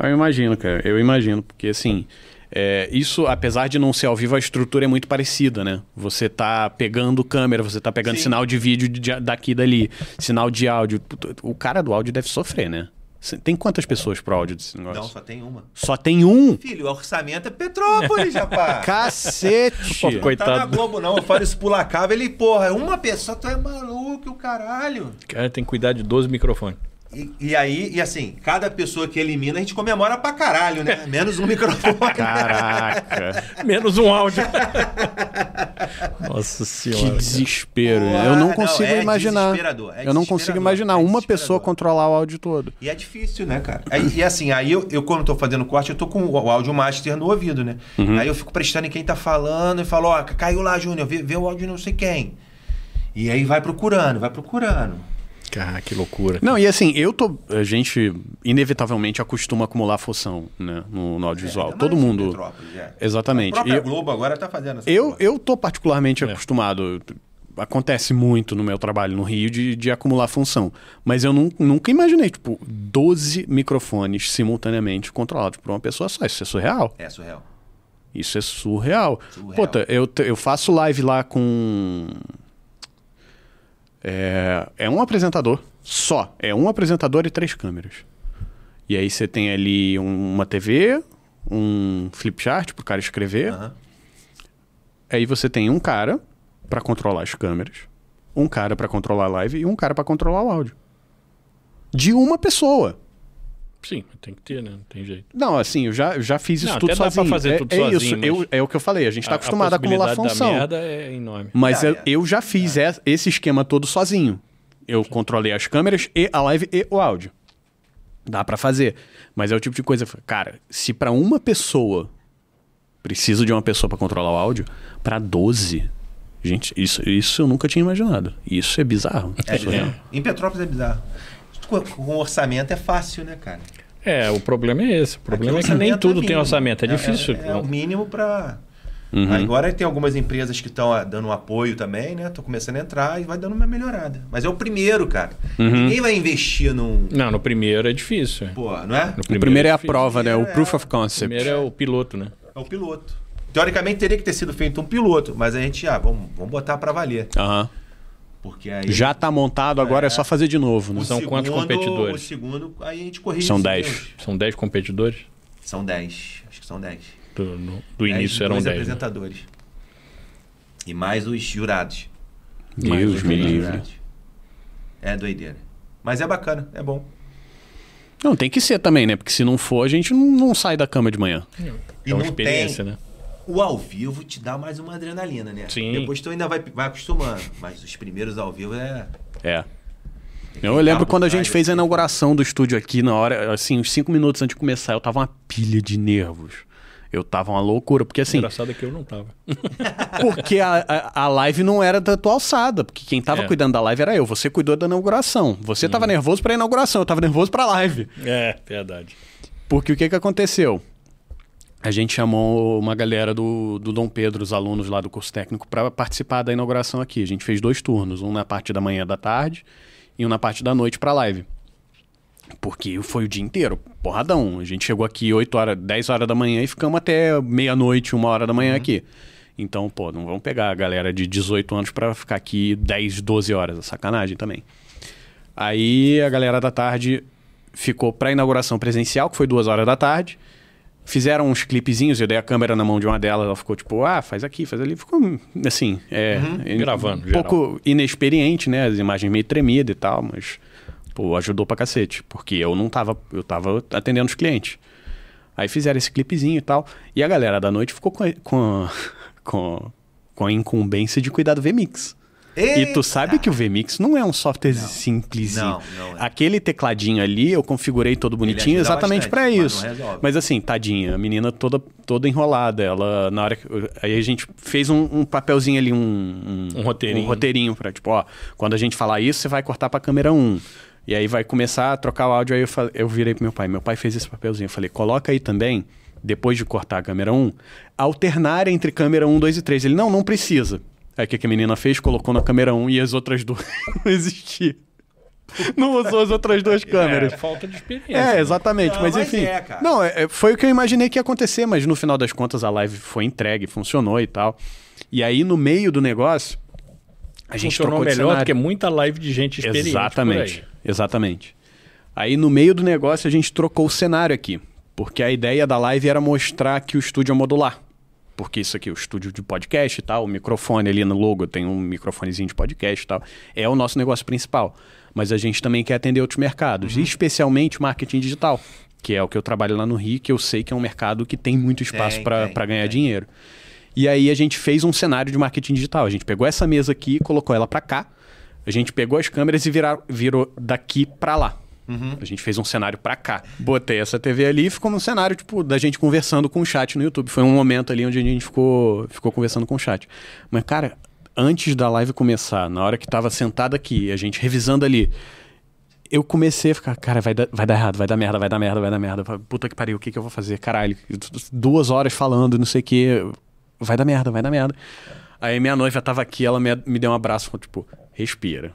A: Eu imagino, cara. Eu imagino. Porque, assim, é, isso, apesar de não ser ao vivo, a estrutura é muito parecida, né? Você tá pegando câmera, você tá pegando
C: Sim.
A: sinal de vídeo de- daqui e dali, sinal de áudio. O cara do áudio deve sofrer, né? Tem quantas pessoas pro áudio desse negócio?
C: Não, só tem uma.
A: Só tem um?
C: Filho, o orçamento é Petrópolis, rapaz.
A: Cacete!
B: Pô,
C: Tá na
B: coitado.
C: Globo, não. Eu falo isso pro Lacava. Ele, porra, uma pessoa, tu é maluco, o caralho.
B: Cara, tem que cuidar de 12 microfones.
C: E, e aí, e assim, cada pessoa que elimina, a gente comemora pra caralho, né? Menos um microfone.
A: Caraca!
B: Menos um áudio. Nossa
A: Que
B: senhora.
A: desespero.
C: Porra,
A: eu não
C: não,
A: consigo
C: é
A: imaginar.
C: desesperador, é
A: eu não consigo imaginar
C: é
A: uma pessoa controlar o áudio todo.
C: E é difícil, né, cara? Aí- e assim, aí eu, eu, quando tô fazendo corte, eu tô com o áudio master no ouvido, né?
A: Uhum.
C: Aí eu fico prestando em quem tá falando e falo, ó, caiu lá, Júnior, vê, vê o áudio de não sei quem. E aí vai procurando, vai procurando.
B: Cara, que loucura.
A: Não, e assim, eu tô. A gente inevitavelmente acostuma acumular função, né? No, no audiovisual.
C: É,
A: Todo mundo.
C: É.
A: Exatamente.
C: A própria
A: E eu-
C: Globo agora tá fazendo essa
A: Eu,
C: porra.
A: eu tô particularmente
B: É.
A: acostumado. Acontece muito no meu trabalho no Rio de, de acumular função. Mas eu nun- nunca imaginei, tipo, 12 microfones simultaneamente controlados por uma pessoa só. Isso é surreal.
C: É surreal.
A: Isso é surreal.
C: Surreal.
A: Puta, eu, eu faço live lá com. É, é um apresentador só. É um apresentador e três câmeras. E aí você tem ali um- uma TV, um flip chart pro cara escrever.
C: Aham.
A: Aí você tem um cara pra controlar as câmeras, um cara pra controlar a live e um cara pra controlar o áudio. De uma pessoa.
B: Sim, tem que ter, né? Não tem jeito.
A: Não, assim, eu já, eu já fiz isso
B: Não,
A: tudo
B: até dá pra
A: sozinho.
B: fazer
A: é,
B: tudo
A: é
B: sozinho,
A: isso,
B: mas-
A: eu- é o que eu falei, a gente tá
B: A-
A: acostumado a, acumular
B: possibilidade
A: função.
B: Da merda é enorme.
A: Mas
C: É,
A: eu,
C: é.
A: eu já fiz es- esse esquema todo sozinho. Eu controlei as câmeras e a live e o áudio. Dá pra fazer. Mas é o tipo de coisa, cara, se pra uma pessoa preciso de uma pessoa pra controlar o áudio, pra 12. Gente, isso, isso eu nunca tinha imaginado. Isso é bizarro.
C: É bizarro. Em Petrópolis é bizarro. Com, com orçamento é fácil, né, cara?
B: É, o problema é esse. O problema é que nem tudo tem
C: mínimo.
B: orçamento. É, difícil.
C: É, é o mínimo para.
A: Uhum.
C: Agora tem algumas empresas que estão dando um apoio também, né? Tô começando a entrar e vai dando uma melhorada. Mas é o primeiro, cara.
A: Uhum.
C: Ninguém vai investir num.
B: Não, no primeiro é difícil.
C: Pô, não é?
B: No
A: O primeiro é a
B: difícil.
A: prova, né? O
C: Primeiro
A: proof
C: é-
A: of
B: O
A: concept.
B: primeiro é o piloto, né?
C: É o piloto. Teoricamente teria que ter sido feito um piloto, mas a gente, ah, vamos, vamos botar para valer.
A: Aham.
C: Porque aí.
A: Já tá montado, agora é, só fazer de novo, né?
B: São quantos
C: segundo-
B: competidores?
C: O segundo, aí a gente corrige.
A: São
C: os
A: 10.
C: erros.
B: São 10 competidores.
C: São 10. Acho que são 10.
B: Do, no- do
C: Dez,
B: início eram
C: dois
B: 10. né?
C: apresentadores. E mais os jurados.
A: Deus
C: Mais
A: me
C: os
A: livre.
C: jurados. É doideira. Mas é bacana, é bom.
A: Não, tem que ser também, né? Porque se não for, a gente não, não sai da cama de manhã.
C: E
B: É uma
C: não
B: experiência,
C: tem-
B: né?
C: O ao vivo te dá mais uma adrenalina, né?
B: Sim.
C: Depois tu ainda vai, vai acostumando. Mas os primeiros ao vivo é.
A: É. Eu lembro quando a gente fez a inauguração do estúdio aqui, na hora, assim, uns cinco minutos antes de começar, eu tava uma pilha de nervos. Eu tava uma loucura, porque assim,
B: Engraçado é que eu não tava.
A: porque a, a, a live não era da tua alçada, porque quem tava
B: É.
A: cuidando da live era eu, você cuidou da inauguração. Você tava nervoso pra inauguração, eu tava nervoso pra live.
B: É, verdade.
A: Porque o que que aconteceu? A gente chamou uma galera do, do Dom Pedro, os alunos lá do curso técnico, para participar da inauguração aqui. A gente fez dois turnos, um na parte da manhã da tarde e um na parte da noite para live. Porque foi o dia inteiro, porradão. A gente chegou aqui 8 horas, 10 horas da manhã e ficamos até meia-noite, uma hora da manhã aqui. Então, pô, não vamos pegar a galera de 18 anos para ficar aqui 10, 12 horas. É sacanagem também. Aí a galera da tarde ficou para inauguração presencial, que foi duas horas da tarde. Fizeram uns clipezinhos, eu dei a câmera na mão de uma delas, ela ficou tipo, ah, faz aqui, faz ali. Ficou assim, é, é,
B: Gravando,
A: um pouco inexperiente, né? As imagens meio tremidas e tal, mas pô, ajudou pra cacete, porque eu não tava, eu tava atendendo os clientes. Aí fizeram esse clipezinho e tal, e a galera da noite ficou com a, com a, com, com a incumbência de cuidar do VMix. E tu sabe que o VMix não é um software simplesinho.
C: Não, não é.
A: Aquele tecladinho ali, eu configurei todo bonitinho exatamente
C: mas não
A: isso.
C: resolve.
A: Mas assim, tadinha, a menina toda, toda enrolada. Ela, na hora que. Aí a gente fez um, um papelzinho ali, um,
B: Um roteirinho.
A: Um roteirinho pra, tipo, ó, quando a gente falar isso, você vai cortar pra câmera 1. E aí vai começar a trocar o áudio. Aí eu, fa- eu virei pro meu pai. Meu pai fez esse papelzinho. Eu falei, coloca aí também, depois de cortar a câmera 1, alternar entre câmera 1, 2 e 3. Ele, não, não precisa. Aí o que que a menina fez? Colocou na câmera 1 e as outras duas não existiam. Não usou as outras duas câmeras.
B: É, falta de experiência.
A: É,
B: né?
A: exatamente.
C: Não,
A: mas
C: mas
A: enfim.
C: é, cara.
A: não, é- é- foi o que eu imaginei que ia acontecer, mas no final das contas a live foi entregue, funcionou e tal. E aí, no meio do negócio, a gente
B: Funcionou
A: trocou
B: melhor do
A: cenário.
B: que muita live de gente experiente
A: Exatamente.
B: por aí.
A: Exatamente. Aí no meio do negócio a gente trocou o cenário aqui. Porque a ideia da live era mostrar que o estúdio é modular. Porque isso aqui, o estúdio de podcast e tal, o microfone ali no logo tem um microfonezinho de podcast e tal. É o nosso negócio principal. Mas a gente também quer atender outros mercados,
C: Uhum.
A: especialmente o marketing digital, que é o que eu trabalho lá no Rio, que eu sei que é um mercado que tem muito espaço para ganhar
C: tem.
A: dinheiro. E aí a gente fez um cenário de marketing digital. A gente pegou essa mesa aqui colocou ela para cá. A gente pegou as câmeras e virar, virou daqui para lá. A gente fez um cenário para cá. Botei essa TV ali e ficou um cenário, tipo, da gente conversando com o chat no YouTube. Foi um momento ali onde a gente ficou, ficou conversando com o chat. Mas, cara, antes da live começar, na hora que tava sentado aqui, a gente revisando ali, eu comecei a ficar, cara, vai dar, vai dar errado, vai dar merda, vai dar merda, vai dar merda. Puta que pariu, o que, que eu vou fazer? Caralho, duas horas falando, não sei o que. Vai dar merda, vai dar merda. Aí minha noiva tava aqui, ela me, me deu um abraço, falou, tipo, respira.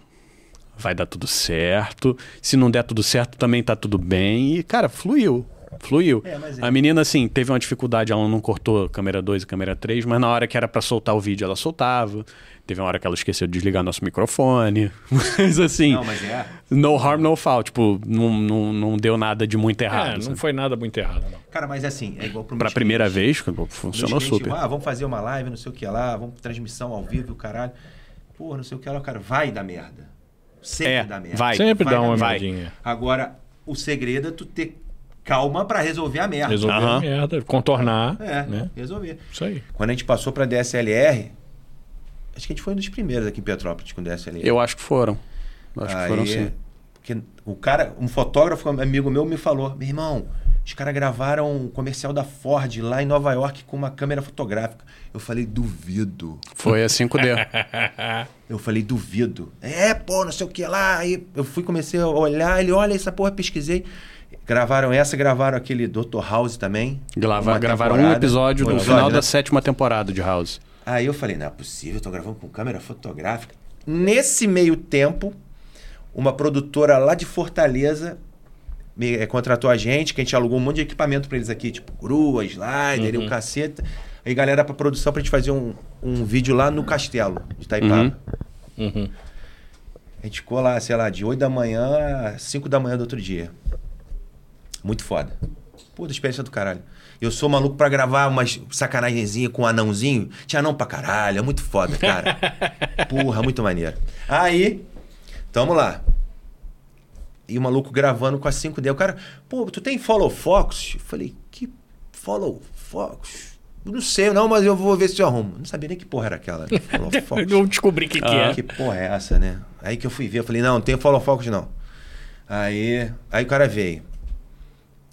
A: Vai dar tudo certo. Se não der tudo certo, também tá tudo bem. E, cara, fluiu. Fluiu.
C: É, é.
A: A menina, assim, teve uma dificuldade, ela não cortou câmera 2 e câmera 3, mas na hora que era pra soltar o vídeo, ela soltava. Teve uma hora que ela esqueceu de desligar nosso microfone. Mas assim,
C: Não, mas é.
A: no harm, no foul. Tipo, não, não, não deu nada de muito errado.
B: É, não
A: sabe?
B: foi nada muito errado, não.
C: Cara, mas assim, é igual pro
A: Pra primeira vez, funcionou super.
C: Ah, vamos fazer uma live, não sei o que lá, vamos transmissão ao vivo o caralho. Pô, não sei o que lá, cara, vai dar merda. Sempre
A: É,
C: dá merda.
A: vai.
B: Sempre dá
C: dar
B: uma
C: merda.
B: merdinha.
C: Agora, o segredo é tu ter calma pra resolver a merda.
B: Resolver
A: Aham.
B: a merda, contornar,
C: É,
B: né?
C: resolver.
B: Isso aí.
C: Quando a gente passou pra DSLR, acho que a gente foi um dos primeiros aqui em Petrópolis com DSLR.
A: Eu acho que foram. Acho que foram sim.
C: Porque o cara, um fotógrafo amigo meu me falou: meu irmão, Os caras gravaram um comercial da Ford lá em Nova York com uma câmera fotográfica. Eu falei, duvido.
A: Foi a 5D.
C: Eu falei, duvido. É, pô, não sei o que lá. Aí eu fui, comecei a olhar, ele, olha essa porra, pesquisei. Gravaram essa, gravaram aquele Dr. House também.
A: Grava, gravaram um episódio no final
C: né?
A: da sétima temporada de House.
C: Aí eu falei, não é possível, eu tô gravando com câmera fotográfica. Nesse meio tempo, uma produtora lá de Fortaleza me, eh, contratou a gente, que a gente alugou um monte de equipamento pra eles aqui, tipo grua, slider,
B: Uhum.
C: e o caceta. Aí galera pra produção pra gente fazer um, um vídeo lá no castelo de Itaipava.
A: Uhum.
B: Uhum.
C: A gente ficou lá, sei lá, de 8 da manhã a 5 da manhã do outro dia. Muito foda. Puta experiência do caralho. Eu sou maluco pra gravar umas sacanagemzinha com um anãozinho. Tinha anão pra caralho, é muito foda, cara. Porra, muito maneiro. Aí, tamo lá. E o maluco gravando com a 5D. O cara, pô, tu tem follow Fox? Eu falei, que follow Fox? Eu Não sei, não, mas eu vou ver se eu arrumo. Não sabia nem que porra era aquela. né? Follow Fox.
B: Eu descobri o que, que
A: Ah.
B: é.
C: Que porra é essa, né? Aí que eu fui ver, eu falei, não, não tem Follow Focus não. Aí, aí o cara veio.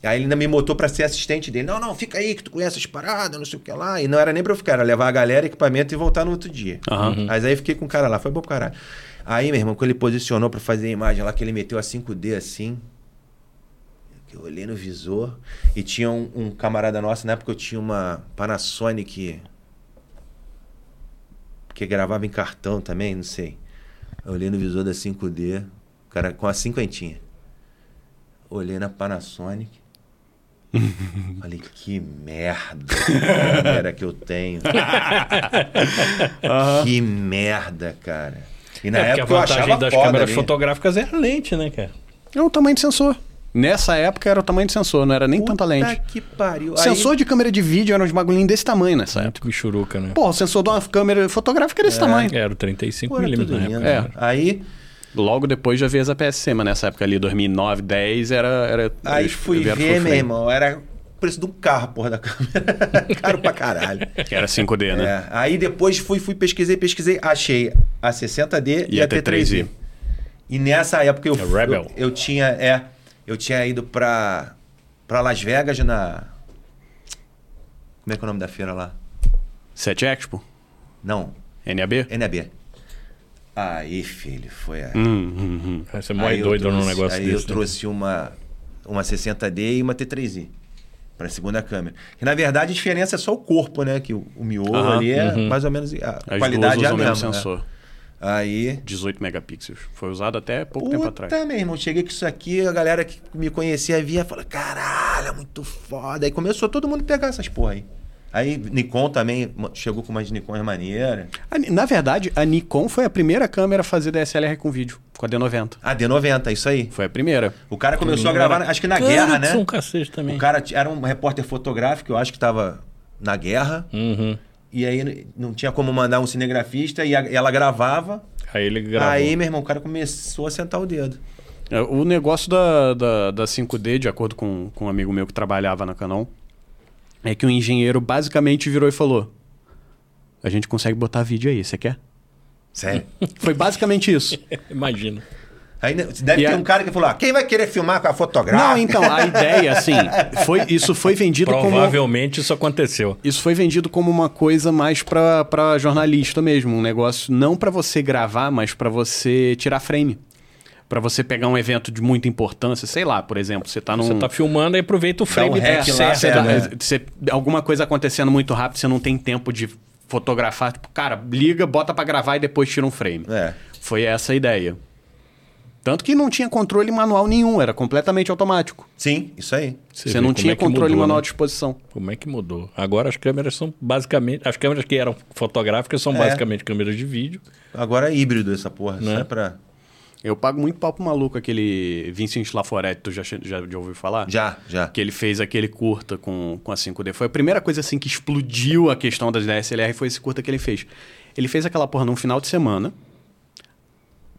C: Aí ele ainda me botou pra ser assistente dele. Não, não, fica aí que tu conhece as paradas, não sei o que lá. E não era nem pra eu ficar, era levar a galera, equipamento e voltar no outro dia.
A: Aham.
C: Mas aí eu fiquei com o cara lá, foi bom pro caralho. Aí, meu irmão, quando ele posicionou pra fazer a imagem lá, que ele meteu a 5D assim. Eu olhei no visor e tinha um, um camarada nosso, na época eu tinha uma Panasonic que gravava em cartão também, não sei. Eu olhei no visor da 5D, o cara com a cinquentinha. Olhei na Panasonic. Falei, que merda câmera que eu tenho. Que merda, cara. E na
B: é porque
C: época
B: a
C: eu
B: vantagem
C: achava
B: das câmeras
C: ali.
B: fotográficas é a lente, né, cara?
A: É o tamanho de sensor. Nessa época era o tamanho de sensor, não era nem
C: Puta
A: tanta lente.
C: que pariu.
A: O sensor de câmera de vídeo era uns bagulhinhos desse tamanho nessa época.
B: Muito bichuruca, né?
A: Pô, o sensor de uma câmera fotográfica era desse tamanho.
B: Era o 35
C: Pô, era
B: milímetros
C: tudo
B: na
C: lindo.
B: época.
A: É.
C: Aí,
A: Logo depois já veio as APS-C, mas nessa época ali, 2009, 10, era... era
C: aí fui ver, meu irmão, era preço de um carro, porra, da câmera. Caro pra caralho.
A: Que era 5D, né?
C: É, Aí depois fui, fui, pesquisei, pesquisei, achei a 60D e,
A: E
C: a
A: a
C: T3i.
A: T3i.
C: E nessa época eu,
B: É Rebel.
C: eu, eu tinha, é, eu tinha ido pra, pra Las Vegas na... Como é que é o nome da feira lá?
A: 7 Expo?
C: Não,
A: NAB?
C: NAB. Aí, filho, foi a...
A: Hum, hum, hum.
B: Aí Você morre
C: Aí eu
B: doido num negócio
C: aí
B: desse.
C: eu
B: né?
C: trouxe uma, uma 60D e uma T3i para a segunda câmera. Que na verdade a diferença é só o corpo, né? Que o, o miolo
A: Aham,
C: ali é
B: uhum.
C: mais ou menos a
A: As
C: qualidade é a
A: usam o mesmo
C: mesma. né?
A: sensor.
C: Aí,
A: 18 megapixels. Foi usado até pouco tempo atrás.
C: puta, meu irmão, cheguei com isso aqui, a galera que me conhecia via, falou, caralho, é muito foda. Aí começou todo mundo a pegar essas porra aí. Aí Nikon também chegou com umas Nikon maneiras.
A: A Ni- Na verdade, a Nikon foi a primeira câmera a fazer DSLR com vídeo, com a D90.
C: A D90, isso aí.
A: Foi a primeira.
C: O cara começou a gravar, acho que na guerra,
B: que
C: né?
B: um cacete também.
C: O cara era um repórter fotográfico, eu acho que tava na guerra.
B: Uhum.
C: E aí não tinha como mandar um cinegrafista e a- ela gravava.
B: Aí ele gravou.
C: Aí, meu irmão, o cara começou a sentar o dedo.
A: É, O negócio da, da, da 5D, de acordo com, com um amigo meu que trabalhava na Canon, é que o engenheiro basicamente virou e falou: A gente consegue botar vídeo aí, você quer?
C: Sério.
A: Foi basicamente isso.
B: Imagina.
C: Aí né, deve
A: E
C: ter
A: a-
C: um cara que falou: ah, quem vai querer filmar com a fotográfica?
A: Não, então, a ideia, assim, foi, isso foi vendido como.
B: Provavelmente isso aconteceu.
A: Isso foi vendido como uma coisa mais pra, pra jornalista mesmo. Um negócio não pra você gravar, mas pra você tirar frame. Pra você pegar um evento de muita importância, sei lá, por exemplo, você tá num.
B: Você tá filmando e aproveita o frame
C: um hack
B: é,
C: lá,
B: certo.
A: Você
C: É,
A: tá-
C: né?
A: você- alguma coisa acontecendo muito rápido, você não tem tempo de fotografar. Tipo, cara, liga, bota pra gravar e depois tira um frame.
C: É.
A: Foi essa a ideia. Tanto que não tinha controle manual nenhum, era completamente automático.
C: Sim, isso aí.
A: Você,
B: vê
A: não tinha
B: é
A: controle
B: mudou,
A: manual
B: né?
A: de exposição.
B: Como é que mudou? Agora as câmeras são basicamente. As câmeras que eram fotográficas são
C: É.
B: basicamente câmeras de vídeo.
C: Agora é híbrido essa porra.
B: Né?
C: Só é pra...
A: Eu pago muito pau pro maluco, aquele Vincent Laforet, tu já, já, já ouviu falar?
C: Já, já.
A: Que ele fez aquele curta com, com a 5D. Foi a primeira coisa assim que explodiu a questão das DSLR, foi esse curta que ele fez. Ele fez aquela porra num final de semana,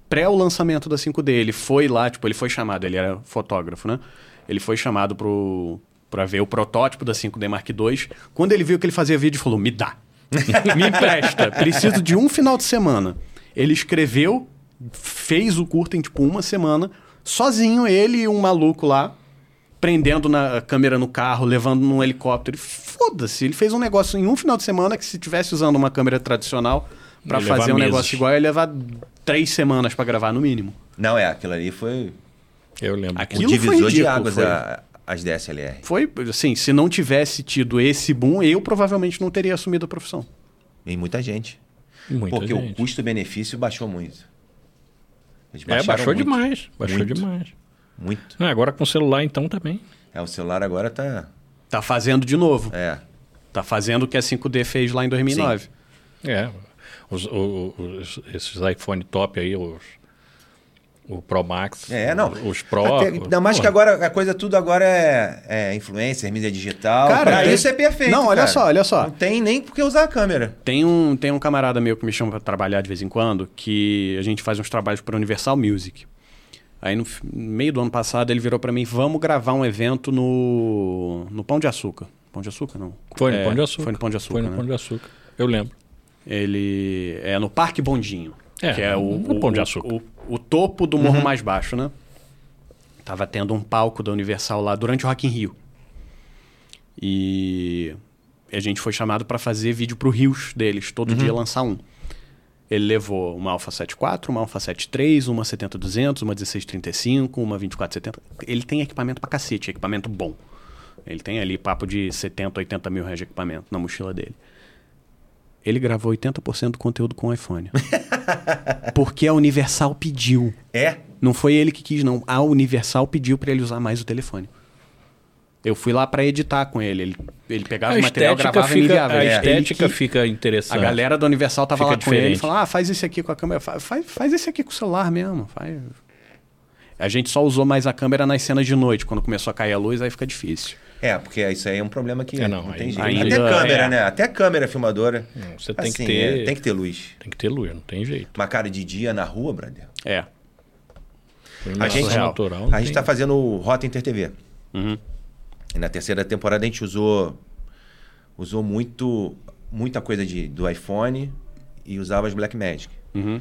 A: pré o lançamento da 5D. Ele foi lá, tipo, ele foi chamado, ele era fotógrafo, né? Ele foi chamado pro, pra ver o protótipo da 5D Mark II. Quando ele viu que ele fazia vídeo, ele falou: me dá. me empresta. Preciso de um final de semana. Ele escreveu, fez o curta em tipo uma semana, sozinho, ele e um maluco lá. prendendo na a câmera no carro, levando num helicóptero. Foda-se, ele fez um negócio em um final de semana que se tivesse usando uma câmera tradicional
B: levar
A: fazer um
B: meses.
A: negócio igual, ia levar três semanas pra gravar no mínimo.
C: Não, é, aquilo ali foi
B: Eu lembro.
A: Aqui-
C: o
A: Aquilo foi
C: divisor de
A: ridículo,
C: águas
A: foi.
C: a- as DSLR.
A: Foi, assim, se não tivesse tido esse boom, eu provavelmente não teria assumido a profissão.
C: E muita gente.
B: Muita
C: porque
B: gente.
C: o custo-benefício baixou muito. Eles
B: É, baixou
C: muito.
B: demais. Baixou
C: Muito.
B: demais.
C: Muito.
B: Ah, agora com o celular, então, também.
C: É, o celular agora tá.
A: Tá fazendo de novo.
C: É.
A: Tá fazendo o que a 5D fez lá em 2009.
B: É. Os, o- os- esses iPhone top aí, os, o Pro Max.
C: É, não.
B: Os Pro.
C: Até- ainda mais
B: pô,
C: que agora a coisa tudo agora é, é influencer, mídia digital.
A: Cara,
C: pra
A: tem-
C: isso é perfeito.
A: Não, olha
C: cara.
A: só, olha só.
C: Não tem nem porque usar a câmera.
A: Tem um, tem um camarada meu que me chama pra trabalhar de vez em quando, que a gente faz uns trabalhos para Universal Music. Aí no, meio do ano passado ele virou pra mim, vamos gravar um evento no, no Pão de Açúcar. Pão de Açúcar, não?
B: Foi no
A: É,
B: Pão de Açúcar.
A: Foi no Pão de Açúcar,
B: Foi no
A: né?
B: Pão de Açúcar. Eu lembro.
A: Ele é no Parque Bondinho,
B: É,
A: que é o,
B: no
A: o,
B: Pão de Açúcar.
A: o, o topo do morro mais baixo, né? Tava tendo um palco da Universal lá durante o Rock in Rio. E a gente foi chamado para fazer vídeo pro Rios deles, todo dia lançar um. Ele levou uma Alpha 74, uma Alpha 73, uma 70-200, uma 1635, uma 2470. Ele tem equipamento pra cacete, equipamento bom. Ele tem ali papo de 70, 80 mil reais de equipamento na mochila dele. Ele gravou 80% do conteúdo com o iPhone. Porque a Universal pediu.
C: É?
A: Não foi ele que quis, não. A Universal pediu pra ele usar mais o telefone. Eu fui lá pra editar com ele. Ele, ele pegava o material, gravava e
B: fica,
A: enviava.
B: a estética
A: que-
B: fica interessante.
A: A galera da Universal tava
B: Fica
A: lá com ele e
B: diferente.
A: falou: Ah, faz esse aqui com a câmera. Fa- Faz, faz esse aqui com o celular mesmo. Faz. A gente só usou mais a câmera nas cenas de noite. Quando começou a cair a luz, aí fica difícil.
C: É, porque isso aí é um problema que
B: É,
C: não,
B: não,
C: tem
B: aí-
C: jeito.
A: ainda-
C: Até câmera,
A: é.
C: né? Até câmera filmadora.
B: Não, você tem que
C: Assim,
B: ter.
C: é, tem que ter luz.
B: Tem que ter luz, não tem jeito.
C: Uma cara de dia na rua, brother.
A: É.
C: A gente,
B: natural.
C: a gente
B: tem-
C: tá fazendo o Rota Inter TV.
A: Uhum.
C: E na terceira temporada a gente usou usou muito muita coisa de, do iPhone e usava as Blackmagic.
A: Uhum.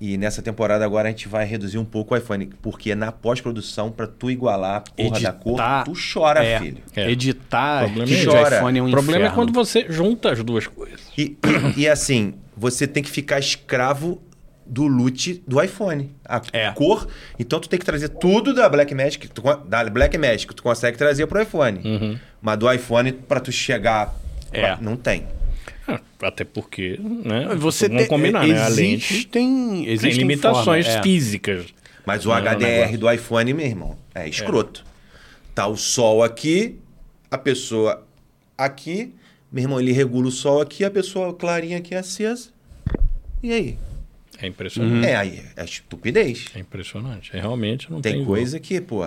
C: E nessa temporada agora a gente vai reduzir um pouco o iPhone, porque na pós-produção, pra tu igualar a porra da cor,
A: Editar-
C: tu chora,
A: é,
C: filho.
B: É.
A: Editar
B: Problema
A: de
C: é chora.
A: iPhone é um
B: O problema é
A: inferno.
B: quando você junta as duas coisas.
C: E, e, assim, você tem que ficar escravo do loot do iPhone. A
A: É.
C: cor. Então tu tem que trazer tudo da Blackmagic, tu da Blackmagic, tu consegue trazer pro iPhone.
B: Uhum.
C: Mas do iPhone, pra tu chegar.
A: É.
C: Não tem.
B: Ah, Até porque, né?
A: Você tem,
B: combinar, né? A lente
A: existem,
B: tem
A: existem
B: limitações
A: formas, é.
B: físicas.
C: Mas o
B: é um
C: HDR do iPhone, meu irmão, é escroto. Tá o sol aqui, a pessoa aqui, meu irmão, ele regula o sol aqui, a pessoa clarinha aqui acesa. E aí?
B: É impressionante.
C: É, aí é estupidez.
B: É impressionante. É, realmente não tem,
C: Tem
B: igual.
C: coisa que, pô.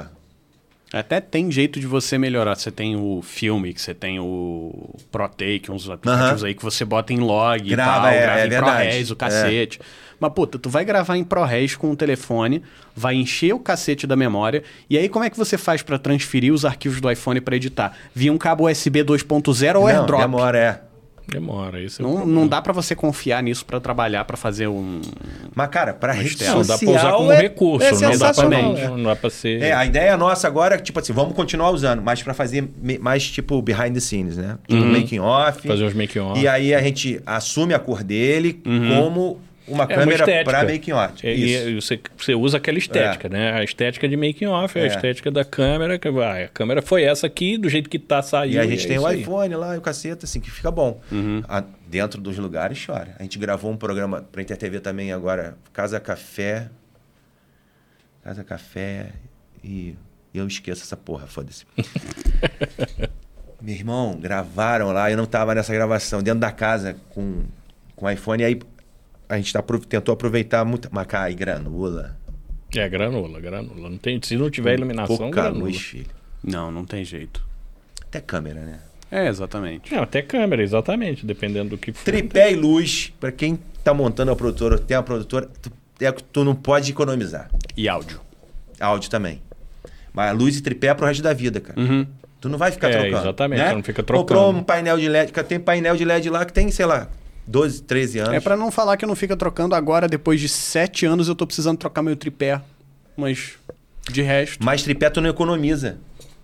A: Até tem jeito de você melhorar. Você tem o filme, que você tem o ProTake, uns aplicativos
C: Aham.
A: aí que você bota em log
C: Grava,
A: e tal,
C: é,
A: grava
C: é
A: em
C: verdade.
A: ProRes, o cacete. Mas, puta, tu vai gravar em ProRes com o telefone, vai encher o cacete da memória, e aí como é que você faz pra transferir os arquivos do iPhone pra editar? Via um cabo USB 2.0 ou
C: não,
A: AirDrop?
C: demora, é.
B: Demora. Isso é
A: Não,
B: problema.
A: não dá pra você confiar nisso pra trabalhar, pra fazer um...
C: Mas, cara, pra rede.
B: Não, dá pra usar como
C: é,
B: recurso.
C: é
B: não, dá pra, não, dá pra ser...
C: É, a ideia nossa agora é, tipo assim, vamos continuar usando, mas pra fazer mais, tipo, behind the scenes, né? Tipo, making off.
B: Fazer uns making off.
C: E aí a gente assume a cor dele como uma
B: É
C: câmera pra making off.
B: É, e você, você usa aquela estética, né? A estética de making off, a
C: É.
B: estética da câmera. Que, vai, a câmera foi essa aqui, do jeito que tá saindo.
C: E a gente
B: é
C: tem o
B: aí.
C: iPhone lá e o caceta, assim, que fica bom. A- dentro dos lugares, chora. A gente gravou um programa pra InterTV também agora, Casa Café. Casa Café e e eu esqueço essa porra, foda-se. Meu irmão, gravaram lá, eu não tava nessa gravação, dentro da casa com, com iPhone, e aí a gente tá, tentou aproveitar muito. Macai, granula.
B: É, granula, granula. Não tem, se não tiver iluminação,
C: Pouca
B: granula.
C: luz, filho.
A: Não, não tem jeito.
C: Até câmera, né?
A: É, exatamente.
B: Não, até câmera, exatamente, dependendo do que for.
C: Tripé e luz, pra quem tá montando a produtora, tem a produtora, tu, é, que tu não pode economizar.
A: E áudio.
C: Áudio também. Mas luz e tripé é pro resto da vida, cara.
A: Uhum.
C: Tu não vai ficar
B: É,
C: trocando.
B: exatamente,
C: né?
B: tu não fica
C: Comprou
B: trocando.
C: um painel de LED, tem painel de LED lá que tem, sei lá, 12, 13 anos.
A: É pra não falar que eu não fica trocando agora, depois de sete anos, eu tô precisando trocar meu tripé. Mas de resto.
C: Mas tripé tu não economiza.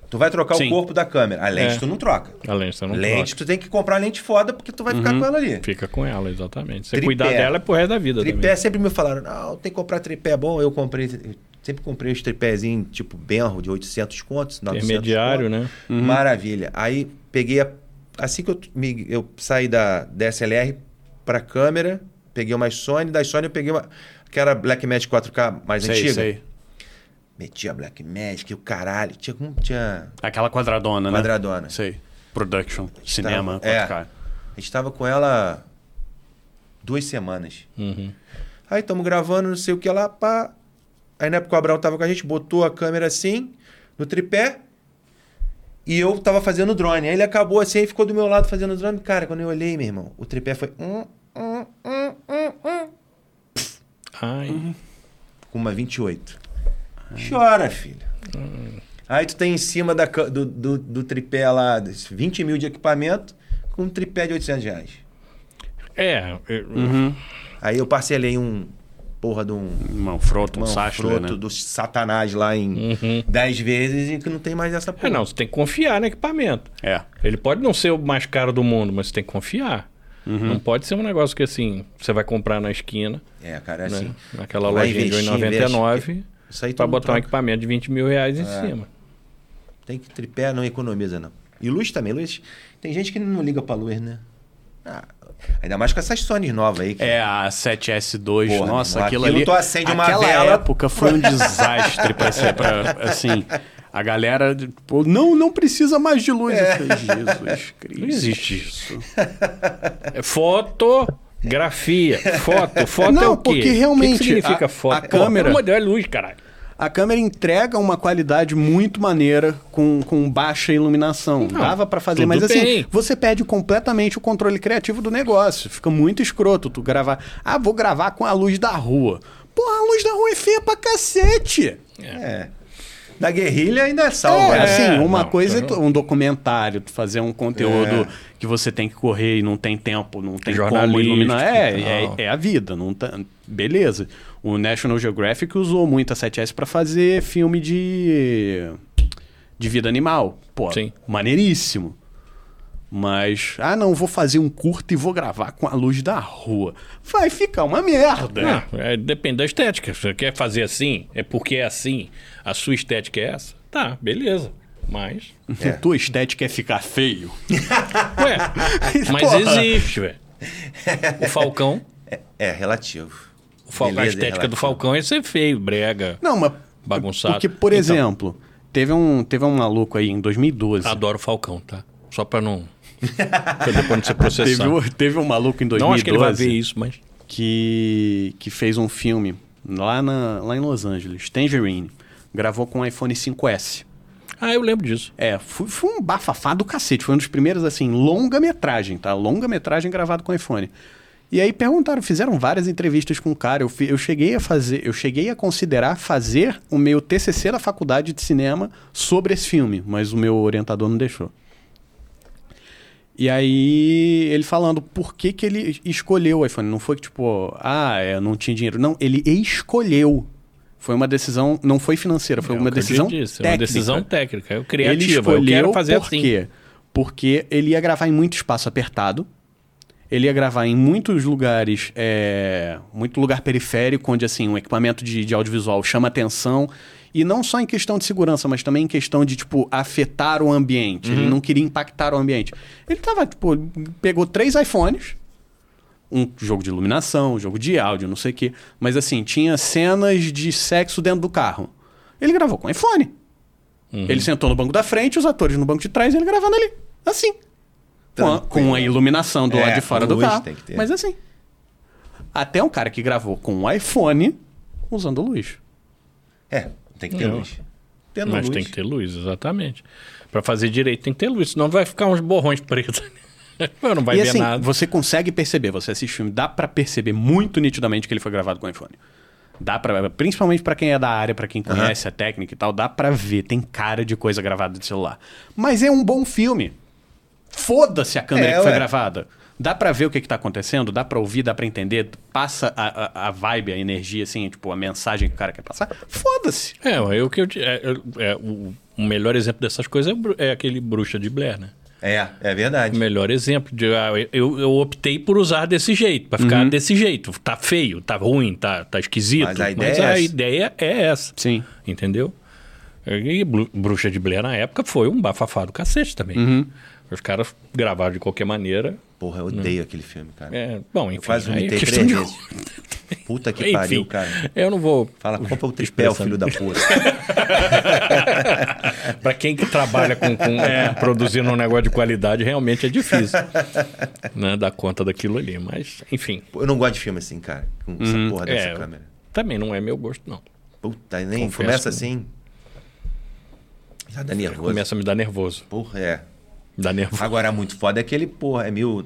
C: Tu vai trocar
B: Sim.
C: o corpo da câmera. A lente
B: É.
C: tu não troca.
B: A lente você não
C: lente,
B: troca.
C: tu tem que comprar lente foda porque tu vai ficar
A: Uhum.
C: com ela ali.
B: Fica com ela, exatamente. Você
C: Tripé.
B: cuidar dela é pro resto da vida
C: Tripé
B: também.
C: sempre me falaram, não, tem que comprar tripé bom. Eu comprei, eu sempre comprei os tripézinhos tipo Benro de 800 contos, 900
B: Intermediário,
C: contos.
B: né?
C: Maravilha. Aí peguei, a- assim que eu, me- eu saí da DSLR pra câmera, peguei uma Sony, da Sony eu peguei uma, que era Blackmagic 4K mais
A: Sei,
C: antiga.
A: sei.
C: Meti a Blackmagic, o caralho. Tinha, como tinha
A: Aquela quadradona, né?
C: quadradona.
A: Sei. Production, cinema,
C: é.
A: 4K.
C: A gente tava com ela duas semanas.
B: Uhum.
C: Aí estamos gravando, não sei o que lá, pá. Aí na época o Abraão tava com a gente, botou a câmera assim, no tripé. E eu tava fazendo o drone. Aí ele acabou assim e ficou do meu lado fazendo o drone. Cara, quando eu olhei, meu irmão, o tripé foi. hum, hum, hum, hum, hum,
B: Ai,
C: com uma 28. Chora, filho. Aí tu tem em cima da, do, do, do tripé lá, desse 20 mil de equipamento, com um tripé de 800 reais.
B: É, eu-
A: Uhum.
C: Aí eu parcelei um porra de um
A: Manfrotto, um
C: um
A: Sachtler,
C: fruto
A: né?
C: do satanás lá em
B: Uhum.
C: 10 vezes e que não tem mais essa porra.
B: É, não, você tem que confiar no equipamento.
A: É.
B: Ele pode não ser o mais caro do mundo, mas você tem que confiar.
A: Uhum.
B: Não pode ser um negócio que assim, você vai comprar na esquina,
C: É, cara, é
B: né?
C: assim.
B: naquela lojinha de
C: investir,
B: 1,99,
C: Isso aí tu
B: pra
C: não
B: botar um
C: troca.
B: equipamento de 20 mil reais em
C: É.
B: cima.
C: Tem que tripé, não economiza, não. E luz também, luz. Tem gente que não liga pra luz, né? Ah, ainda mais com essas Sony novas aí. que-
A: É, a 7S2,
C: Porra,
A: nossa,
C: irmão,
A: aquilo,
C: aquilo
A: ali.
C: tu acende uma
A: aquela
C: vela-
A: época foi um desastre pra ser, pra, assim, a galera, pô, não, não precisa mais de luz. Eu falei, Jesus Cristo.
B: Não existe isso. É fotografia. Foto. Foto
A: Não,
B: é o quê?
A: porque
B: O que que
A: realmente
B: significa
A: a-
B: foto?
A: a
B: Pô,
A: câmera-
B: Deus, é luz, caralho.
A: A câmera entrega uma qualidade muito maneira com, com baixa iluminação.
B: Não,
A: Dava pra fazer, mas assim,
B: bem.
A: você perde completamente o controle criativo do negócio. Fica muito escroto tu gravar. Ah, vou gravar com a luz da rua. Porra, a luz da rua é feia pra cacete.
C: É. Da guerrilha ainda salva.
A: É,
C: né?
A: assim, uma
B: não,
A: coisa é tu- um documentário, fazer um conteúdo
C: É.
A: que você tem que correr e não tem tempo, não tem como iluminar. É, é, é a vida, não tá, beleza. O National Geographic usou muito a 7S pra fazer filme de de vida animal. Pô,
B: Sim.
A: maneiríssimo. Mas, ah, não, vou fazer um curto e vou gravar com a luz da rua. Vai ficar uma merda.
B: Ah, é, depende da estética. Você quer fazer assim? É porque é assim? A sua estética é essa? Tá, beleza. Mas.
C: É.
A: Tua estética é ficar feio.
B: Ué, mas
A: Porra.
B: existe, velho. O Falcão.
C: É, relativo.
B: O Fal- a
C: é
B: estética do
C: relativo.
B: Falcão é ser feio, brega.
A: Não, mas.
B: Bagunçado.
A: Porque, por
B: Então.
A: exemplo, teve, um, teve um maluco aí em 2012.
B: Adoro o Falcão, tá? Só pra não. pra depois não ser processado.
A: Teve, um- teve um maluco em 2012
B: Não acho que ele vai ver isso, mas.
A: que, que fez um filme lá, na, lá em Los Angeles, Tangerine. Gravou com o iPhone 5S.
B: Ah, eu lembro disso.
A: É, foi, foi um bafafá do cacete. Foi um dos primeiros, assim, longa-metragem, tá? Longa-metragem gravado com iPhone. E aí perguntaram, fizeram várias entrevistas com o cara. Eu, eu cheguei a fazer, eu cheguei a considerar fazer o meu TCC da faculdade de cinema sobre esse filme, mas o meu orientador não deixou. E aí, ele falando por que, que ele escolheu o iPhone. Não foi que, tipo, ah, é, não tinha dinheiro. Não, ele escolheu. Foi uma decisão, não foi financeira, foi
B: É
A: uma
B: eu
A: decisão
B: disse, é
A: técnica.
B: uma decisão técnica.
A: Ele
B: criativa. Eu
A: escolheu
B: quero fazer
A: por
B: assim.
A: quê? Porque ele ia gravar em muito espaço apertado. Ele ia gravar em muitos lugares, é, muito lugar periférico, onde assim, um equipamento de, de audiovisual chama atenção. E não só em questão de segurança, mas também em questão de, tipo, afetar o ambiente. Ele não queria impactar o ambiente. Ele tava, tipo, pegou três iPhones, um jogo de iluminação, um jogo de áudio, não sei o quê. Mas assim, tinha cenas de sexo dentro do carro. Ele gravou com iPhone.
B: Uhum.
A: Ele sentou no banco da frente, os atores no banco de trás e ele gravando ali. Assim. Com a, com a iluminação do
C: É,
A: lado de fora do
C: luz
A: carro.
C: tem que ter.
A: Mas assim. Até um cara que gravou com um iPhone usando luz.
C: É, tem que ter
B: Não.
C: luz. Tendo
B: Mas
C: luz.
B: tem que ter luz, exatamente. Pra fazer direito tem que ter luz, senão vai ficar uns borrões pretos. Eu não vai
A: e
B: ver
A: assim,
B: nada.
A: você consegue perceber, você assiste o filme, dá pra perceber muito nitidamente que ele foi gravado com iPhone. Dá para, principalmente pra quem é da área, pra quem conhece a técnica e tal, dá pra ver, tem cara de coisa gravada de celular. Mas é um bom filme. Foda-se a câmera
C: É,
A: que foi
C: ué.
A: gravada. Dá pra ver o que, que tá acontecendo, dá pra ouvir, dá pra entender, passa a, a, a vibe, a energia, assim, tipo, a mensagem que o cara quer passar. Foda-se.
B: É, é o que eu, di- é, é, o, o melhor exemplo dessas coisas é, é aquele Bruxa de Blair, né?
C: É, é verdade.
B: O melhor exemplo. De, ah, eu, eu optei por usar desse jeito, pra ficar desse jeito. Tá feio, tá ruim, tá, tá esquisito.
C: Mas a ideia é essa.
B: ideia é essa.
A: Sim.
B: Entendeu? E Bru- Bruxa de Blair na época foi um bafafá do cacete também.
C: Uhum.
B: Os caras gravaram de qualquer maneira.
C: Porra, eu odeio aquele filme, cara.
B: É, bom, enfim.
C: eu quase
B: é
C: vomitei
B: questão
C: três
B: de-
C: vezes. Puta que
B: Enfim,
C: pariu, cara.
B: Eu não vou.
C: Fala, compra o tripé, filho da puta.
B: Pra quem que trabalha com, com-
C: É.
B: produzindo um negócio de qualidade, realmente é difícil né, dar conta daquilo ali. Mas, enfim.
C: Eu não gosto de filme assim, cara. Com essa porra dessa
B: é,
C: câmera.
B: Também não é meu gosto, não.
C: Puta, nem
B: Confesso
C: começa assim. Já dá nervoso.
B: Começa a me dar nervoso.
C: Porra, é.
B: Dá nervoso.
C: Agora, muito foda é aquele, porra, é mil,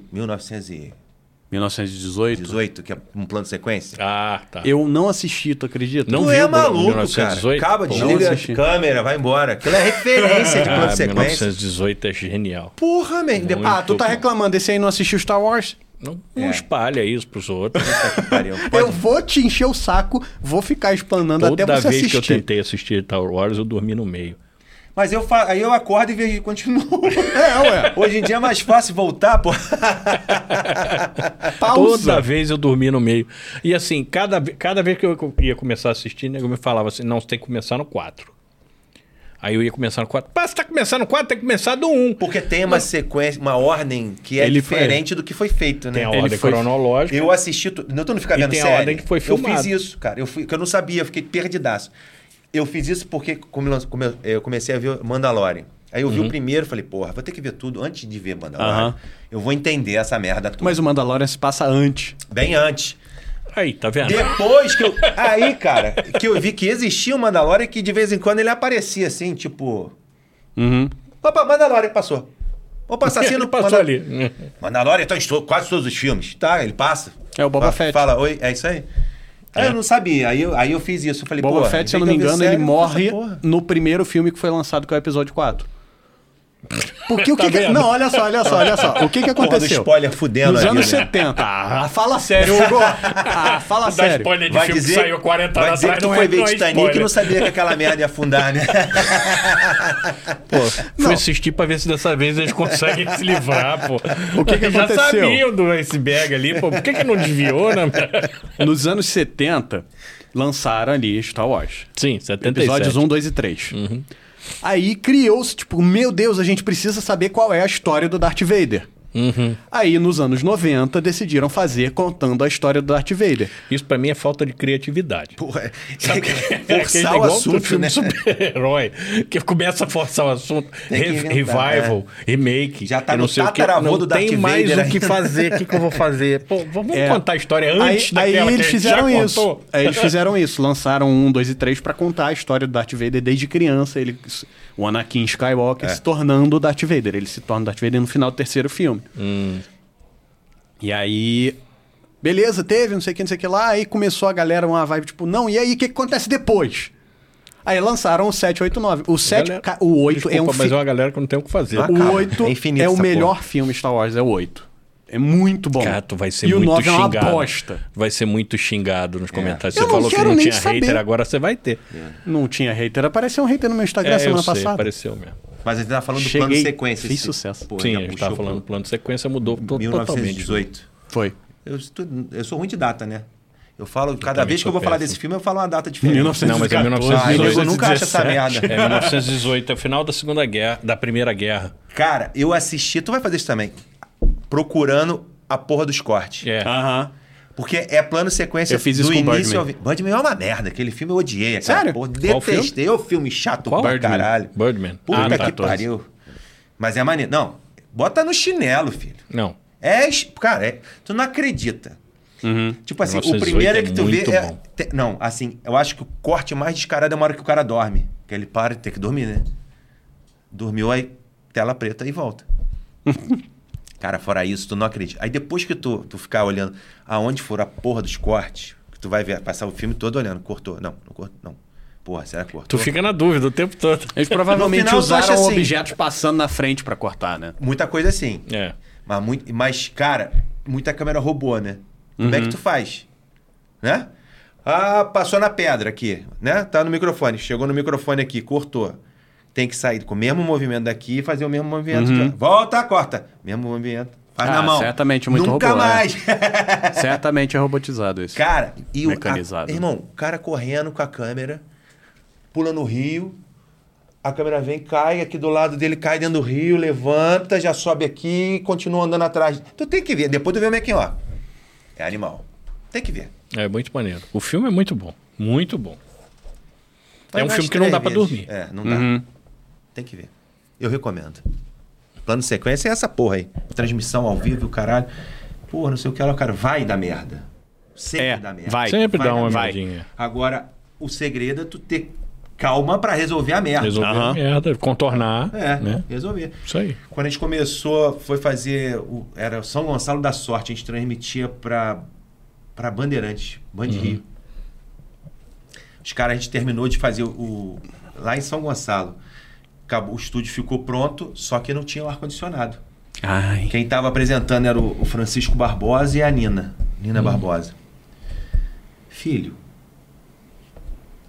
C: 1918,
A: 1918.
C: que é um plano de sequência.
B: Ah, tá.
A: Eu não assisti, tu acredita?
B: Não
C: tu é maluco,
B: 1918?
C: cara. Acaba, desliga a câmera, vai embora. Aquilo é referência de plano
B: Ah,
C: de sequência.
B: 1918 é genial.
C: Porra, man.
B: Muito
A: Ah, tu tá
B: bom.
A: reclamando desse aí não assistiu Star Wars?
B: Não, não
C: É.
B: espalha isso pros outros.
A: Eu vou te encher o saco, vou ficar explanando até
B: Toda
A: você
B: vez
A: assistir.
B: que eu tentei assistir Star Wars, eu dormi no meio.
C: Mas eu fa... aí eu acordo e vejo e continuo.
A: É, ué.
C: Hoje em dia é mais fácil voltar, pô.
A: Pausa.
B: Toda vez eu dormi no meio. E assim, cada, cada vez que eu ia começar a assistir, nego me falava assim: não, você tem que começar no 4. Aí eu ia começar no 4. Pá, você tá começando no 4, tem que começar do 1.
C: Porque tem uma sequência, uma ordem que é
B: Ele foi-
C: diferente do que foi feito, né?
B: Tem a
A: Ele
B: ordem
A: foi-
B: cronológica.
C: Eu assisti. Tu... Não, tu não fica
B: E
C: vendo
B: tem a
C: série.
B: ordem que foi
C: Eu
B: filmado.
C: fiz isso, cara. Eu fui... que eu não sabia, eu fiquei perdidaço. Eu fiz isso porque como eu- comecei a ver Mandalorian. Aí eu vi
B: Uhum.
C: o primeiro, falei, porra, vou ter que ver tudo antes de ver Mandalorian.
A: Aham.
C: Eu vou entender essa merda toda.
A: Mas o Mandalorian se passa antes.
C: Bem antes.
B: Aí, tá vendo?
C: Depois que eu. Aí, cara, que eu vi que existia o Mandalorian que de vez em quando ele aparecia assim, tipo.
A: Uhum.
C: Opa, Mandalorian passou. Opa, assassino
B: Ele passou
C: Mandal-
B: ali.
C: Mandalorian tá em to- quase todos os filmes. Tá, ele passa.
A: É o Boba Fett.
C: Fala, oi, é isso aí? Aí eu não sabia. Aí eu, aí eu fiz isso. Eu falei,
A: Boba
C: pô.
A: Fett, se eu não me engano, ele morre no primeiro filme que foi lançado, que é o episódio 4. Porque o que,
B: Tá
A: que-? Não, olha só, olha só, olha só. O que que
C: Porra do
A: aconteceu?
C: spoiler fudendo
A: Nos anos
C: né?
A: 70. Ah, fala sério, Hugo. Ah, fala
B: Dá
A: sério.
B: spoiler de
C: Vai
B: filme
C: dizer,
B: que saiu 40
C: vai
B: anos
C: dizer
B: atrás.
C: que tu
B: não
C: foi
B: é,
C: ver
B: não é
C: Titanic e não sabia que aquela merda ia afundar, né?
B: Pô, fui
A: Não.
B: assistir pra ver se dessa vez eles conseguem se livrar, pô.
A: O que que
B: Já
A: aconteceu?
B: sabiam do iceberg ali, pô. Por que, que não desviou, né?
A: Nos anos 70, lançaram ali Star Wars.
B: Sim, 77.
A: Episódios 1, 2 e 3. Aí criou-se, tipo, meu Deus, a gente precisa saber qual é a história do Darth Vader. Aí, nos anos 90, decidiram fazer contando a história do Darth Vader.
B: Isso pra mim é falta de criatividade.
C: Porra,
B: Sabe que- é aquele
C: forçar o
B: negócio do
C: assunto,
B: filme
C: né?
B: super-herói, que começa a forçar o assunto,
C: inventar,
B: revival, remake,
C: Já tá
B: e não
C: no
B: sei o que.
C: tataravô
B: Não
C: do
B: tem
C: Darth
B: mais
C: Vader
B: o que fazer, o que, que eu vou fazer? Pô, vamos
A: É.
B: contar a história
A: Aí,
B: antes
A: aí
B: daquela
A: eles
B: que a gente
A: fizeram
B: já
A: isso.
B: contou.
A: Aí eles fizeram isso. Lançaram um, dois e três pra contar a história do Darth Vader desde criança. Ele, o Anakin Skywalker
C: É.
A: se tornando o Darth Vader. Ele se torna o Darth Vader no final do terceiro filme.
B: Hum.
A: E aí. Beleza, teve, não sei o que, não sei o que lá. Aí começou a galera uma vibe tipo, não, e aí o que, que acontece depois? Aí lançaram o 789. O 7,
B: Galera,
A: ca- o 8
B: Desculpa,
A: é um
B: mas
A: filme.
B: é uma galera que não tem o que fazer.
C: Ah,
A: O
C: acaba.
A: 8
C: É
A: é, o melhor filme Star Wars, é o 8. É muito bom.
B: Cara, tu vai ser
A: e
B: muito
A: o 9 é uma
B: xingado.
A: bosta.
B: Vai ser muito xingado nos comentários.
A: Eu
B: Você
A: não
B: falou que
A: quero
B: não
A: nem
B: tinha
A: saber.
B: hater, agora você vai ter.
A: Não tinha hater. Apareceu um hater no meu Instagram
B: É, eu
A: semana
B: sei,
A: passada.
B: apareceu mesmo.
C: Mas a gente tá falando do
A: Cheguei,
C: plano de sequência.
A: fiz sucesso.
C: Pô,
B: Sim, a gente
C: puxou
B: tava falando do plano de sequência, mudou to- totalmente.
C: 1918.
A: Foi.
C: Eu, eu sou ruim de data, né? Eu falo, cada vez que eu vou falar desse filme, eu falo uma data diferente.
A: 1914.
B: Não, mas é
C: 1918.
B: 1918.
C: Ah, eu nunca acho essa merda.
B: É 1918, é o final da Segunda Guerra, da Primeira Guerra.
C: Cara, eu assisti, tu vai fazer isso também, procurando a porra dos cortes.
B: É.
A: Aham.
C: Porque é plano sequência
A: Eu fiz
C: do
A: isso com
C: início
A: Birdman.
C: ao fim. Birdman é uma merda, aquele filme eu odiei. Aquela
A: Sério?
B: Qual
C: detestei. É o filme chato
B: Qual?
C: pra
A: Birdman.
C: caralho.
B: Birdman.
C: Puta
B: Ah,
C: que
B: tá.
A: 14.
C: pariu. Mas é maneiro. Não, bota no chinelo, filho.
B: Não.
C: É, cara, é- tu não acredita.
A: Uhum.
C: Tipo assim, o
B: 1918
C: primeiro é
B: é
C: que tu vê. é- te- não, assim, eu acho que o corte mais descarado é uma hora que o cara dorme. Que ele para e tem que dormir, né? Dormiu, aí tela preta e volta. cara, fora isso, tu não acredita. Aí depois que tu, tu ficar olhando aonde for a porra dos cortes, que tu vai ver, passar o filme todo olhando, cortou. Não, não cortou, não. Porra, será que cortou?
B: Tu fica na dúvida o tempo todo.
A: Eles provavelmente
C: final,
A: usaram
C: assim-
A: objetos passando na frente pra cortar, né?
C: Muita coisa assim.
B: É.
C: Mas, muito, mas, cara, muita câmera robô, né? Como é que tu faz? Né? Ah, passou na pedra aqui, né? Tá no microfone. Chegou no microfone aqui, cortou. Tem que sair com o mesmo movimento daqui e fazer o mesmo movimento de lá. Volta, corta. Mesmo movimento. Faz
A: Ah,
C: na mão.
A: certamente muito
C: Nunca
A: robô, é.
C: mais.
A: Certamente é robotizado isso.
C: Cara, e o
A: Mecanizado.
C: a- irmão, o cara correndo com a câmera, pula no rio, a câmera vem, cai aqui do lado dele, cai dentro do rio, levanta, já sobe aqui e continua andando atrás. Tu tem que ver, depois tu vê o making ó. É animal. Tem que ver.
B: É muito maneiro. O filme é muito bom. Muito bom.
C: Vai
B: é um filme que não
C: três
B: dá pra
C: vezes.
B: dormir.
C: É, não dá.
A: Uhum.
C: Tem que ver. Eu recomendo. Plano de sequência é essa porra aí. Transmissão ao vivo, o caralho. Porra, não sei o que lá, cara. Vai dar merda. Sempre
A: É,
C: dá merda.
A: vai.
B: Sempre dá
C: dar
B: uma merdinha.
C: Agora, o segredo é tu ter calma pra resolver a merda.
B: Resolver a
A: Aham.
B: merda, contornar.
C: É,
B: Né?
C: resolver.
B: Isso aí.
C: Quando a gente começou, foi fazer. O, era o São Gonçalo da Sorte, a gente transmitia pra, pra Bandeirantes, Band Rio. Os caras, a gente terminou de fazer o. Lá em São Gonçalo. Acabou, o estúdio ficou pronto, só que não tinha o ar-condicionado. Quem estava apresentando era o, Francisco Barbosa e a Nina. Nina Barbosa. Filho,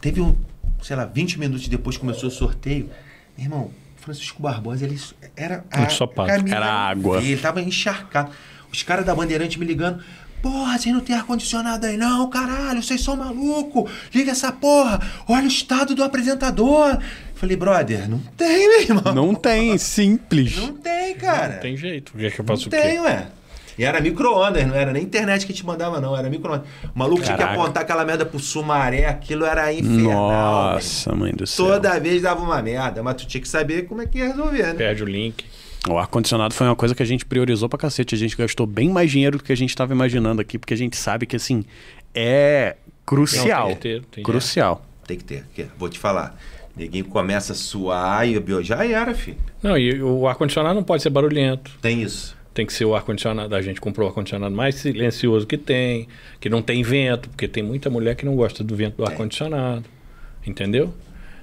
C: teve um, sei lá, 20 minutos depois que começou o sorteio. Meu irmão, Francisco Barbosa, ele era.
B: Ensopado.
C: caminho
A: Era água.
C: Ele tava encharcado. Os caras da Bandeirante me ligando. Porra, vocês não tem ar-condicionado aí não, caralho, vocês são maluco. Liga essa porra. Olha o estado do apresentador. Falei, brother, não tem, meu irmão.
A: Não tem, simples.
C: Não tem, cara.
B: Não tem jeito. Quer que eu faça
C: Não
B: o quê?
C: tem, ué. E era micro-ondas, não era nem internet que te mandava, não. Era micro-ondas. O maluco tinha que
A: Caraca.
C: apontar aquela merda pro sumaré, aquilo era infernal. velho.
A: Nossa, mãe do céu.
C: Toda vez dava uma merda, mas tu tinha que saber como é que ia resolver, né?
B: Perde o link.
A: O ar-condicionado foi uma coisa que a gente priorizou pra cacete. A gente gastou bem mais dinheiro do que a gente tava imaginando aqui, porque a gente sabe que, assim, é crucial.
B: Não, tem que ter, tem que
A: crucial.
C: Tem que ter. porque, Vou te falar. Ninguém começa a suar e bio- já era, filho.
B: Não, e o ar-condicionado não pode ser barulhento.
C: Tem isso.
B: Tem que ser o ar-condicionado. A gente comprou o ar-condicionado mais silencioso que tem, que não tem vento, porque tem muita mulher que não gosta do vento do ar-condicionado. Entendeu?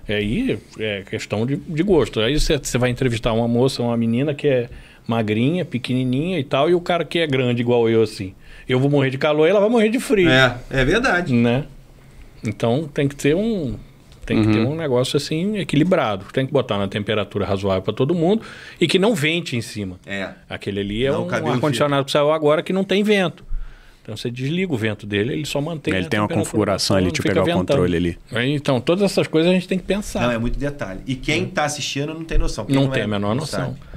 B: E aí é questão de, de gosto. Aí você, você vai entrevistar uma moça, uma menina que é magrinha, pequenininha e tal, e o cara que é grande igual eu, assim. Eu vou morrer de calor e ela vai morrer de frio.
C: É, é verdade.
B: Né? Então tem que ter um. Tem que ter um negócio assim equilibrado. Tem que botar na temperatura razoável para todo mundo e que não vente em cima.
C: É.
B: Aquele ali é
C: Não, o
B: um ar-condicionado que saiu agora que não tem vento. Então você desliga o vento dele, ele só mantém.
A: Ele
B: a
A: tem uma configuração ali,
B: não fica
A: pegar o
B: ventando.
A: controle ali.
B: Aí, Então, todas essas coisas a gente tem que pensar.
C: Não, é muito detalhe. E quem tá assistindo não tem noção. Quem
B: Não tem
C: é,
B: a menor
C: não
B: noção.
C: sabe.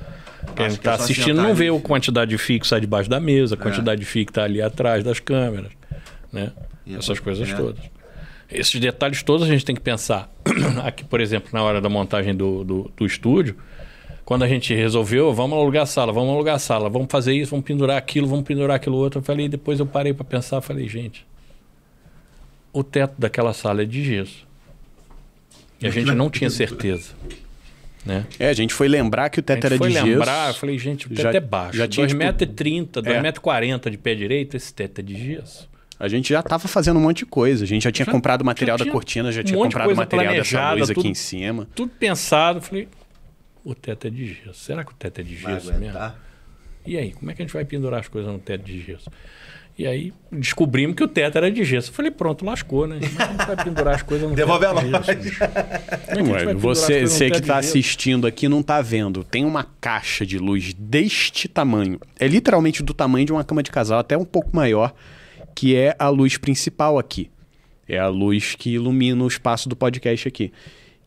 B: Quem está
C: é
B: assistindo não vê a quantidade de fio que sai debaixo da mesa, a quantidade de fio que está ali atrás das câmeras, né?
C: E
B: Essas
C: é-
B: coisas
C: é.
B: todas. Esses detalhes todos a gente tem que pensar. Aqui, por exemplo, na hora da montagem do, do, do estúdio, quando a gente resolveu, vamos alugar a sala, vamos alugar a sala, vamos fazer isso, vamos pendurar aquilo, vamos pendurar aquilo outro. Eu falei, depois eu parei para pensar, falei, gente, o teto daquela sala é de gesso. E a gente não tinha certeza. Né?
A: É, a gente foi lembrar que o teto era
B: foi
A: de gesso.
B: lembrar, eu falei, gente, o teto
A: Já-
B: é baixo.
A: já tinha,
B: 2,30m,
A: tipo,
B: 2,40m de pé direito, esse teto é de gesso.
A: A gente já tava fazendo um monte de coisa. A gente já tinha
B: Já-
A: comprado o material
B: já
A: da cortina, já
B: um
A: tinha comprado material dessa luz aqui
B: tudo-
A: em cima.
B: Tudo pensado, eu falei, o teto é de gesso. Será que o teto é de
C: Vai
B: gesso mesmo?
C: aguentar.
B: E aí, como é que a gente vai pendurar as coisas no teto de gesso? E aí descobrimos que o teto era de gesso. Eu falei, pronto, lascou, né? Como é que a gente vai pendurar as coisas no
C: Devolve
B: teto
C: a
B: de gesso? Como é vai
A: Ué,
B: as
A: você, você que tá
B: gesso?
A: assistindo aqui não tá vendo. Tem uma caixa de luz deste tamanho. É literalmente do tamanho de uma cama de casal, até um pouco maior, que é a luz principal aqui. É a luz que ilumina o espaço do podcast aqui.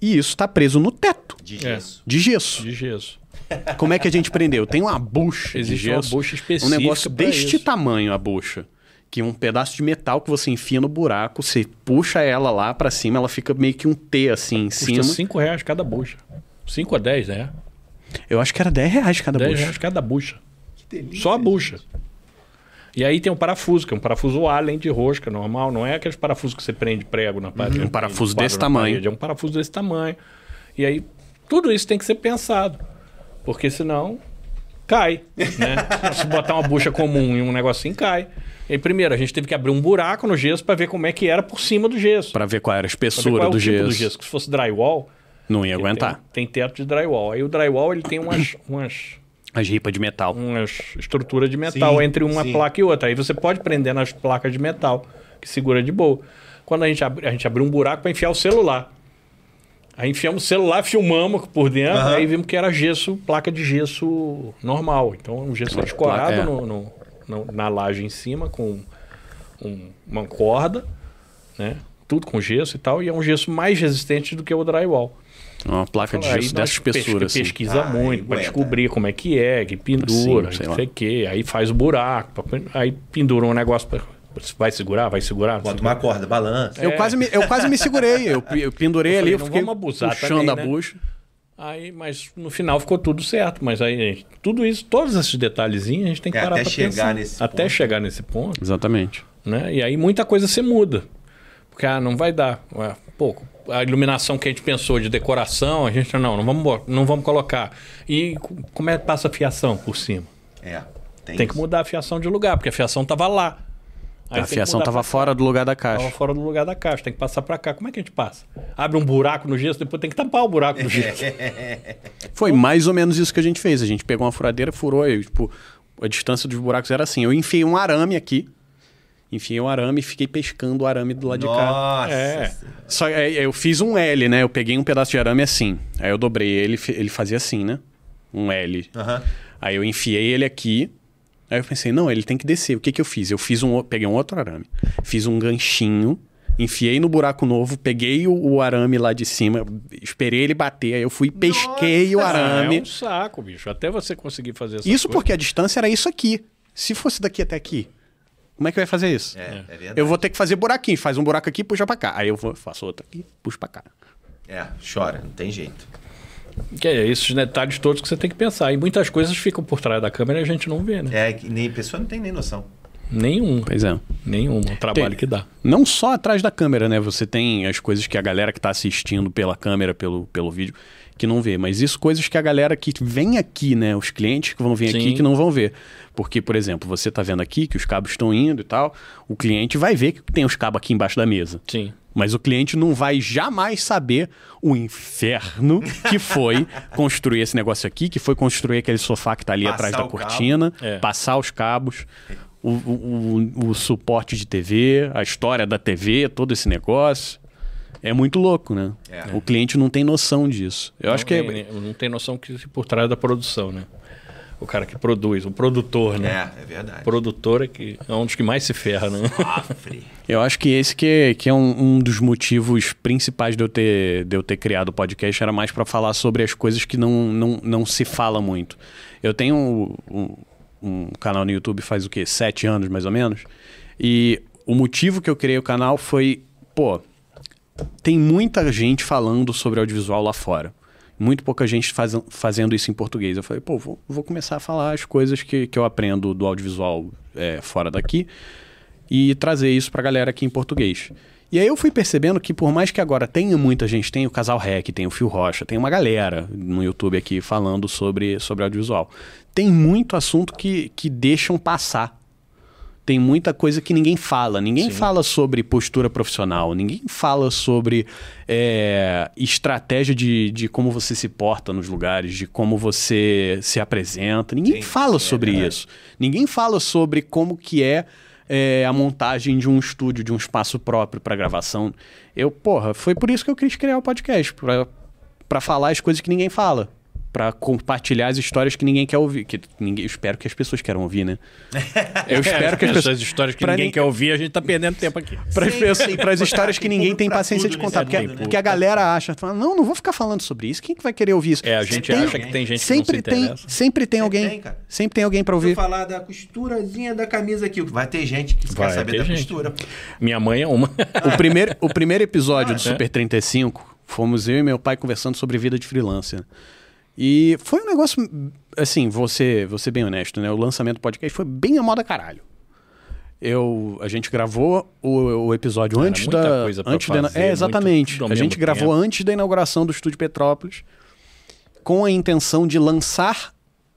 A: E isso tá preso no teto,
C: De
B: É.
C: gesso.
A: de gesso.
B: De gesso.
A: Como é que a gente prendeu? Tem uma bucha
B: Existe
A: de
B: uma
A: gesso.
B: bucha
A: Um
B: específica
A: negócio
B: pra
A: deste
B: isso.
A: tamanho, a bucha. Que é um pedaço de metal que você enfia no buraco, você puxa ela lá pra cima, ela fica meio que um T assim em
B: Custa
A: cima.
B: 5 reais cada bucha. 5 a 10, né?
A: Eu acho que era 10 reais cada
B: 10
A: bucha.
B: reais cada bucha.
C: Que delícia.
B: Só a bucha. E aí tem um parafuso, que é um parafuso Allen de rosca normal, não é aqueles parafusos que você prende prego na parede.
A: Um parafuso desse tamanho.
B: parede, É um parafuso desse tamanho. E aí tudo isso tem que ser pensado. Porque senão cai. Né? Se botar uma bucha comum e um negocinho, cai. E aí, primeiro, a gente teve que abrir um buraco no gesso para ver como é que era por cima do gesso.
A: Pra ver qual era a espessura
B: qual é o
A: do,
B: tipo
A: gesso.
B: do gesso. Se fosse drywall,
A: Não ia aguentar.
B: Tem, tem teto de drywall. Aí o drywall ele tem umas, umas
A: As ripas de metal.
B: uma estrutura de metal
C: Sim,
B: entre uma
C: sim.
B: placa e outra. Aí você pode prender nas placas de metal, que segura de boa. Quando a gente, abri, a gente abriu um buraco para enfiar o celular. Aí enfiamos o celular, filmamos por dentro, aí vimos que era gesso, placa de gesso normal. Então, um gesso
A: Uma
B: escorado
A: é.
B: no, no- no- na laje em cima, com um- uma corda, né? Tudo com gesso e tal, e é um gesso mais resistente do que o drywall.
A: Uma placa de
B: nós
A: dessa espessura,
B: pesqui-
A: assim.
B: pesquisa
C: Ah,
B: muito para descobrir como é que é, que pendura,
A: Sim, sei
B: não
A: lá.
B: sei o quê. Aí faz o buraco, pra- aí pendura um negócio pra, vai segurar, vai segurar.
C: Bota uma corda, balança.
A: Eu, quase me, eu quase me segurei. Eu, eu pendurei
B: Eu
A: ali,
B: falei,
A: eu
B: não
A: fiquei
B: abusar
A: puxando
B: também,
A: a
B: né?
A: bucha.
B: Aí, mas no final ficou tudo certo. Mas aí, tudo isso, todos esses detalhezinhos, a gente tem que
C: É,
B: parar
C: até chegar
B: pensar.
C: nesse
B: Até
C: ponto.
B: chegar nesse ponto,
A: Exatamente.
B: né? E aí muita coisa se muda. Porque, ah, não vai dar. Ué, Pô, a iluminação que a gente pensou de decoração, a gente, não, não vamos, não vamos colocar. E co- como é que passa a fiação por cima?
C: É.
B: Tem que
C: isso.
B: mudar a fiação de lugar, porque a fiação tava lá. Aí
A: a
B: tem que
A: fiação
B: mudar
A: tava
B: pra cá.
A: fora do lugar da caixa.
B: fora do lugar da caixa, tem que passar pra cá. Como é que a gente passa? Abre um buraco no gesso, depois tem que tampar o buraco no gesso.
A: Foi mais ou menos isso que a gente fez. A gente pegou uma furadeira, furou, e, tipo, a distância dos buracos era assim. Eu enfiei um arame aqui, enfiei um arame e fiquei pescando o arame do lado de cá.
C: Nossa.
B: É.
A: Só é, eu fiz um L, né? Eu peguei um pedaço de arame assim. Aí eu dobrei ele, ele fazia assim, né? Um L.
C: Aham.
A: Aí eu enfiei ele aqui. Aí eu pensei, não, ele tem que descer. O que que eu fiz? Eu fiz um, o- peguei um outro arame, fiz um ganchinho, enfiei no buraco novo, peguei o, o arame lá de cima, esperei ele bater, aí eu fui e pesquei o
C: Nossa!
A: arame.
B: É um saco, bicho. Até você conseguir fazer essa
A: Isso porque a distância era isso aqui. Se fosse daqui até aqui, como é que ia fazer isso?
C: É, é verdade.
A: Eu vou ter que fazer buraquinho, faz um buraco aqui, puxa pra cá. Aí eu vou, faço outro aqui, puxo pra cá.
C: É, chora, não tem jeito.
B: Que é esses detalhes todos que você tem que pensar. E muitas coisas ficam por trás da câmera e a gente não vê, né?
C: É, que nem a pessoa não tem nem noção.
B: Nenhum.
A: Pois é.
B: Nenhum. O trabalho
A: Tem-
B: que dá.
A: Não só atrás da câmera, né? Você tem as coisas que a galera que tá assistindo pela câmera, pelo, pelo vídeo, que não vê. Mas isso coisas que a galera que vem aqui, né? Os clientes que vão vir aqui
B: Sim.
A: que não vão ver. Porque, por exemplo, você tá vendo aqui que os cabos estão indo e tal. O cliente vai ver que tem os cabos aqui embaixo da mesa.
B: Sim.
A: Mas o cliente não vai jamais saber o inferno que foi construir esse negócio aqui, que foi construir aquele sofá que tá ali
C: Passar
A: atrás da cortina,
B: É.
A: passar os cabos, o, o, o- o suporte de TV, a história da TV, todo esse negócio. É muito louco, né?
C: É.
A: O cliente não tem noção disso. Eu acho que é,
B: não, tem- não tem noção que por trás da produção, né? O cara que produz, o produtor, né?
C: É, é verdade.
B: O produtor é, que é um dos que mais se ferra, né?
C: Sofre.
A: Eu acho que esse que é, que é um, um dos motivos principais de eu ter, de eu ter criado o podcast, era mais para falar sobre as coisas que não, não, não se fala muito. Eu tenho um, um- um canal no YouTube faz o quê? Sete anos, mais ou menos. E o motivo que eu criei o canal foi, pô, tem muita gente falando sobre audiovisual lá fora. Muito pouca gente faz, fazendo isso em português. Eu falei, pô, vou, vou começar a falar as coisas que, que eu aprendo do audiovisual é, fora daqui e trazer isso pra galera aqui em português. E aí eu fui percebendo que por mais que agora tenha muita gente, tem o Casal Rec, tem o Fio Rocha, tem uma galera no YouTube aqui falando sobre, sobre audiovisual. Tem muito assunto que, que deixam passar. Tem muita coisa que ninguém fala. Ninguém fala sobre postura profissional, ninguém fala sobre é, estratégia de, de como você se porta nos lugares, de como você se apresenta. Ninguém
C: Sim,
A: fala
C: sim, é
A: sobre isso. Ninguém fala sobre como que é, é, a montagem de um estúdio, de um espaço próprio para gravação. Eu, porra, foi por isso que eu quis criar o podcast, pra para falar as coisas que ninguém fala. Pra compartilhar as histórias que ninguém quer ouvir. Que ninguém, eu espero que as pessoas queiram ouvir, né? Eu espero que as pessoas.
B: Histórias que
A: pra
B: ninguém
A: nin-
B: quer ouvir, a gente tá perdendo tempo aqui.
A: Para as
C: tem
A: para histórias que
C: tem
A: ninguém tem paciência de contar. Porque,
C: mundo,
A: porque a galera acha, fala, não, não vou ficar falando sobre isso. Quem que vai querer ouvir isso?
B: É, a gente
A: Tem-
B: acha que tem gente
A: sempre
B: que não se
A: tem,
B: interessa.
A: sempre tem
C: Sempre
A: alguém,
C: tem,
A: sempre tem alguém para ouvir.
C: falar da costurazinha da camisa aqui, vai ter gente que
B: Vai
C: quer saber da
B: gente.
C: costura.
B: Minha mãe é uma.
A: O primeiro, o primeiro episódio do
B: Ah, é?
A: Super 35, fomos eu e meu pai conversando sobre vida de freelancer. E foi um negócio, assim, você, você bem honesto, né? O lançamento do podcast foi bem a moda caralho. Eu, a gente gravou o, o episódio antes da.
B: coisa
A: antes da,
B: fazer,
A: é,
B: muito
A: exatamente. A gente gravou
B: tempo.
A: antes da inauguração do Estúdio Petrópolis, com a intenção de lançar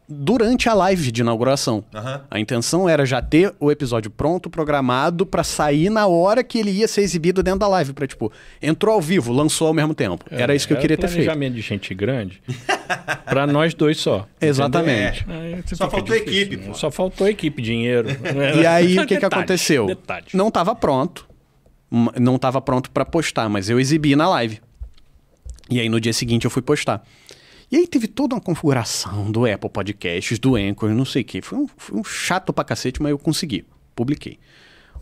A: durante a live de inauguração.
C: Aham.
A: A intenção era já ter o episódio pronto, programado, pra sair na hora que ele ia ser exibido dentro da live. Pra, tipo, entrou ao vivo, lançou ao mesmo tempo. era isso que eu queria ter feito.
B: É, planejamento de gente grande pra nós dois só.
A: Exatamente.
B: Aí você
C: Só faltou
B: difícil,
C: equipe,
B: né? Só faltou equipe, dinheiro.
A: E aí, o que, que aconteceu?
B: detalhes.
A: Não estava pronto. Não estava pronto pra postar, mas eu exibi na live. E aí no dia seguinte eu fui postar. E aí teve toda uma configuração do Apple Podcasts, do Anchor, não sei o quê. Foi um, foi um chato pra cacete, mas eu consegui. Publiquei.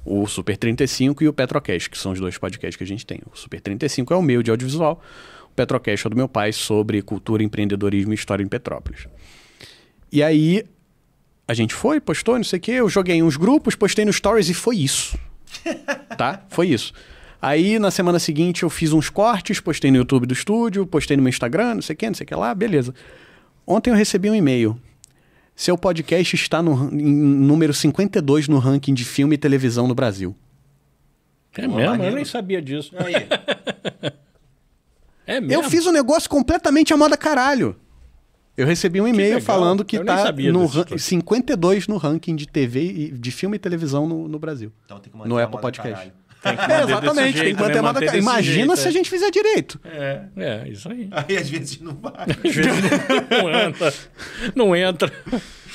A: O Super 35 e o Petrocast, que são os dois podcasts que a gente tem. O Super 35 é o meu de audiovisual, o Petrocast é o do meu pai sobre cultura, empreendedorismo e história em Petrópolis. E aí a gente foi, postou, não sei o quê, eu joguei em uns grupos, postei no Stories e foi isso. tá? Foi isso. Aí na semana seguinte eu fiz uns cortes, postei no YouTube do estúdio, postei no meu Instagram, não sei o que, não sei o que lá, beleza. Ontem eu recebi um e-mail. Seu podcast está no em número 52 no ranking de filme e televisão no Brasil.
B: É
C: Pô,
B: mesmo? Eu nem sabia disso.
C: Aí,
B: É mesmo?
A: Eu fiz um negócio completamente a moda caralho. Eu recebi um e-mail falando que tá
B: sabia
A: no
B: dessa
A: ran-
B: história.
A: 52 no ranking de TV e de filme e televisão no, no Brasil.
C: então tem que
A: No Apple
C: moda
A: Podcast.
C: caralho.
B: Tem que
A: É, exatamente, tem
B: jeito,
A: que manter
B: né?
A: a moda Imagina
B: jeito,
A: se a
B: é.
A: gente fizer direito.
C: É.
B: É, isso aí.
C: Aí às vezes não vai.
B: Às vezes não entra. Não entra.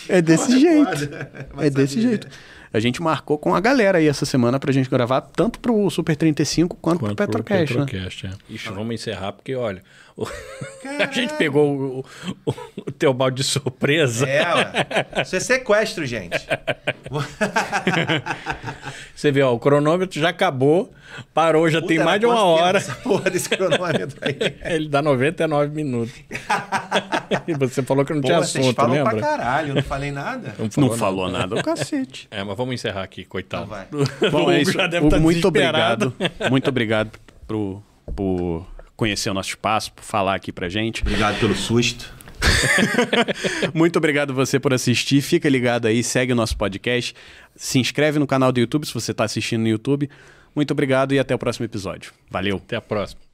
A: É desse jeito. É desse
C: saber,
A: jeito. A gente marcou com a galera aí essa semana pra gente gravar tanto pro Super 35 quanto,
B: Quanto
A: pro Petrocast, né?
B: Petrocast, é. Ixi, vamos encerrar, porque olha, a gente pegou o, o, o teu balde de surpresa.
C: É, ué. Isso é sequestro, gente.
B: Você vê, ó, o cronômetro já acabou, parou, já tem
C: Puta,
B: mais de uma hora.
C: Essa porra desse cronômetro aí.
B: Ele dá 99 minutos. e você falou que não
C: Pô,
B: tinha
C: vocês
B: assunto,
C: falam
B: lembra?
C: pra caralho, eu não falei nada.
A: Não falou nada, o cacete.
B: É, mas vamos encerrar aqui, coitado.
C: Então vai.
A: Bom, é isso.
B: já deve
A: Hugo,
B: tá
A: muito obrigado. Muito obrigado pro, por conhecer o nosso espaço, por falar aqui pra gente.
C: Obrigado pelo susto.
A: Muito obrigado você por assistir. Fica ligado aí, segue o nosso podcast. Se inscreve no canal do YouTube se você está assistindo no YouTube. Muito obrigado e até o próximo episódio. Valeu.
B: Até a próxima.